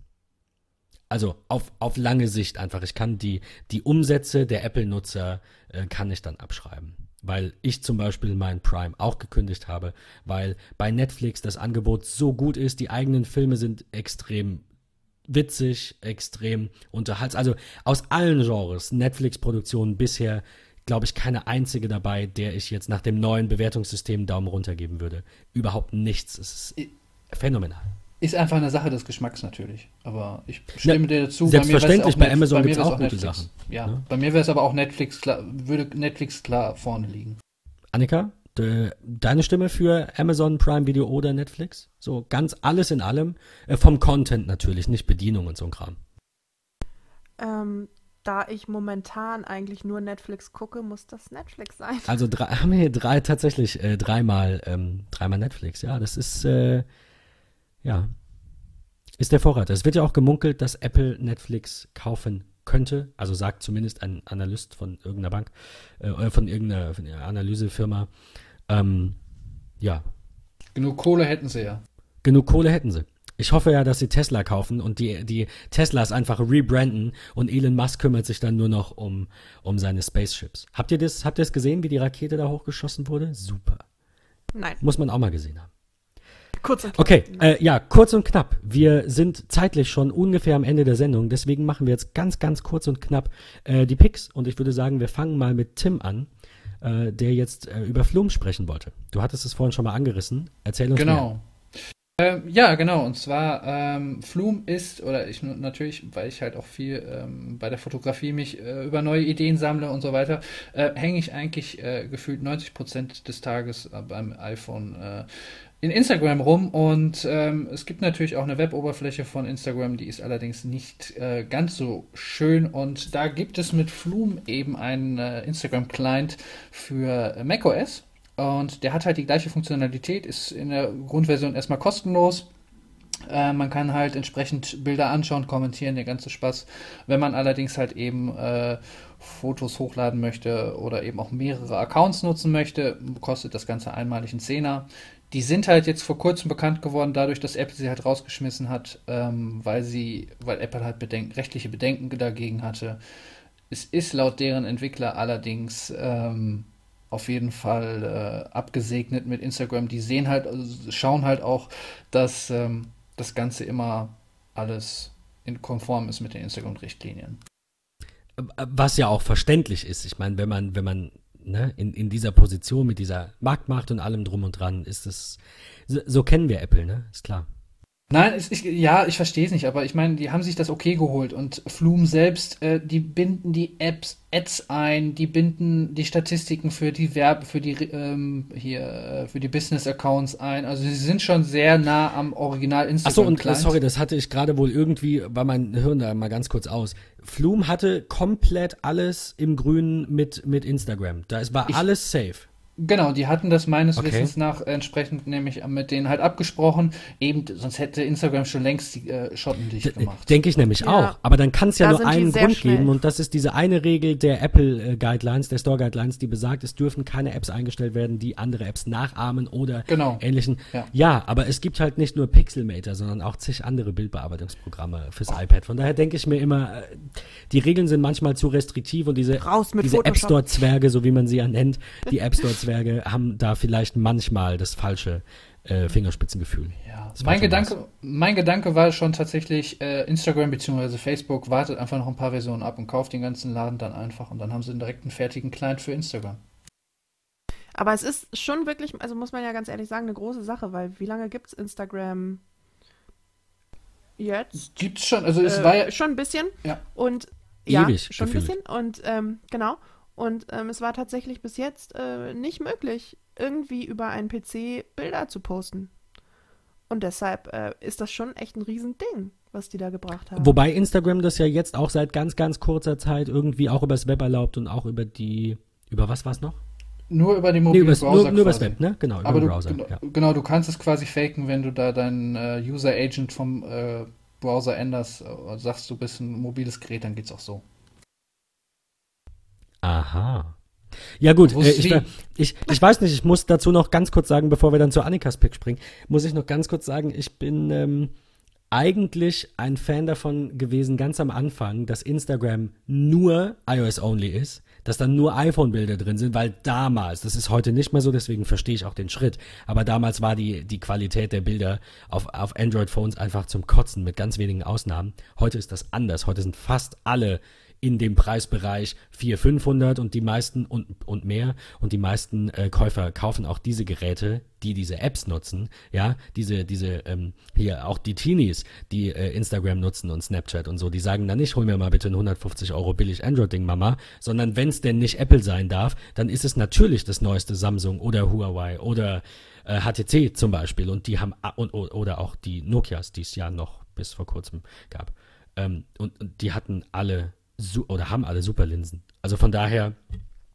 Also auf, auf lange Sicht einfach. Ich kann die, die Umsätze der Apple-Nutzer äh, kann ich dann abschreiben weil ich zum Beispiel mein Prime auch gekündigt habe, weil bei Netflix das Angebot so gut ist, die eigenen Filme sind extrem witzig, extrem unterhaltsam. Also aus allen Genres, Netflix-Produktionen bisher, glaube ich, keine einzige dabei, der ich jetzt nach dem neuen Bewertungssystem Daumen runter geben würde. Überhaupt nichts. Es ist phänomenal. Ist einfach eine Sache des Geschmacks natürlich. Aber ich stimme ja, dir dazu. Selbstverständlich, bei, bei Amazon gibt es auch, auch gute Netflix. Sachen. Ja, ja. bei mir wäre es aber auch Netflix, klar, würde Netflix klar vorne liegen. Annika? Deine Stimme für Amazon Prime Video oder Netflix? So ganz alles in allem. Äh, vom Content natürlich, nicht Bedienung und so ein Kram. Ähm, da ich momentan eigentlich nur Netflix gucke, muss das Netflix sein. Also drei, haben wir hier drei tatsächlich äh, dreimal, ähm, dreimal Netflix. Ja, das ist äh, ja ist der Vorreiter. Es wird ja auch gemunkelt, dass Apple Netflix kaufen könnte. Also sagt zumindest ein Analyst von irgendeiner Bank, äh, von irgendeiner, von einer Analysefirma. Ähm, ja. Genug Kohle hätten sie ja. Genug Kohle hätten sie. Ich hoffe ja, dass sie Tesla kaufen und die, die Teslas einfach rebranden und Elon Musk kümmert sich dann nur noch um, um seine Spaceships. Habt ihr das, habt ihr das gesehen, wie die Rakete da hochgeschossen wurde? Super. Nein. Muss man auch mal gesehen haben. Kurz und knapp. Okay, äh, ja, kurz und knapp. Wir sind zeitlich schon ungefähr am Ende der Sendung, deswegen machen wir jetzt ganz, ganz kurz und knapp äh, die Picks und ich würde sagen, wir fangen mal mit Tim an, äh, der jetzt äh, über Flum sprechen wollte. Du hattest es vorhin schon mal angerissen. Erzähl uns genau. mehr. Ähm, ja, genau. Und zwar ähm, Flume ist, oder ich natürlich, weil ich halt auch viel ähm, bei der Fotografie mich äh, über neue Ideen sammle und so weiter, äh, hänge ich eigentlich äh, gefühlt 90 Prozent des Tages äh, beim iPhone äh, in Instagram rum und ähm, es gibt natürlich auch eine Weboberfläche von Instagram, die ist allerdings nicht äh, ganz so schön und da gibt es mit Flume eben einen äh, Instagram-Client für macOS und der hat halt die gleiche Funktionalität, ist in der Grundversion erstmal kostenlos. Äh, man kann halt entsprechend Bilder anschauen, kommentieren, der ganze Spaß. Wenn man allerdings halt eben äh, Fotos hochladen möchte oder eben auch mehrere Accounts nutzen möchte, kostet das Ganze einmalig einen Zehner die sind halt jetzt vor kurzem bekannt geworden, dadurch, dass Apple sie halt rausgeschmissen hat, ähm, weil sie, weil Apple halt Bedenken, rechtliche Bedenken dagegen hatte. Es ist laut deren Entwickler allerdings ähm, auf jeden Fall äh, abgesegnet mit Instagram. Die sehen halt, also schauen halt auch, dass ähm, das Ganze immer alles in konform ist mit den Instagram-Richtlinien. Was ja auch verständlich ist. Ich meine, wenn man, wenn man ne, in, in dieser Position mit dieser Marktmacht und allem drum und dran ist es, so, so kennen wir Apple, ne? Ist klar. Nein, ich, ja, ich verstehe es nicht, aber ich meine, die haben sich das okay geholt und Flume selbst, äh, die binden die Apps, Ads ein, die binden die Statistiken für die Werbe, für die ähm, hier, äh, für die Business Accounts ein. Also sie sind schon sehr nah am Original Instagram. Achso, und Client. sorry, das hatte ich gerade wohl irgendwie, war mein Hirn da mal ganz kurz aus. Flume hatte komplett alles im Grünen mit, mit Instagram. Da war ich, alles safe. Genau, die hatten das meines okay. Wissens nach entsprechend nämlich mit denen halt abgesprochen. Eben, sonst hätte Instagram schon längst die äh, Schotten dicht gemacht. Denke ich nämlich ja. auch. Aber dann kann es ja da nur einen Grund schnell. geben und das ist diese eine Regel der Apple äh, Guidelines, der Store Guidelines, die besagt, es dürfen keine Apps eingestellt werden, die andere Apps nachahmen oder genau. ähnlichen. Ja. ja. aber es gibt halt nicht nur Pixelmator, sondern auch zig andere Bildbearbeitungsprogramme fürs oh. iPad. Von daher denke ich mir immer, äh, die Regeln sind manchmal zu restriktiv und diese, diese App Store Zwerge, so wie man sie ja nennt, die App Store Zwerge haben da vielleicht manchmal das falsche äh, Fingerspitzengefühl. Ja. Mein Gedanke, mein Gedanke war schon tatsächlich, äh, Instagram bzw. Facebook wartet einfach noch ein paar Versionen ab und kauft den ganzen Laden dann einfach und dann haben sie direkt einen fertigen Client für Instagram. Aber es ist schon wirklich, also muss man ja ganz ehrlich sagen, eine große Sache, weil wie lange gibt es Instagram jetzt? Gibt es schon, also es äh, war ja. Schon ein bisschen. Ja. Und ja, Ewig schon gefühlt. ein bisschen. Und ähm, genau. Und ähm, es war tatsächlich bis jetzt äh, nicht möglich, irgendwie über einen PC Bilder zu posten. Und deshalb äh, ist das schon echt ein Riesending, was die da gebracht haben. Wobei Instagram das ja jetzt auch seit ganz, ganz kurzer Zeit irgendwie auch übers Web erlaubt und auch über die. Über was war es noch? Nur über die mobilen nee, Browser. Nur, nur übers Web, ne? Genau, über Aber den Browser. Du, ja. Genau, du kannst es quasi faken, wenn du da deinen äh, User Agent vom äh, Browser änderst, äh, sagst du bist ein mobiles Gerät, dann geht's auch so. Aha. Ja gut, äh, ich, ich, ich weiß nicht, ich muss dazu noch ganz kurz sagen, bevor wir dann zu Annikas Pick springen, muss ich noch ganz kurz sagen, ich bin ähm, eigentlich ein Fan davon gewesen, ganz am Anfang, dass Instagram nur iOS-only ist, dass dann nur iPhone-Bilder drin sind, weil damals, das ist heute nicht mehr so, deswegen verstehe ich auch den Schritt, aber damals war die, die Qualität der Bilder auf, auf Android-Phones einfach zum Kotzen, mit ganz wenigen Ausnahmen. Heute ist das anders, heute sind fast alle in dem Preisbereich 400, 500 und die meisten und, und mehr und die meisten äh, Käufer kaufen auch diese Geräte, die diese Apps nutzen, ja, diese, diese, ähm, hier auch die Teenies, die äh, Instagram nutzen und Snapchat und so, die sagen dann nicht, hol mir mal bitte ein 150 Euro billig Android-Ding, Mama, sondern wenn es denn nicht Apple sein darf, dann ist es natürlich das neueste Samsung oder Huawei oder äh, HTC zum Beispiel und die haben, und, oder auch die Nokias, die es ja noch bis vor kurzem gab. Ähm, und, und die hatten alle oder haben alle Superlinsen. Also von daher,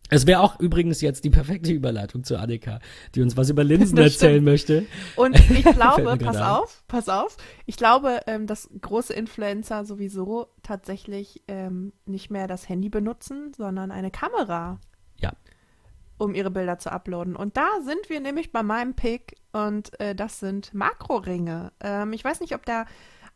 es wäre auch übrigens jetzt die perfekte Überleitung zu Annika, die uns was über Linsen erzählen möchte. Und ich glaube, pass auf, pass auf, ich glaube, ähm, dass große Influencer sowieso tatsächlich ähm, nicht mehr das Handy benutzen, sondern eine Kamera. Ja. Um ihre Bilder zu uploaden. Und da sind wir nämlich bei meinem Pick und äh, das sind Makroringe. Ähm, ich weiß nicht, ob der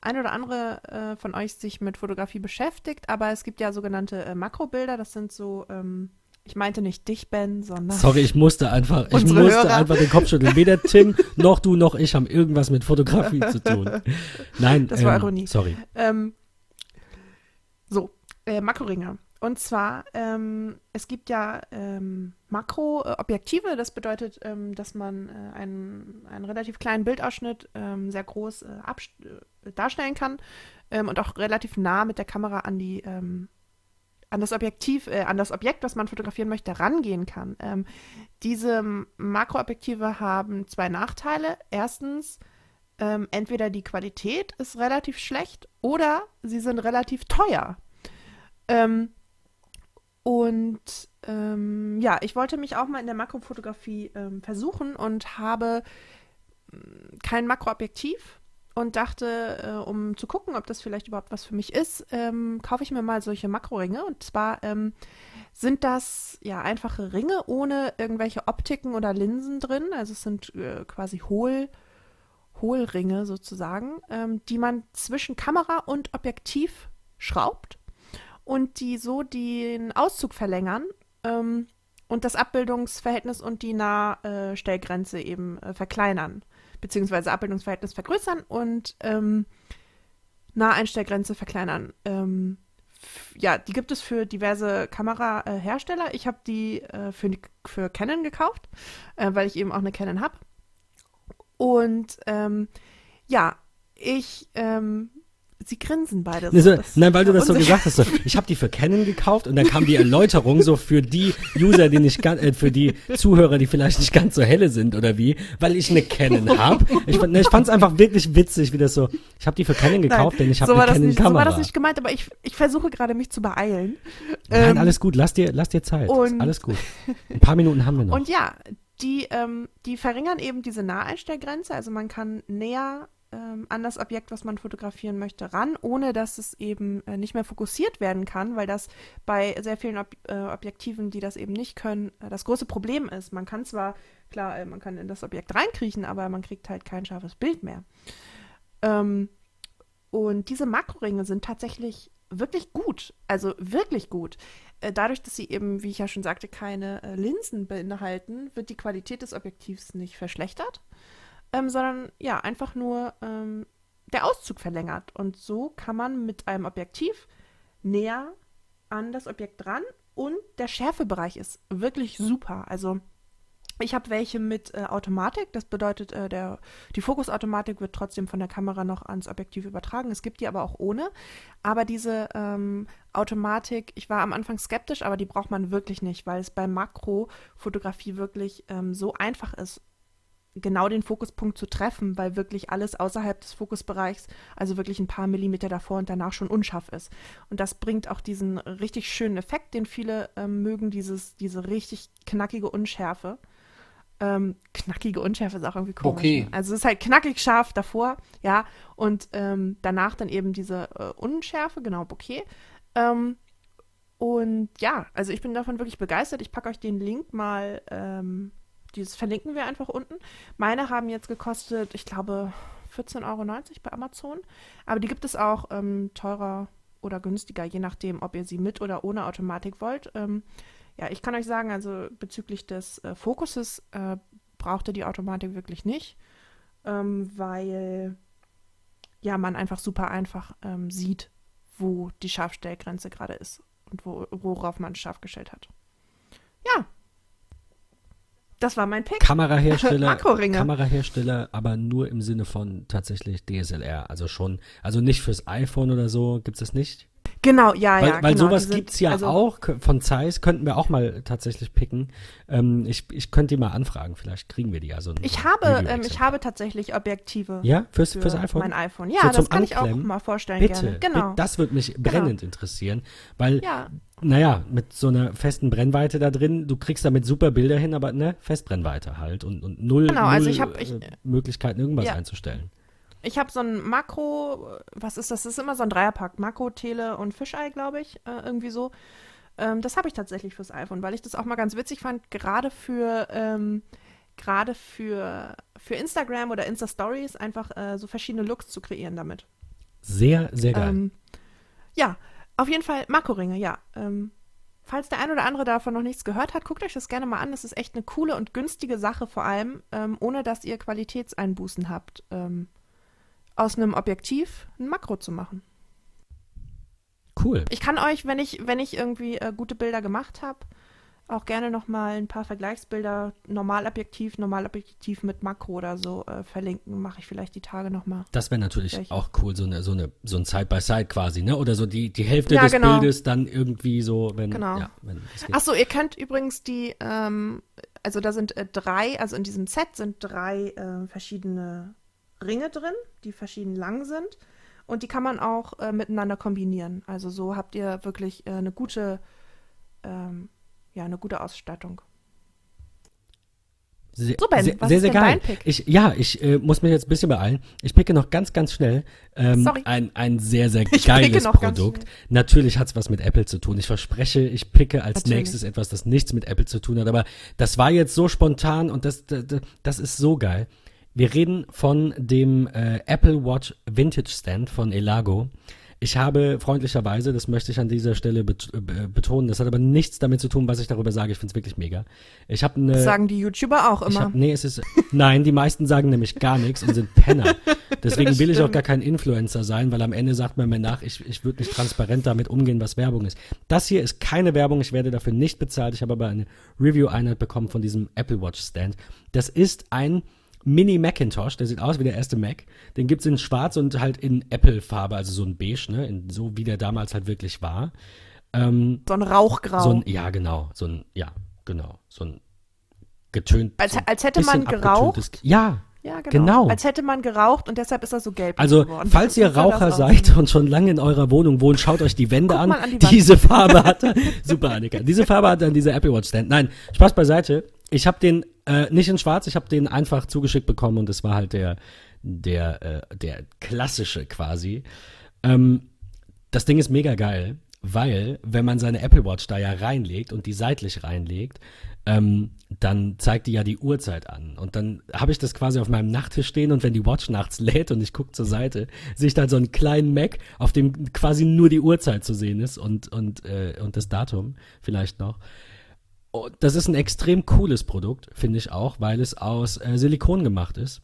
ein oder andere äh, von euch sich mit Fotografie beschäftigt, aber es gibt ja sogenannte äh, Makrobilder, das sind so, ähm, ich meinte nicht dich, Ben, sondern. Sorry, ich musste einfach, ich musste Hörer. einfach den Kopf schütteln. Weder Tim noch du noch ich haben irgendwas mit Fotografie zu tun. Nein, das ähm, war Ironie. Sorry. Ähm, so, äh, Makroringe. Und zwar, ähm, es gibt ja ähm, Makroobjektive, das bedeutet, ähm, dass man äh, einen, einen relativ kleinen Bildausschnitt ähm, sehr groß äh, äh, darstellen kann ähm, und auch relativ nah mit der Kamera an die ähm, an das Objektiv, äh, an das Objekt, was man fotografieren möchte, rangehen kann. Ähm, diese Makroobjektive haben zwei Nachteile. Erstens, entweder die Qualität ist relativ schlecht oder sie sind relativ teuer. Ähm, und ähm, ja, ich wollte mich auch mal in der Makrofotografie ähm, versuchen und habe hm, kein Makroobjektiv und dachte, äh, um zu gucken, ob das vielleicht überhaupt was für mich ist, ähm, kaufe ich mir mal solche Makroringe. Und zwar ähm, sind das ja einfache Ringe ohne irgendwelche Optiken oder Linsen drin. Also es sind äh, quasi Hohl, Hohlringe sozusagen, ähm, die man zwischen Kamera und Objektiv schraubt und die so den Auszug verlängern ähm, und das Abbildungsverhältnis und die Nahstellgrenze eben äh, verkleinern, beziehungsweise Abbildungsverhältnis vergrößern und ähm, Naheinstellgrenze verkleinern. Ähm, ja, die gibt es für diverse Kamerahersteller. Ich habe die äh, für, für Canon gekauft, äh, weil ich eben auch eine Canon habe. Und ähm, ja, ich ähm, Sie grinsen beide so. so nein, weil du das so gesagt hast. So, ich habe die für Canon gekauft und dann kam die Erläuterung so für die User, die nicht ganz, äh, für die Zuhörer, die vielleicht nicht ganz so helle sind oder wie, weil ich eine Canon habe. Ich, ne, ich fand es einfach wirklich witzig, wie das so. Ich habe die für Canon gekauft, nein, denn ich habe so eine Canon-Kamera. So war das nicht gemeint, aber ich, ich versuche gerade mich zu beeilen. Nein, ähm, alles gut. Lass dir, lass dir Zeit. alles gut. Ein paar Minuten haben wir noch. Und ja, die, ähm, die verringern eben diese Naheinstellgrenze. Also man kann näher ähm, an das Objekt, was man fotografieren möchte, ran, ohne dass es eben äh, nicht mehr fokussiert werden kann, weil das bei sehr vielen Ob äh, Objektiven, die das eben nicht können, äh, das große Problem ist. Man kann zwar, klar, äh, man kann in das Objekt reinkriechen, aber man kriegt halt kein scharfes Bild mehr. Ähm, und diese Makroringe sind tatsächlich wirklich gut, also wirklich gut. Äh, dadurch, dass sie eben, wie ich ja schon sagte, keine äh, Linsen beinhalten, wird die Qualität des Objektivs nicht verschlechtert ähm, sondern ja, einfach nur ähm, der Auszug verlängert. Und so kann man mit einem Objektiv näher an das Objekt dran und der Schärfebereich ist wirklich super. Also ich habe welche mit äh, Automatik, das bedeutet, äh, der, die Fokusautomatik wird trotzdem von der Kamera noch ans Objektiv übertragen. Es gibt die aber auch ohne. Aber diese ähm, Automatik, ich war am Anfang skeptisch, aber die braucht man wirklich nicht, weil es bei Makrofotografie wirklich ähm, so einfach ist, genau den Fokuspunkt zu treffen, weil wirklich alles außerhalb des Fokusbereichs, also wirklich ein paar Millimeter davor und danach schon unscharf ist. Und das bringt auch diesen richtig schönen Effekt, den viele ähm, mögen, dieses, diese richtig knackige Unschärfe. Ähm, knackige Unschärfe ist auch irgendwie komisch. Okay. Ne? Also es ist halt knackig scharf davor, ja, und ähm, danach dann eben diese äh, Unschärfe, genau, Bokeh. Ähm, und ja, also ich bin davon wirklich begeistert. Ich packe euch den Link mal ähm, dieses verlinken wir einfach unten. Meine haben jetzt gekostet, ich glaube, 14,90 Euro bei Amazon. Aber die gibt es auch ähm, teurer oder günstiger, je nachdem, ob ihr sie mit oder ohne Automatik wollt. Ähm, ja, ich kann euch sagen, also bezüglich des äh, Fokuses äh, brauchte die Automatik wirklich nicht, ähm, weil ja man einfach super einfach ähm, sieht, wo die Scharfstellgrenze gerade ist und wo, worauf man scharf gestellt hat. Ja, das war mein Pick. Kamerahersteller, Kamerahersteller, aber nur im Sinne von tatsächlich DSLR. Also schon, also nicht fürs iPhone oder so, gibt es das nicht? Genau, ja, weil, ja. Weil genau, sowas gibt es ja also, auch von Zeiss, könnten wir auch mal tatsächlich picken. Ähm, ich, ich könnte die mal anfragen, vielleicht kriegen wir die ja so. Ich habe, ähm, ich habe tatsächlich Objektive. Ja, fürs, für fürs iPhone? Mein iPhone. Ja, so das kann Anklemmen. ich auch mal vorstellen bitte, gerne. Genau. Bitte, das würde mich genau. brennend genau. interessieren, weil ja naja, mit so einer festen Brennweite da drin, du kriegst damit super Bilder hin, aber ne, Festbrennweite halt und, und null, genau, also null ich hab, ich, äh, Möglichkeiten, irgendwas ja. einzustellen. Ich habe so ein Makro, was ist das? Das ist immer so ein Dreierpack. Makro, Tele und Fischei, glaube ich, äh, irgendwie so. Ähm, das habe ich tatsächlich fürs iPhone, weil ich das auch mal ganz witzig fand, gerade für, ähm, gerade für, für Instagram oder Insta-Stories einfach äh, so verschiedene Looks zu kreieren damit. Sehr, sehr geil. Ähm, ja, auf jeden Fall Makroringe, ja. Ähm, falls der ein oder andere davon noch nichts gehört hat, guckt euch das gerne mal an. Das ist echt eine coole und günstige Sache, vor allem, ähm, ohne dass ihr Qualitätseinbußen habt, ähm, aus einem Objektiv ein Makro zu machen. Cool. Ich kann euch, wenn ich, wenn ich irgendwie äh, gute Bilder gemacht habe, auch gerne nochmal ein paar Vergleichsbilder, Normalobjektiv, Normalobjektiv mit Makro oder so äh, verlinken. Mache ich vielleicht die Tage nochmal. Das wäre natürlich Welche? auch cool, so, eine, so, eine, so ein Side-by-Side quasi, ne? Oder so die, die Hälfte ja, des genau. Bildes dann irgendwie so, wenn. Genau. Ja, Achso, ihr könnt übrigens die, ähm, also da sind äh, drei, also in diesem Set sind drei äh, verschiedene Ringe drin, die verschieden lang sind. Und die kann man auch äh, miteinander kombinieren. Also so habt ihr wirklich äh, eine gute ähm, ja, eine gute Ausstattung. Sehr, so ben, sehr, sehr, sehr geil. Ich, ja, ich äh, muss mich jetzt ein bisschen beeilen. Ich picke noch ganz, ganz schnell ähm, ein, ein sehr, sehr geiles Produkt. Natürlich hat es was mit Apple zu tun. Ich verspreche, ich picke als Natürlich. nächstes etwas, das nichts mit Apple zu tun hat. Aber das war jetzt so spontan und das, das, das ist so geil. Wir reden von dem äh, Apple Watch Vintage Stand von Elago. Ich habe freundlicherweise, das möchte ich an dieser Stelle bet äh, betonen, das hat aber nichts damit zu tun, was ich darüber sage. Ich finde es wirklich mega. Ich habe eine. sagen die YouTuber auch immer. Hab, nee, es ist. nein, die meisten sagen nämlich gar nichts und sind Penner. Deswegen will ich auch gar kein Influencer sein, weil am Ende sagt man mir nach, ich, ich würde nicht transparent damit umgehen, was Werbung ist. Das hier ist keine Werbung, ich werde dafür nicht bezahlt. Ich habe aber eine Review-Einheit bekommen von diesem Apple Watch Stand. Das ist ein Mini Macintosh, der sieht aus wie der erste Mac. Den gibt's in schwarz und halt in Apple-Farbe, also so ein Beige, ne? In, so wie der damals halt wirklich war. Ähm, So ein Rauchgrau. so ein, ja, genau, so ein, ja, genau, so ein getönt. Als- so ein als hätte man geraucht? Ja, ja, genau. genau. Als hätte man geraucht und deshalb ist er so gelb also, geworden. falls ihr Raucher seid und schon lange in eurer Wohnung wohnt, schaut euch die Wände an. an die. Diese Farbe hat er. Super, Annika. Diese Farbe hat dann dieser Apple Watch Stand. Nein, Spaß beiseite. Ich habe den äh, nicht in schwarz, ich habe den einfach zugeschickt bekommen und es war halt der, der, äh, der klassische quasi. Ähm, das Ding ist mega geil, weil wenn man seine Apple Watch da ja reinlegt und die seitlich reinlegt, ähm, dann zeigt die ja die Uhrzeit an. Und dann habe ich das quasi auf meinem Nachttisch stehen und wenn die Watch nachts lädt und ich gucke zur Seite, sehe ich dann so einen kleinen Mac, auf dem quasi nur die Uhrzeit zu sehen ist und, und, äh, und das Datum vielleicht noch. Und das ist ein extrem cooles Produkt, finde ich auch, weil es aus äh, Silikon gemacht ist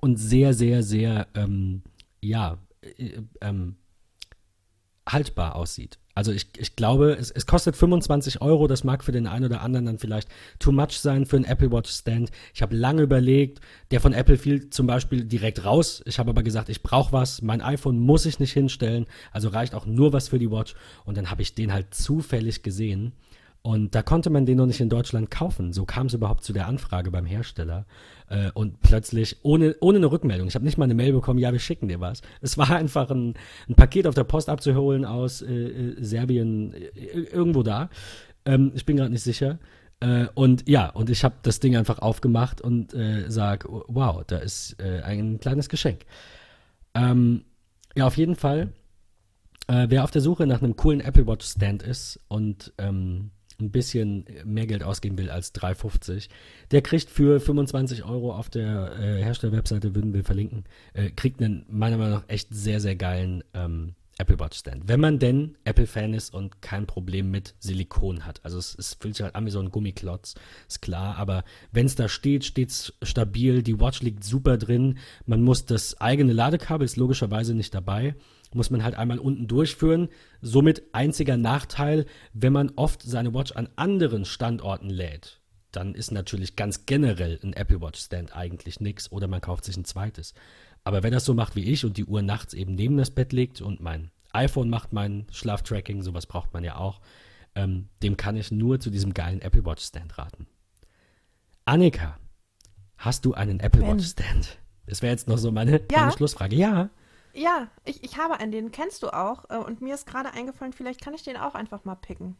und sehr, sehr, sehr, ähm, ja, äh, ähm, haltbar aussieht. Also ich, ich glaube, es, es kostet 25 Euro. Das mag für den einen oder anderen dann vielleicht too much sein für einen Apple Watch Stand. Ich habe lange überlegt. Der von Apple fiel zum Beispiel direkt raus. Ich habe aber gesagt, ich brauche was. Mein iPhone muss ich nicht hinstellen. Also reicht auch nur was für die Watch. Und dann habe ich den halt zufällig gesehen. Und da konnte man den noch nicht in Deutschland kaufen. So kam es überhaupt zu der Anfrage beim Hersteller. Äh, und plötzlich, ohne, ohne eine Rückmeldung, ich habe nicht mal eine Mail bekommen, ja, wir schicken dir was. Es war einfach ein, ein Paket auf der Post abzuholen aus äh, äh, Serbien, äh, irgendwo da. Ähm, ich bin gerade nicht sicher. Äh, und ja, und ich habe das Ding einfach aufgemacht und äh, sag, wow, da ist ein kleines Geschenk. Ähm, ja, auf jeden Fall wer auf der Suche nach einem coolen Apple Watch Stand ist und ähm, ein bisschen mehr Geld ausgeben will als 3,50, der kriegt für 25 Euro auf der äh, Herstellerwebseite, würden wir verlinken, äh, kriegt einen meiner Meinung nach echt sehr, sehr geilen ähm, Apple Watch Stand. Wenn man denn Apple-Fan ist und kein Problem mit Silikon hat. Also es, es fühlt sich halt an wie so ein Gummiklotz, ist klar, aber wenn es da steht, steht es stabil, die Watch liegt super drin, man muss das eigene Ladekabel, ist logischerweise nicht dabei, muss man halt einmal unten durchführen. Somit einziger Nachteil, wenn man oft seine Watch an anderen Standorten lädt, dann ist natürlich ganz generell ein Apple Watch Stand eigentlich nix oder man kauft sich ein zweites. Aber wer das so macht wie ich und die Uhr nachts eben neben das Bett legt und mein iPhone macht mein Schlaftracking, sowas braucht man ja auch, ähm, dem kann ich nur zu diesem geilen Apple Watch Stand raten. Annika, hast du einen Apple. Watch Stand? Das wäre jetzt noch so meine, Ja. meine Schlussfrage. Ja. Ja, ich, ich habe einen, den kennst du auch. äh, Und mir ist gerade eingefallen, vielleicht kann ich den auch einfach mal picken.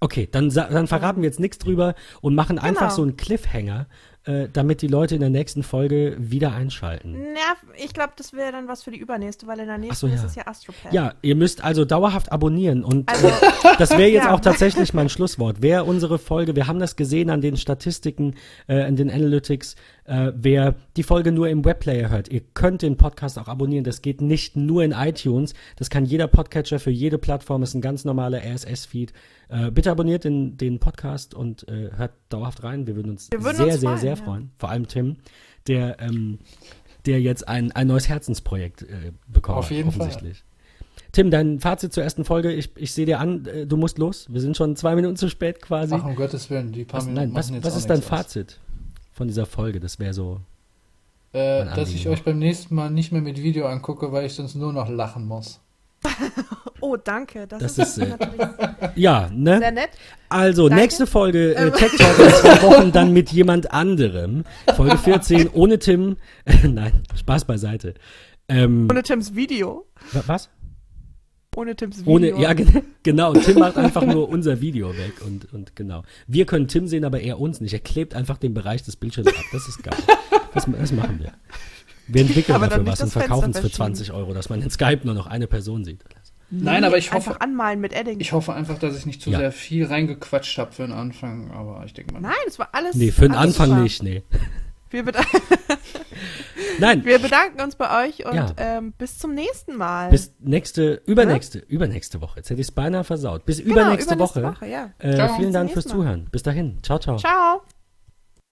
Okay, dann, dann verraten wir jetzt nichts drüber und machen einfach Genau. so einen Cliffhanger, äh, damit die Leute in der nächsten Folge wieder einschalten. Na, ich glaube, das wäre dann was für die übernächste, weil in der nächsten so, ist ja. es ja Astropad. Ja, ihr müsst also dauerhaft abonnieren und Also, äh, das wäre jetzt Ja. auch tatsächlich mein Schlusswort. Wer unsere Folge, wir haben das gesehen an den Statistiken, äh, in den Analytics, äh, wer die Folge nur im Webplayer hört, ihr könnt den Podcast auch abonnieren. Das geht nicht nur in iTunes, das kann jeder Podcatcher für jede Plattform, ist ein ganz normaler RSS-Feed. Äh, bitte abonniert den, den Podcast und äh, hört dauerhaft rein. Wir würden uns Wir würden sehr, uns sehr, freuen, sehr ja. freuen. Vor allem Tim, der, ähm, der jetzt ein, ein neues Herzensprojekt äh, bekommen Auf jeden Fall. offensichtlich. Tim, dein Fazit zur ersten Folge. Ich, ich sehe dir an, äh, du musst los. Wir sind schon zwei Minuten zu spät quasi. Ach, um Gottes Willen, die paar was, Minuten nein, was, machen jetzt was auch ist dein nichts aus. Von dieser Folge? Das wäre so. Äh, dass ich euch beim nächsten Mal nicht mehr mit Video angucke, weil ich sonst nur noch lachen muss. oh, danke. Das, Das ist, ist, äh, natürlich Ja, ne? sehr nett. Also, Danke. nächste Folge äh, Tech Talk in zwei Wochen dann mit jemand anderem. Folge 14 ohne Tim. nein, Spaß beiseite. Ähm, Ohne Tims Video. wa- was? Ohne Tims Video. Ohne, ja, gen- genau. Tim macht einfach nur unser Video weg und, und genau. Wir können Tim sehen, aber er uns nicht. Er klebt einfach den Bereich des Bildschirms ab. Das ist geil. Das, das machen wir. Wir entwickeln Aber dafür was und verkaufen es für verschieben. 20 Euro, dass man in Skype nur noch eine Person sieht. Nein, aber ich hoffe, Einfach anmalen mit Edding. ich hoffe einfach, dass ich nicht zu Ja. sehr viel reingequatscht habe für den Anfang, aber ich denke mal. Nein, es war alles. Nee, für den Anfang super. nicht, nee. Wir, beda Nein, wir bedanken uns bei euch und Ja. ähm, bis zum nächsten Mal. bis nächste, übernächste, übernächste Woche. Jetzt hätte ich es beinahe versaut. Bis Genau, übernächste, übernächste Woche. Woche ja. Äh, vielen Dank fürs Mal. Zuhören. Bis dahin. Ciao, ciao. Ciao.